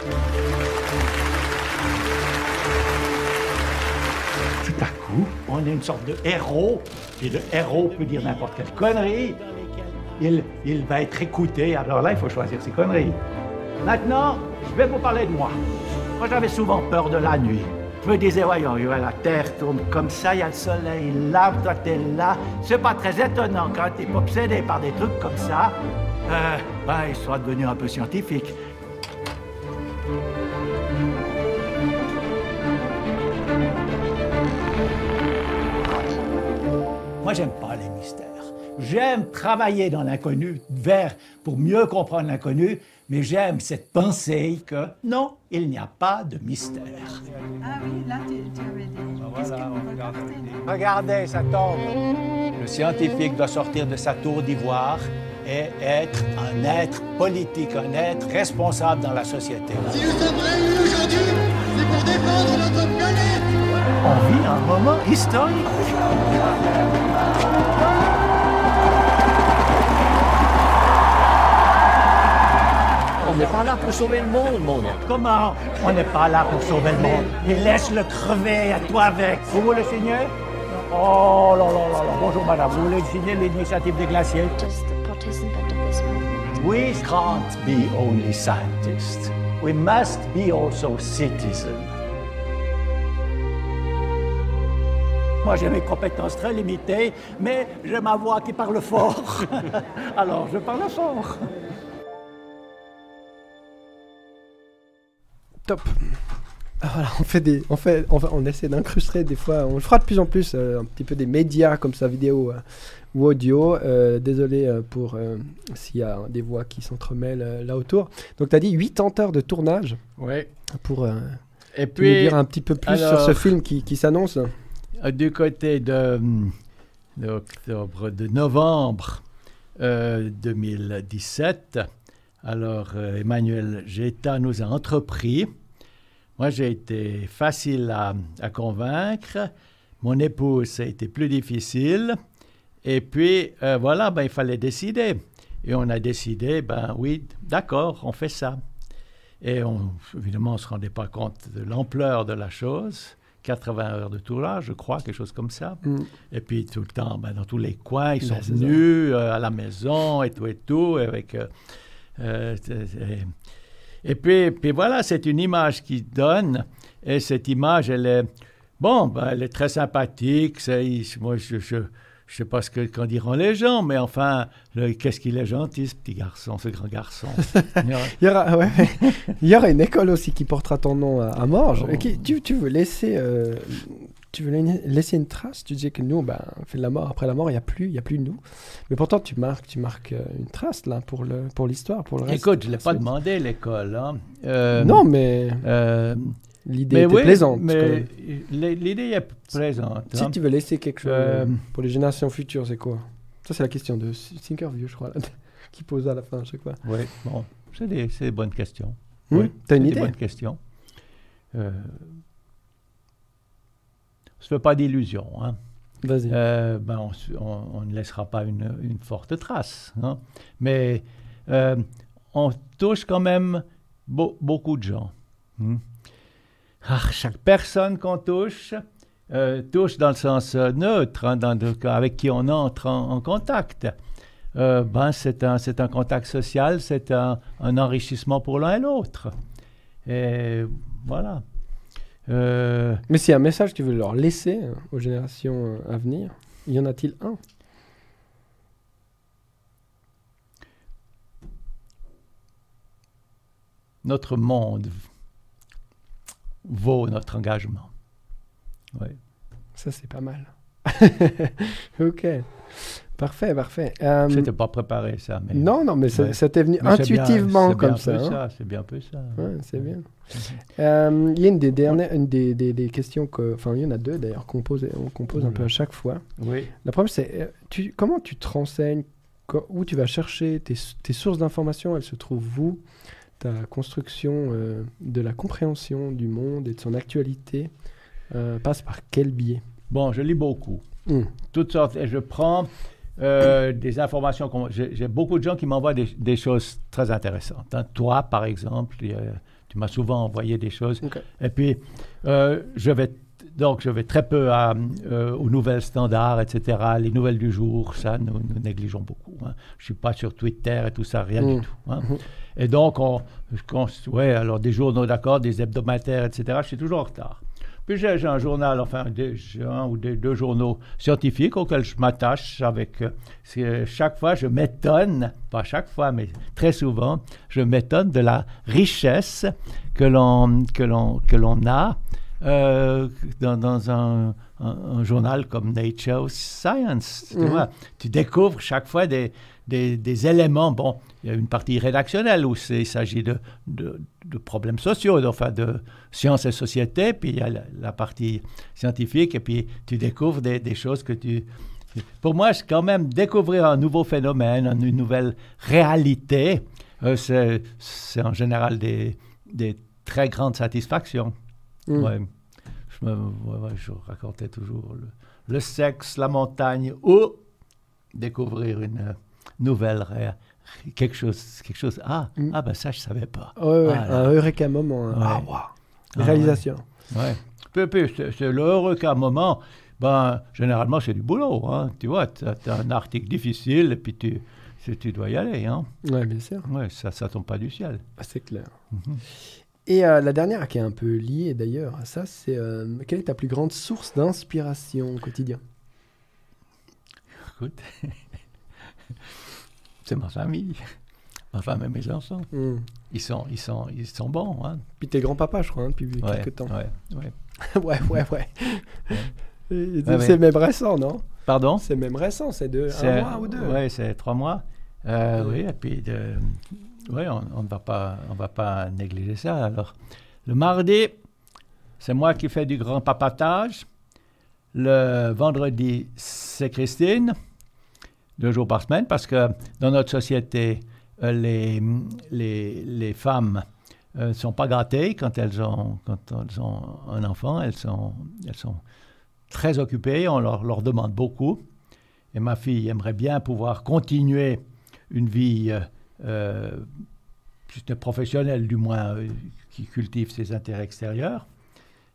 On est une sorte de héros. Et le héros peut dire n'importe quelle connerie. Il, il va être écouté. Alors là, il faut choisir ses conneries. Maintenant, je vais vous parler de moi. Moi, j'avais souvent peur de la nuit. Je me disais, voyons, la Terre tourne comme ça, il y a le soleil là, toi t'es là. C'est pas très étonnant quand t'es obsédé par des trucs comme ça. Euh, ben, il soit devenu un peu scientifique. Moi, j'aime pas les mystères. J'aime travailler dans l'inconnu vers pour mieux comprendre l'inconnu, mais j'aime cette pensée que non, il n'y a pas de mystère. Ah oui, là, tu, tu avais dit. Qu'est-ce que vous regardez Regardez, ça tombe. Le scientifique doit sortir de sa tour d'ivoire et être un être politique, un être responsable dans la société. Si nous sommes réunis aujourd'hui, c'est pour défendre notre planète On vit un moment historique. On n'est pas là pour sauver le monde, mon oncle. Comment On n'est pas là pour sauver le monde? Et laisse-le crever à toi avec. Vous voulez signer? Oh là là là là. Bonjour madame, vous voulez signer l'initiative des glaciers? Just the participant of this movement. We can't be only scientists. We must be also citizens. Moi, j'ai mes compétences très limitées, mais j'ai ma voix qui parle fort. Alors, je parle fort. Top. Ah, Voilà, on fait des, on fait, on, essaie d'incruster des fois, on le fera de plus en plus, euh, un petit peu des médias comme ça, vidéo euh, ou audio. Euh, désolé euh, pour euh, s'il y a des voix qui s'entremêlent euh, là autour. Donc tu as dit 80 heures de tournage Oui. pour euh, Et tu nous puis, dire un petit peu plus sur ce film qui, qui s'annonce. Euh, du côté de, hum, d'octobre, de novembre euh, 2017, alors euh, Emmanuel Geta nous a entrepris. Moi, j'ai été facile à, à convaincre. Mon épouse, ça a été plus difficile. Et puis, euh, voilà, ben, il fallait décider. Et on a décidé, ben oui, d'accord, on fait ça. Et on, évidemment, on ne se rendait pas compte de l'ampleur de la chose. 80 heures de tournage, je crois, quelque chose comme ça. Mm. Et puis tout le temps, ben, dans tous les coins, ils Ben, sont ça. venus euh, à la maison et tout et tout. Avec, euh, euh, et puis, puis voilà, c'est une image qui donne. Et cette image, elle est, bon, ben, elle est très sympathique. moi, je, je, je sais pas ce que qu'en diront les gens, mais enfin, qu'est-ce qu'il est gentil, ce petit garçon, ce grand garçon. Il y aura- Il y aura, ouais, il y aura une école aussi qui portera ton nom à, à Morges. Oh. Qui- tu, tu veux laisser, euh, tu veux la- laisser une trace? Tu disais que nous, ben, on fait de la mort. Après la mort, il n'y a plus, il y a plus nous. Mais pourtant, tu marques, tu marques euh, une trace là pour le, pour l'histoire, pour le reste. Écoute, je ne l'ai la pas demandé, l'école. Hein. Euh, Non, mais euh, l'idée était oui, plaisante. mais l'idée est plaisante. Si hein. tu veux laisser quelque chose Euh, euh, pour les générations futures, c'est quoi? Ça, c'est la question de Thinkerview, je crois, là, qui pose à la fin à chaque fois. Oui, bon, c'est des, des bonnes questions. Hmm Oui, T'as une idée des bonnes questions. Euh, on se fait pas d'illusions. Hein. Vas-y. Euh, ben, on, se- on- on ne laissera pas une, une forte trace. hein. Mais on touche quand même beau- beaucoup de gens. Hmm. Ah, chaque personne qu'on touche, euh, touche dans le sens euh, neutre, hein, dans le cas avec qui on entre en, en contact. Euh, ben, c'est un, un contact social, c'est un, un enrichissement pour l'un et l'autre. Et voilà. Euh, Mais s'il y a un message que tu veux leur laisser euh, aux générations à venir, y en a-t-il un? Notre monde vaut notre engagement. Oui. Ça, c'est pas mal. ok. Parfait, parfait. Euh, Je n'étais pas préparé, ça. Mais, non, non, mais ça- Ouais. ça t'est venu mais intuitivement bien comme ça. hein. ça, C'est bien un peu ça. Ouais, c'est bien. Euh, Il y a une des dernières, une des, des- des questions que, enfin, il y en a deux d'ailleurs qu'on pose, on qu'on pose un peu à chaque fois. Oui. La première, c'est euh, tu, comment tu te renseignes, où tu vas chercher tes, tes sources d'informations, elles se trouvent où? Ta construction euh, de la compréhension du monde et de son actualité euh, passe par quel biais? Bon, je lis beaucoup. Hmm. Toutes sortes. Et je prends euh, des informations. J'ai beaucoup de gens qui m'envoient des, des choses très intéressantes. hein. Toi, par exemple, tu m'as souvent envoyé des choses. Et puis, je vais donc je vais très peu à, euh, aux nouvelles standards, etc. Les nouvelles du jour, ça, nous, nous négligeons beaucoup. hein. Je ne suis pas sur Twitter et tout ça, rien du tout. hein. Et donc, on, ouais, alors des journaux d'accord, des hebdomadaires, etc. Je suis toujours en retard. Puis j'ai un journal, enfin des, un ou des, deux journaux scientifiques auxquels je m'attache avec. euh, chaque fois, je m'étonne, pas chaque fois, mais très souvent, je m'étonne de la richesse que l'on a euh, dans, dans un, un- un journal comme Nature ou Science. Tu, Mhm. vois, tu découvres chaque fois des, des, des éléments. Bon, il y a une partie rédactionnelle où c'est- il s'agit de, de, de problèmes sociaux, enfin de sciences et société, puis il y a la, la partie scientifique, et puis tu découvres des, des choses que tu... Pour moi, c'est quand même découvrir un nouveau phénomène, une nouvelle réalité, euh, c'est c'est en général des, des très grandes satisfactions. Mm. Ouais. Je, me, je racontais toujours le, le sexe, la montagne, ou découvrir une nouvelle quelque chose, quelque chose. Ah, Mm. ah ben ça je savais pas. Ouais, ouais, Ah, un eureka moment. Ah. Ah, Réalisation. Ouais. Puis, puis, c'est qu'à un moment, ben, généralement, c'est du boulot. Hein. Tu vois, tu as, un article difficile et puis tu, tu- dois y aller. Hein. Ouais, bien sûr. Ouais, ça ne tombe pas du ciel. Ah, c'est clair. Mhm. Et euh, la dernière qui est un peu liée d'ailleurs à ça, c'est euh, quelle est ta plus grande source d'inspiration au quotidien? Écoute, c'est ma famille, ma femme et mes enfants. Hmm. Ils sont, ils sont, ils sont bons. Hein. Puis t'es grand-papa, je crois, hein, depuis Ouais, quelques temps. ouais, ouais. ouais, ouais, ouais. Ouais, c'est ouais. même récent, non? Pardon? C'est même récent, c'est de un mois ou deux. Oui, c'est trois mois. Euh, Ouais. Oui, et puis de, ouais, on ne va pas, on va pas négliger ça. Alors, le mardi, c'est moi qui fais du grand papatage. Le vendredi, c'est Christine, deux jours par semaine, parce que dans notre société, euh, les, les, les femmes ne sont pas gâtées quand elles, ont, quand elles ont un enfant. Elles sont, elles sont très occupées, on leur, leur demande beaucoup. Et ma fille aimerait bien pouvoir continuer une vie euh, euh, si ce n'est professionnelle, du moins, euh, qui cultive ses intérêts extérieurs.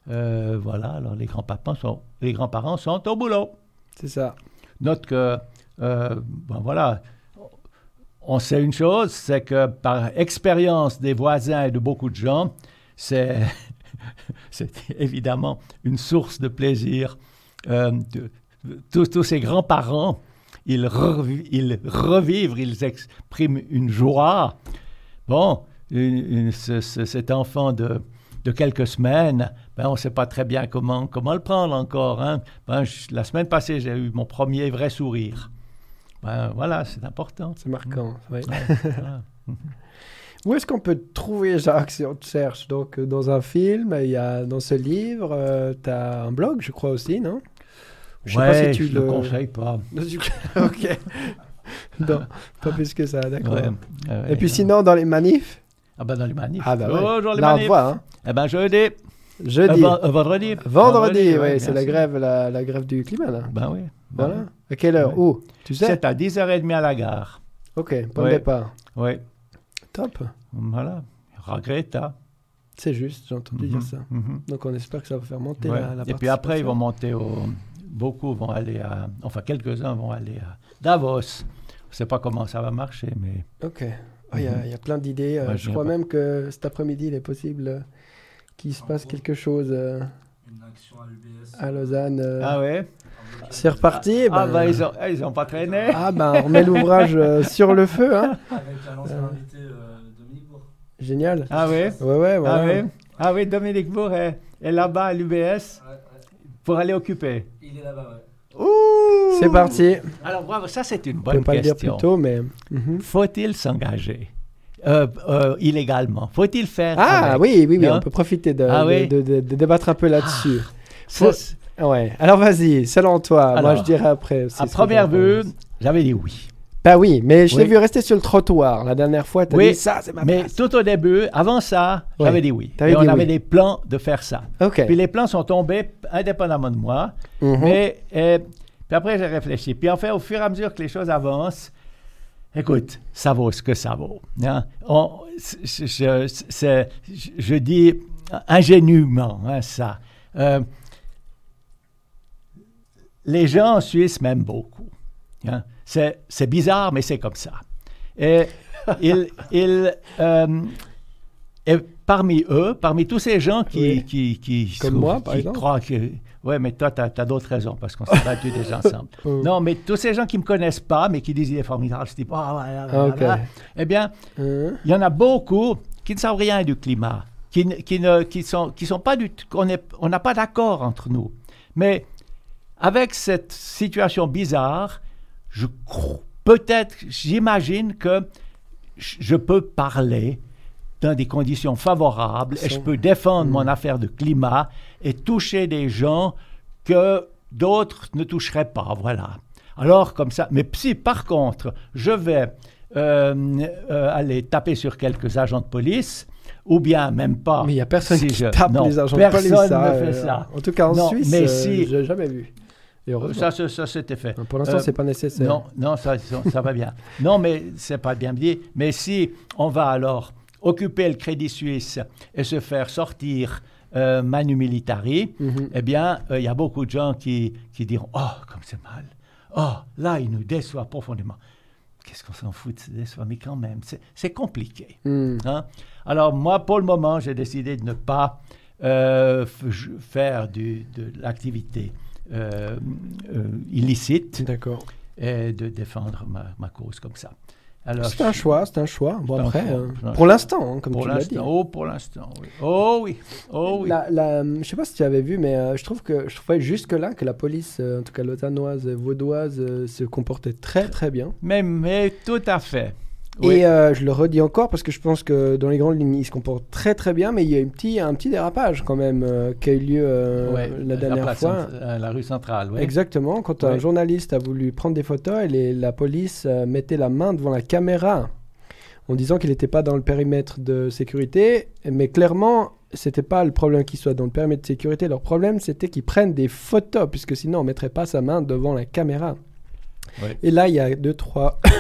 Euh, voilà, alors les grands-parents sont, les grands-parents sont au boulot. C'est ça. Note que, euh, ben voilà, on sait une chose, c'est que par expérience des voisins et de beaucoup de gens, c'est, c'est évidemment une source de plaisir euh, de tous ces grands-parents, ils, revi- ils revivent, ils expriment une joie. Bon, une- une- ce- ce- cet enfant de, de quelques semaines, ben, on ne sait pas très bien comment, comment le prendre encore. hein. Ben, je- la semaine passée, j'ai eu mon premier vrai sourire. Ben, voilà, c'est important. C'est marquant. ouais. Voilà. Où est-ce qu'on peut te trouver, Jacques, si on te cherche? Donc, euh, dans un film, il y a dans ce livre, tu as un blog, je crois aussi, non? Je sais pas si tu je le le conseille pas. ok. non, pas plus que ça, d'accord. Ouais, ouais, Et puis ouais. sinon, dans les manifs? Ah ben dans les manifs. Ah bah ouais. Oh, dans les Là, on manifs. voit, hein. Eh ben jeudi. Jeudi. Euh, ven- euh, vendredi. Vendredi, oui, ouais, c'est la grève, la, la grève du climat, là. Ben oui. ben Voilà. oui. À quelle heure? Ouais. Où? Tu sais? C'est à 10h30 à la gare. Ok, bon Ouais. départ. Oui. Top. Voilà. Regretta. C'est juste, j'ai entendu dire ça. Mhm. Donc on espère que ça va faire monter Ouais. la, la Et puis après, ils vont monter au. Beaucoup vont aller à. Enfin, quelques-uns vont aller à Davos. Je ne sais pas comment ça va marcher, mais. Ok. Ah, Il y, a- il y a plein d'idées. euh, Ouais, je je crois pas. même que cet après-midi, il est possible euh, qu'il se passe quelque chose euh, Une action à l'UBS. à Lausanne. euh. Ah ouais? C'est reparti. Ah, ben- bah, ils n'ont ils ont pas traîné. Ah, ben, on remet l'ouvrage euh, sur le feu. Hein. Avec un ancien Euh. invité, euh, Dominique Bourg. Génial. Ah oui Ouais, ouais, voilà. Ah oui Ah oui, Dominique Bourg est, est là-bas à l'UBS Ouais, ouais. pour aller occuper. Il est là-bas, ouais. Ouh C'est parti. Alors, bravo, ça, c'est une On peut bonne pas le dire question. plus tôt, mais. Mhm. Faut-il s'engager? Euh, euh, illégalement Faut-il faire Ah avec oui, oui, oui, Non? on peut profiter de, Ah de- oui? de, de- de débattre un peu là-dessus. Ouais. Alors vas-y, selon toi, moi je dirais après. À première vue, j'avais dit oui. Bah oui, mais je t'ai Oui. vu rester sur le trottoir la dernière fois. Oui, dit ça, c'est ma Mais place. tout au début, avant ça, j'avais dit oui. Et on avait des plans de faire ça. Ok. Puis les plans sont tombés indépendamment de moi. Mhm. Mais euh, puis après, j'ai réfléchi. Puis en fait, au fur et à mesure que les choses avancent, écoute, ça vaut ce que ça vaut. hein. On- je- je dis ingénument hein, ça. Euh, les gens en Suisse m'aiment beaucoup. hein. C'est, bizarre, mais c'est comme ça. Et, euh, et parmi eux, parmi tous ces gens qui, Oui. qui, qui, Comme qui- moi, par exemple. croient que... Oui, mais toi, tu as, d'autres raisons, parce qu'on s'est battus déjà ensemble. Oh. Non, mais tous ces gens qui ne me connaissent pas, mais qui disent il est formidable, je dis, ah, voilà, voilà, Ok. voilà. Eh bien, Hein? il y en a beaucoup qui ne savent rien du climat, qui, ne- qui ne qui sont, qui sont pas du tout, qu'on on n'a pas d'accord entre nous. Mais avec cette situation bizarre, je peut-être, j'imagine que je peux parler dans des conditions favorables et je peux défendre mon affaire de climat et toucher des gens que d'autres ne toucheraient pas. Voilà. Alors, comme ça. Mais si, par contre, je vais euh, euh, aller taper sur quelques agents de police, ou bien même pas. Mais il n'y a personne si qui je- tape non, les agents de personne police. ne ça, fait euh, ça. En tout cas en Non, Suisse, mais si- j'ai jamais vu. Heureusement. Ça, ça, ça, c'était fait. Pour l'instant, Euh, c'est pas nécessaire. Non, non, ça, ça, ça va bien. Non, mais c'est pas bien dit. Mais si on va alors occuper le Crédit Suisse et se faire sortir euh, Manu Militari, Mhm. eh bien, euh, il y a beaucoup de gens qui, qui diront Oh, comme c'est mal. Oh, là, il nous déçoit profondément. Qu'est-ce qu'on s'en fout de se décevoir Mais quand même, c'est- compliqué. Hmm. Hein? Alors, moi, pour le moment, j'ai décidé de ne pas euh, faire du- de l'activité euh, euh, illicite D'accord. et de défendre ma, ma cause comme ça. Alors, C'est un choix, c'est un choix. Bon, après, choix, euh, pour l'instant, hein, comme pour tu l'as dit. oh, pour l'instant, oui. Oh oui, oh oui. La, la- je sais pas si tu avais vu, mais euh, je trouve que je trouvais jusque-là que la police, euh, en tout cas lausannoise, euh, vaudoise, euh, se comportait très très bien. Mais, mais tout à fait. Oui. Et euh, je le redis encore parce que je pense que dans les grandes lignes, ils se comportent très très bien, mais il y a un petit, un petit dérapage quand même euh, qui a eu lieu euh, Ouais, la dernière place fois. la rue centrale, oui. Exactement, quand un journaliste a voulu prendre des photos et les- la police mettait la main devant la caméra en disant qu'il n'était pas dans le périmètre de sécurité, mais clairement, c'était pas le problème qu'il soit dans le périmètre de sécurité, leur problème c'était qu'ils prennent des photos, puisque sinon on mettrait pas sa main devant la caméra. Ouais. Et là, il y a deux, trois.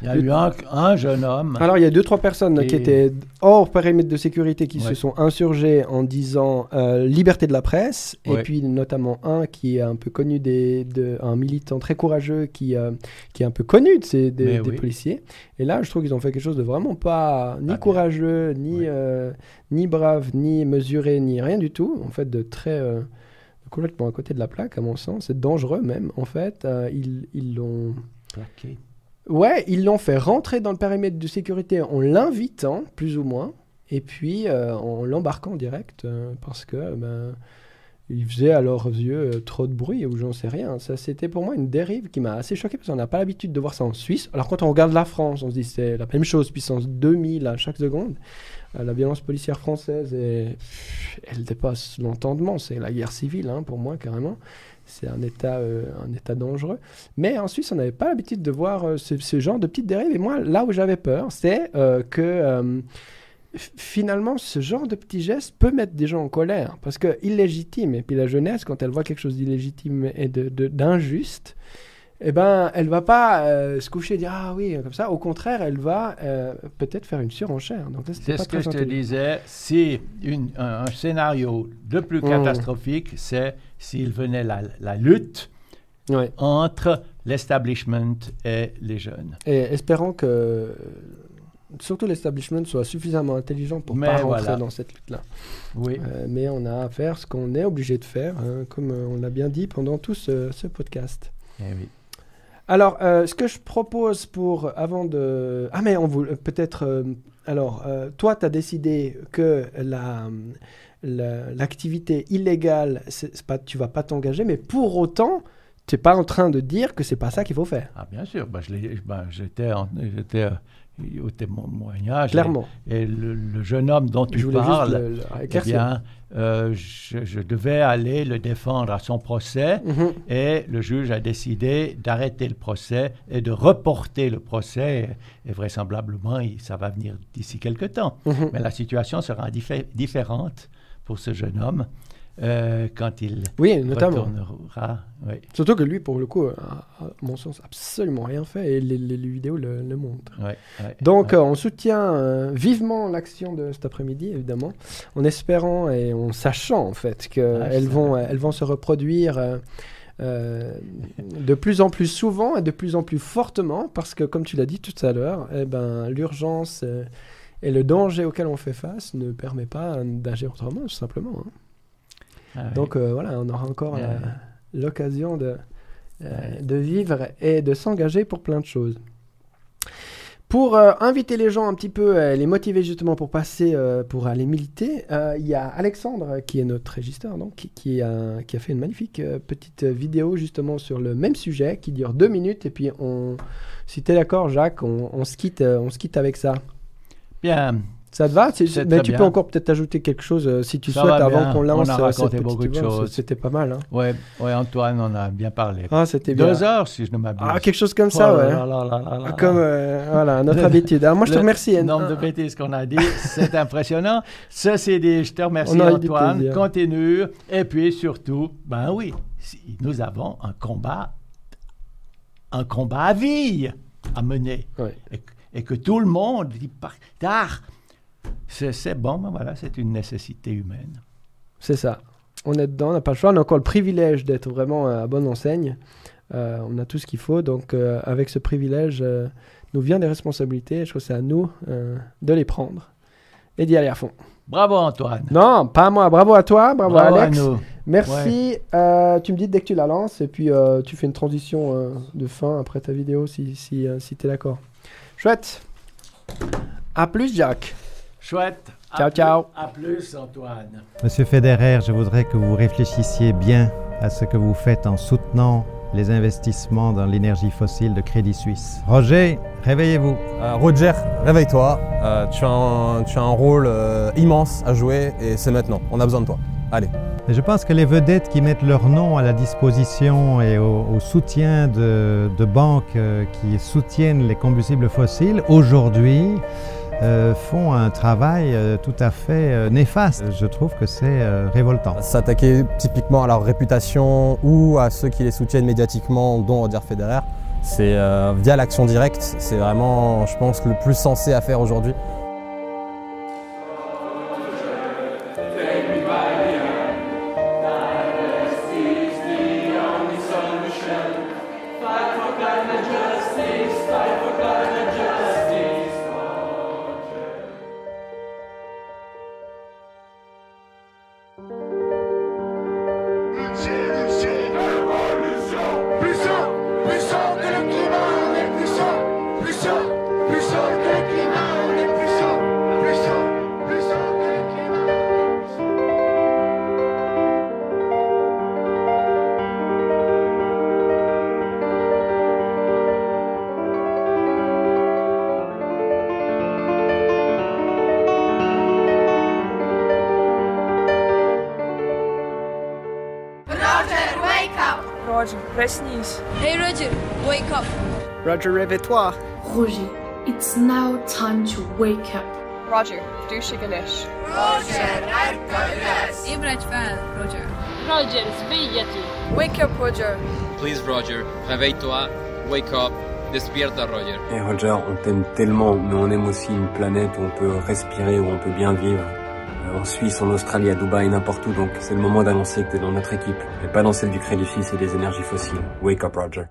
Il y a eu un, un jeune homme. Alors, il y a deux, trois personnes qui étaient hors périmètre de sécurité qui se sont insurgées en disant euh, liberté de la presse. Et puis, notamment un qui est un peu connu, des, de, un militant très courageux qui, euh, qui est un peu connu de ces, des, Mais des oui. policiers. Et là, je trouve qu'ils ont fait quelque chose de vraiment pas ni courageux, ni, Ouais. euh, ni brave, ni mesuré, ni rien du tout. En fait, de très. Complètement à côté de la plaque, à mon sens. C'est dangereux même, en fait. Euh, ils ils l'ont. Plaqué. Ouais, ils l'ont fait rentrer dans le périmètre de sécurité en l'invitant, plus ou moins, et puis euh, en l'embarquant direct, euh, parce que ben, il faisait à leurs yeux trop de bruit ou j'en sais rien. Ça, c'était pour moi une dérive qui m'a assez choqué parce qu'on n'a pas l'habitude de voir ça en Suisse. Alors quand on regarde la France, on se dit c'est la même chose, puissance 2000 à chaque seconde. Euh, la violence policière française, elle dépasse l'entendement. C'est la guerre civile, hein, pour moi, carrément. C'est un état, euh, un état dangereux. Mais en Suisse, on n'avait pas l'habitude de voir euh, ce, genre de petites dérives. Et moi, là où j'avais peur, c'est que finalement, ce genre de petits gestes peut mettre des gens en colère. Parce que illégitime, et puis la jeunesse, quand elle voit quelque chose d'illégitime et de- de- d'injuste, eh ben, elle va pas euh, se coucher et dire ah oui comme ça. Au contraire, elle va euh, peut-être faire une surenchère. Donc C'est ce que je te disais. Si une- un, un scénario le plus Mm. catastrophique, c'est s'il venait la, la lutte Ouais. entre l'establishment et les jeunes. Et espérons que surtout l'establishment soit suffisamment intelligent pour Mais pas rentrer voilà. dans cette lutte-là. Oui. Euh, mais on a à faire ce qu'on est obligé de faire, hein, comme on l'a bien dit pendant tout ce, ce podcast. Eh oui. Alors, euh, ce que je propose pour avant de ah mais on voulait peut-être euh, alors euh, toi tu as décidé que la la- l'activité illégale c'est pas tu vas pas t'engager mais pour autant tu n'es pas en train de dire que c'est pas ça qu'il faut faire Ah, bien sûr. L'ai- ben, J'étais euh, au témoignage. clairement. Et, et le, le jeune homme dont tu Je parles, eh bien, euh, je, je devais aller le défendre à son procès. Mhm. Et le juge a décidé d'arrêter le procès et de reporter le procès. Et, vraisemblablement, il- ça va venir d'ici quelque temps. Mhm. Mais la situation sera diffé- différente pour ce jeune homme euh, quand il Oui, notamment. retournera. oui. Surtout que lui, pour le coup, a, à mon sens, absolument rien fait et les, les- les vidéos le, le montrent. Ouais, ouais, Donc, ouais. euh, on soutient euh, vivement l'action de cet après-midi, évidemment, en espérant et en sachant, en fait, Ah, qu'elles ça vont, va. elles vont se reproduire de plus en plus souvent et de plus en plus fortement, parce que, comme tu l'as dit tout à l'heure, eh ben, l'urgence et le danger auquel on fait face ne permet pas d'agir autrement, tout simplement. hein. Ah. Donc euh, voilà, on aura encore Ouais. la- l'occasion de, euh, Ouais. de vivre et de s'engager pour plein de choses. Pour euh, inviter les gens un petit peu, euh, les motiver justement pour passer, euh, pour aller militer, euh, il y a Alexandre qui est notre régisseur, donc, qui, qui a, qui a fait une magnifique euh, petite vidéo justement sur le même sujet qui dure deux minutes. Et puis, on, si tu es d'accord, Jacques, on, on se quitte, euh, on se quitte avec ça. Bien, Ça te va Mais tu peux encore peut-être ajouter quelque chose euh, si tu Ça souhaites va avant qu'on On lance a euh, raconté beaucoup de choses. C'était pas mal. Hein. ouais, ouais, Antoine, on a bien parlé. Ah, c'était bien. Deux heures, si je ne m'abuse. Ah, quelque chose comme ça, Oh ouais. là là là là là. Comme euh, voilà, notre Le- habitude. Alors moi, je te Le remercie. Anne. nombre de bêtises qu'on a dit, c'est impressionnant. Ceci dit, je te remercie On Antoine. Continue. Et puis surtout, ben oui, si- nous avons un combat, un combat à vie à mener. Et, que- et que tout le monde dit par tard. C'est bon, ben voilà, c'est une nécessité humaine. C'est ça. On est dedans, on n'a pas le choix. On a encore le privilège d'être vraiment à bonne enseigne. Euh, on a tout ce qu'il faut. Donc, euh, avec ce privilège, euh, nous vient des responsabilités. Je crois que c'est à nous de les prendre et d'y aller à fond. Bravo Antoine. Non, pas à moi. Bravo à toi. Bravo, à Alex. nous. Merci. Tu me dis dès que tu la lances et puis tu fais une transition de fin après ta vidéo si, si, si tu es d'accord. Chouette. À plus, Jack. Chouette. À Ciao, plus- ciao. À plus Antoine. Monsieur Federer, je voudrais que vous réfléchissiez bien à ce que vous faites en soutenant les investissements dans l'énergie fossile de Crédit Suisse. Roger, réveillez-vous. Euh, Roger, réveille-toi. Euh, tu, as un, tu as un rôle euh, immense à jouer et c'est maintenant. On a besoin de toi. Allez. Et je pense que les vedettes qui mettent leur nom à la disposition et au, au soutien de, de banques euh, qui soutiennent les combustibles fossiles, aujourd'hui, euh, font un travail euh, tout à fait euh, néfaste. Je trouve que c'est euh, révoltant. S'attaquer typiquement à leur réputation ou à ceux qui les soutiennent médiatiquement, dont Roger Federer, c'est euh, via l'action directe. C'est vraiment, je pense, le plus sensé à faire aujourd'hui. Réveille-toi. Roger, it's now time to wake up. Roger, douche Ganesh. Roger, ébranche fel, Roger. Roger, svegliati. Wake up, Roger. Please, Roger, réveille-toi. Wake up. Despierta, Roger. Et Roger, on t'aime tellement, mais on aime aussi une planète où on peut respirer, où on peut bien vivre. En Suisse, en Australie, à Dubaï, n'importe où, donc c'est le moment d'annoncer que t'es dans notre équipe, et pas dans celle du Crédit Suisse et des énergies fossiles. Wake up, Roger.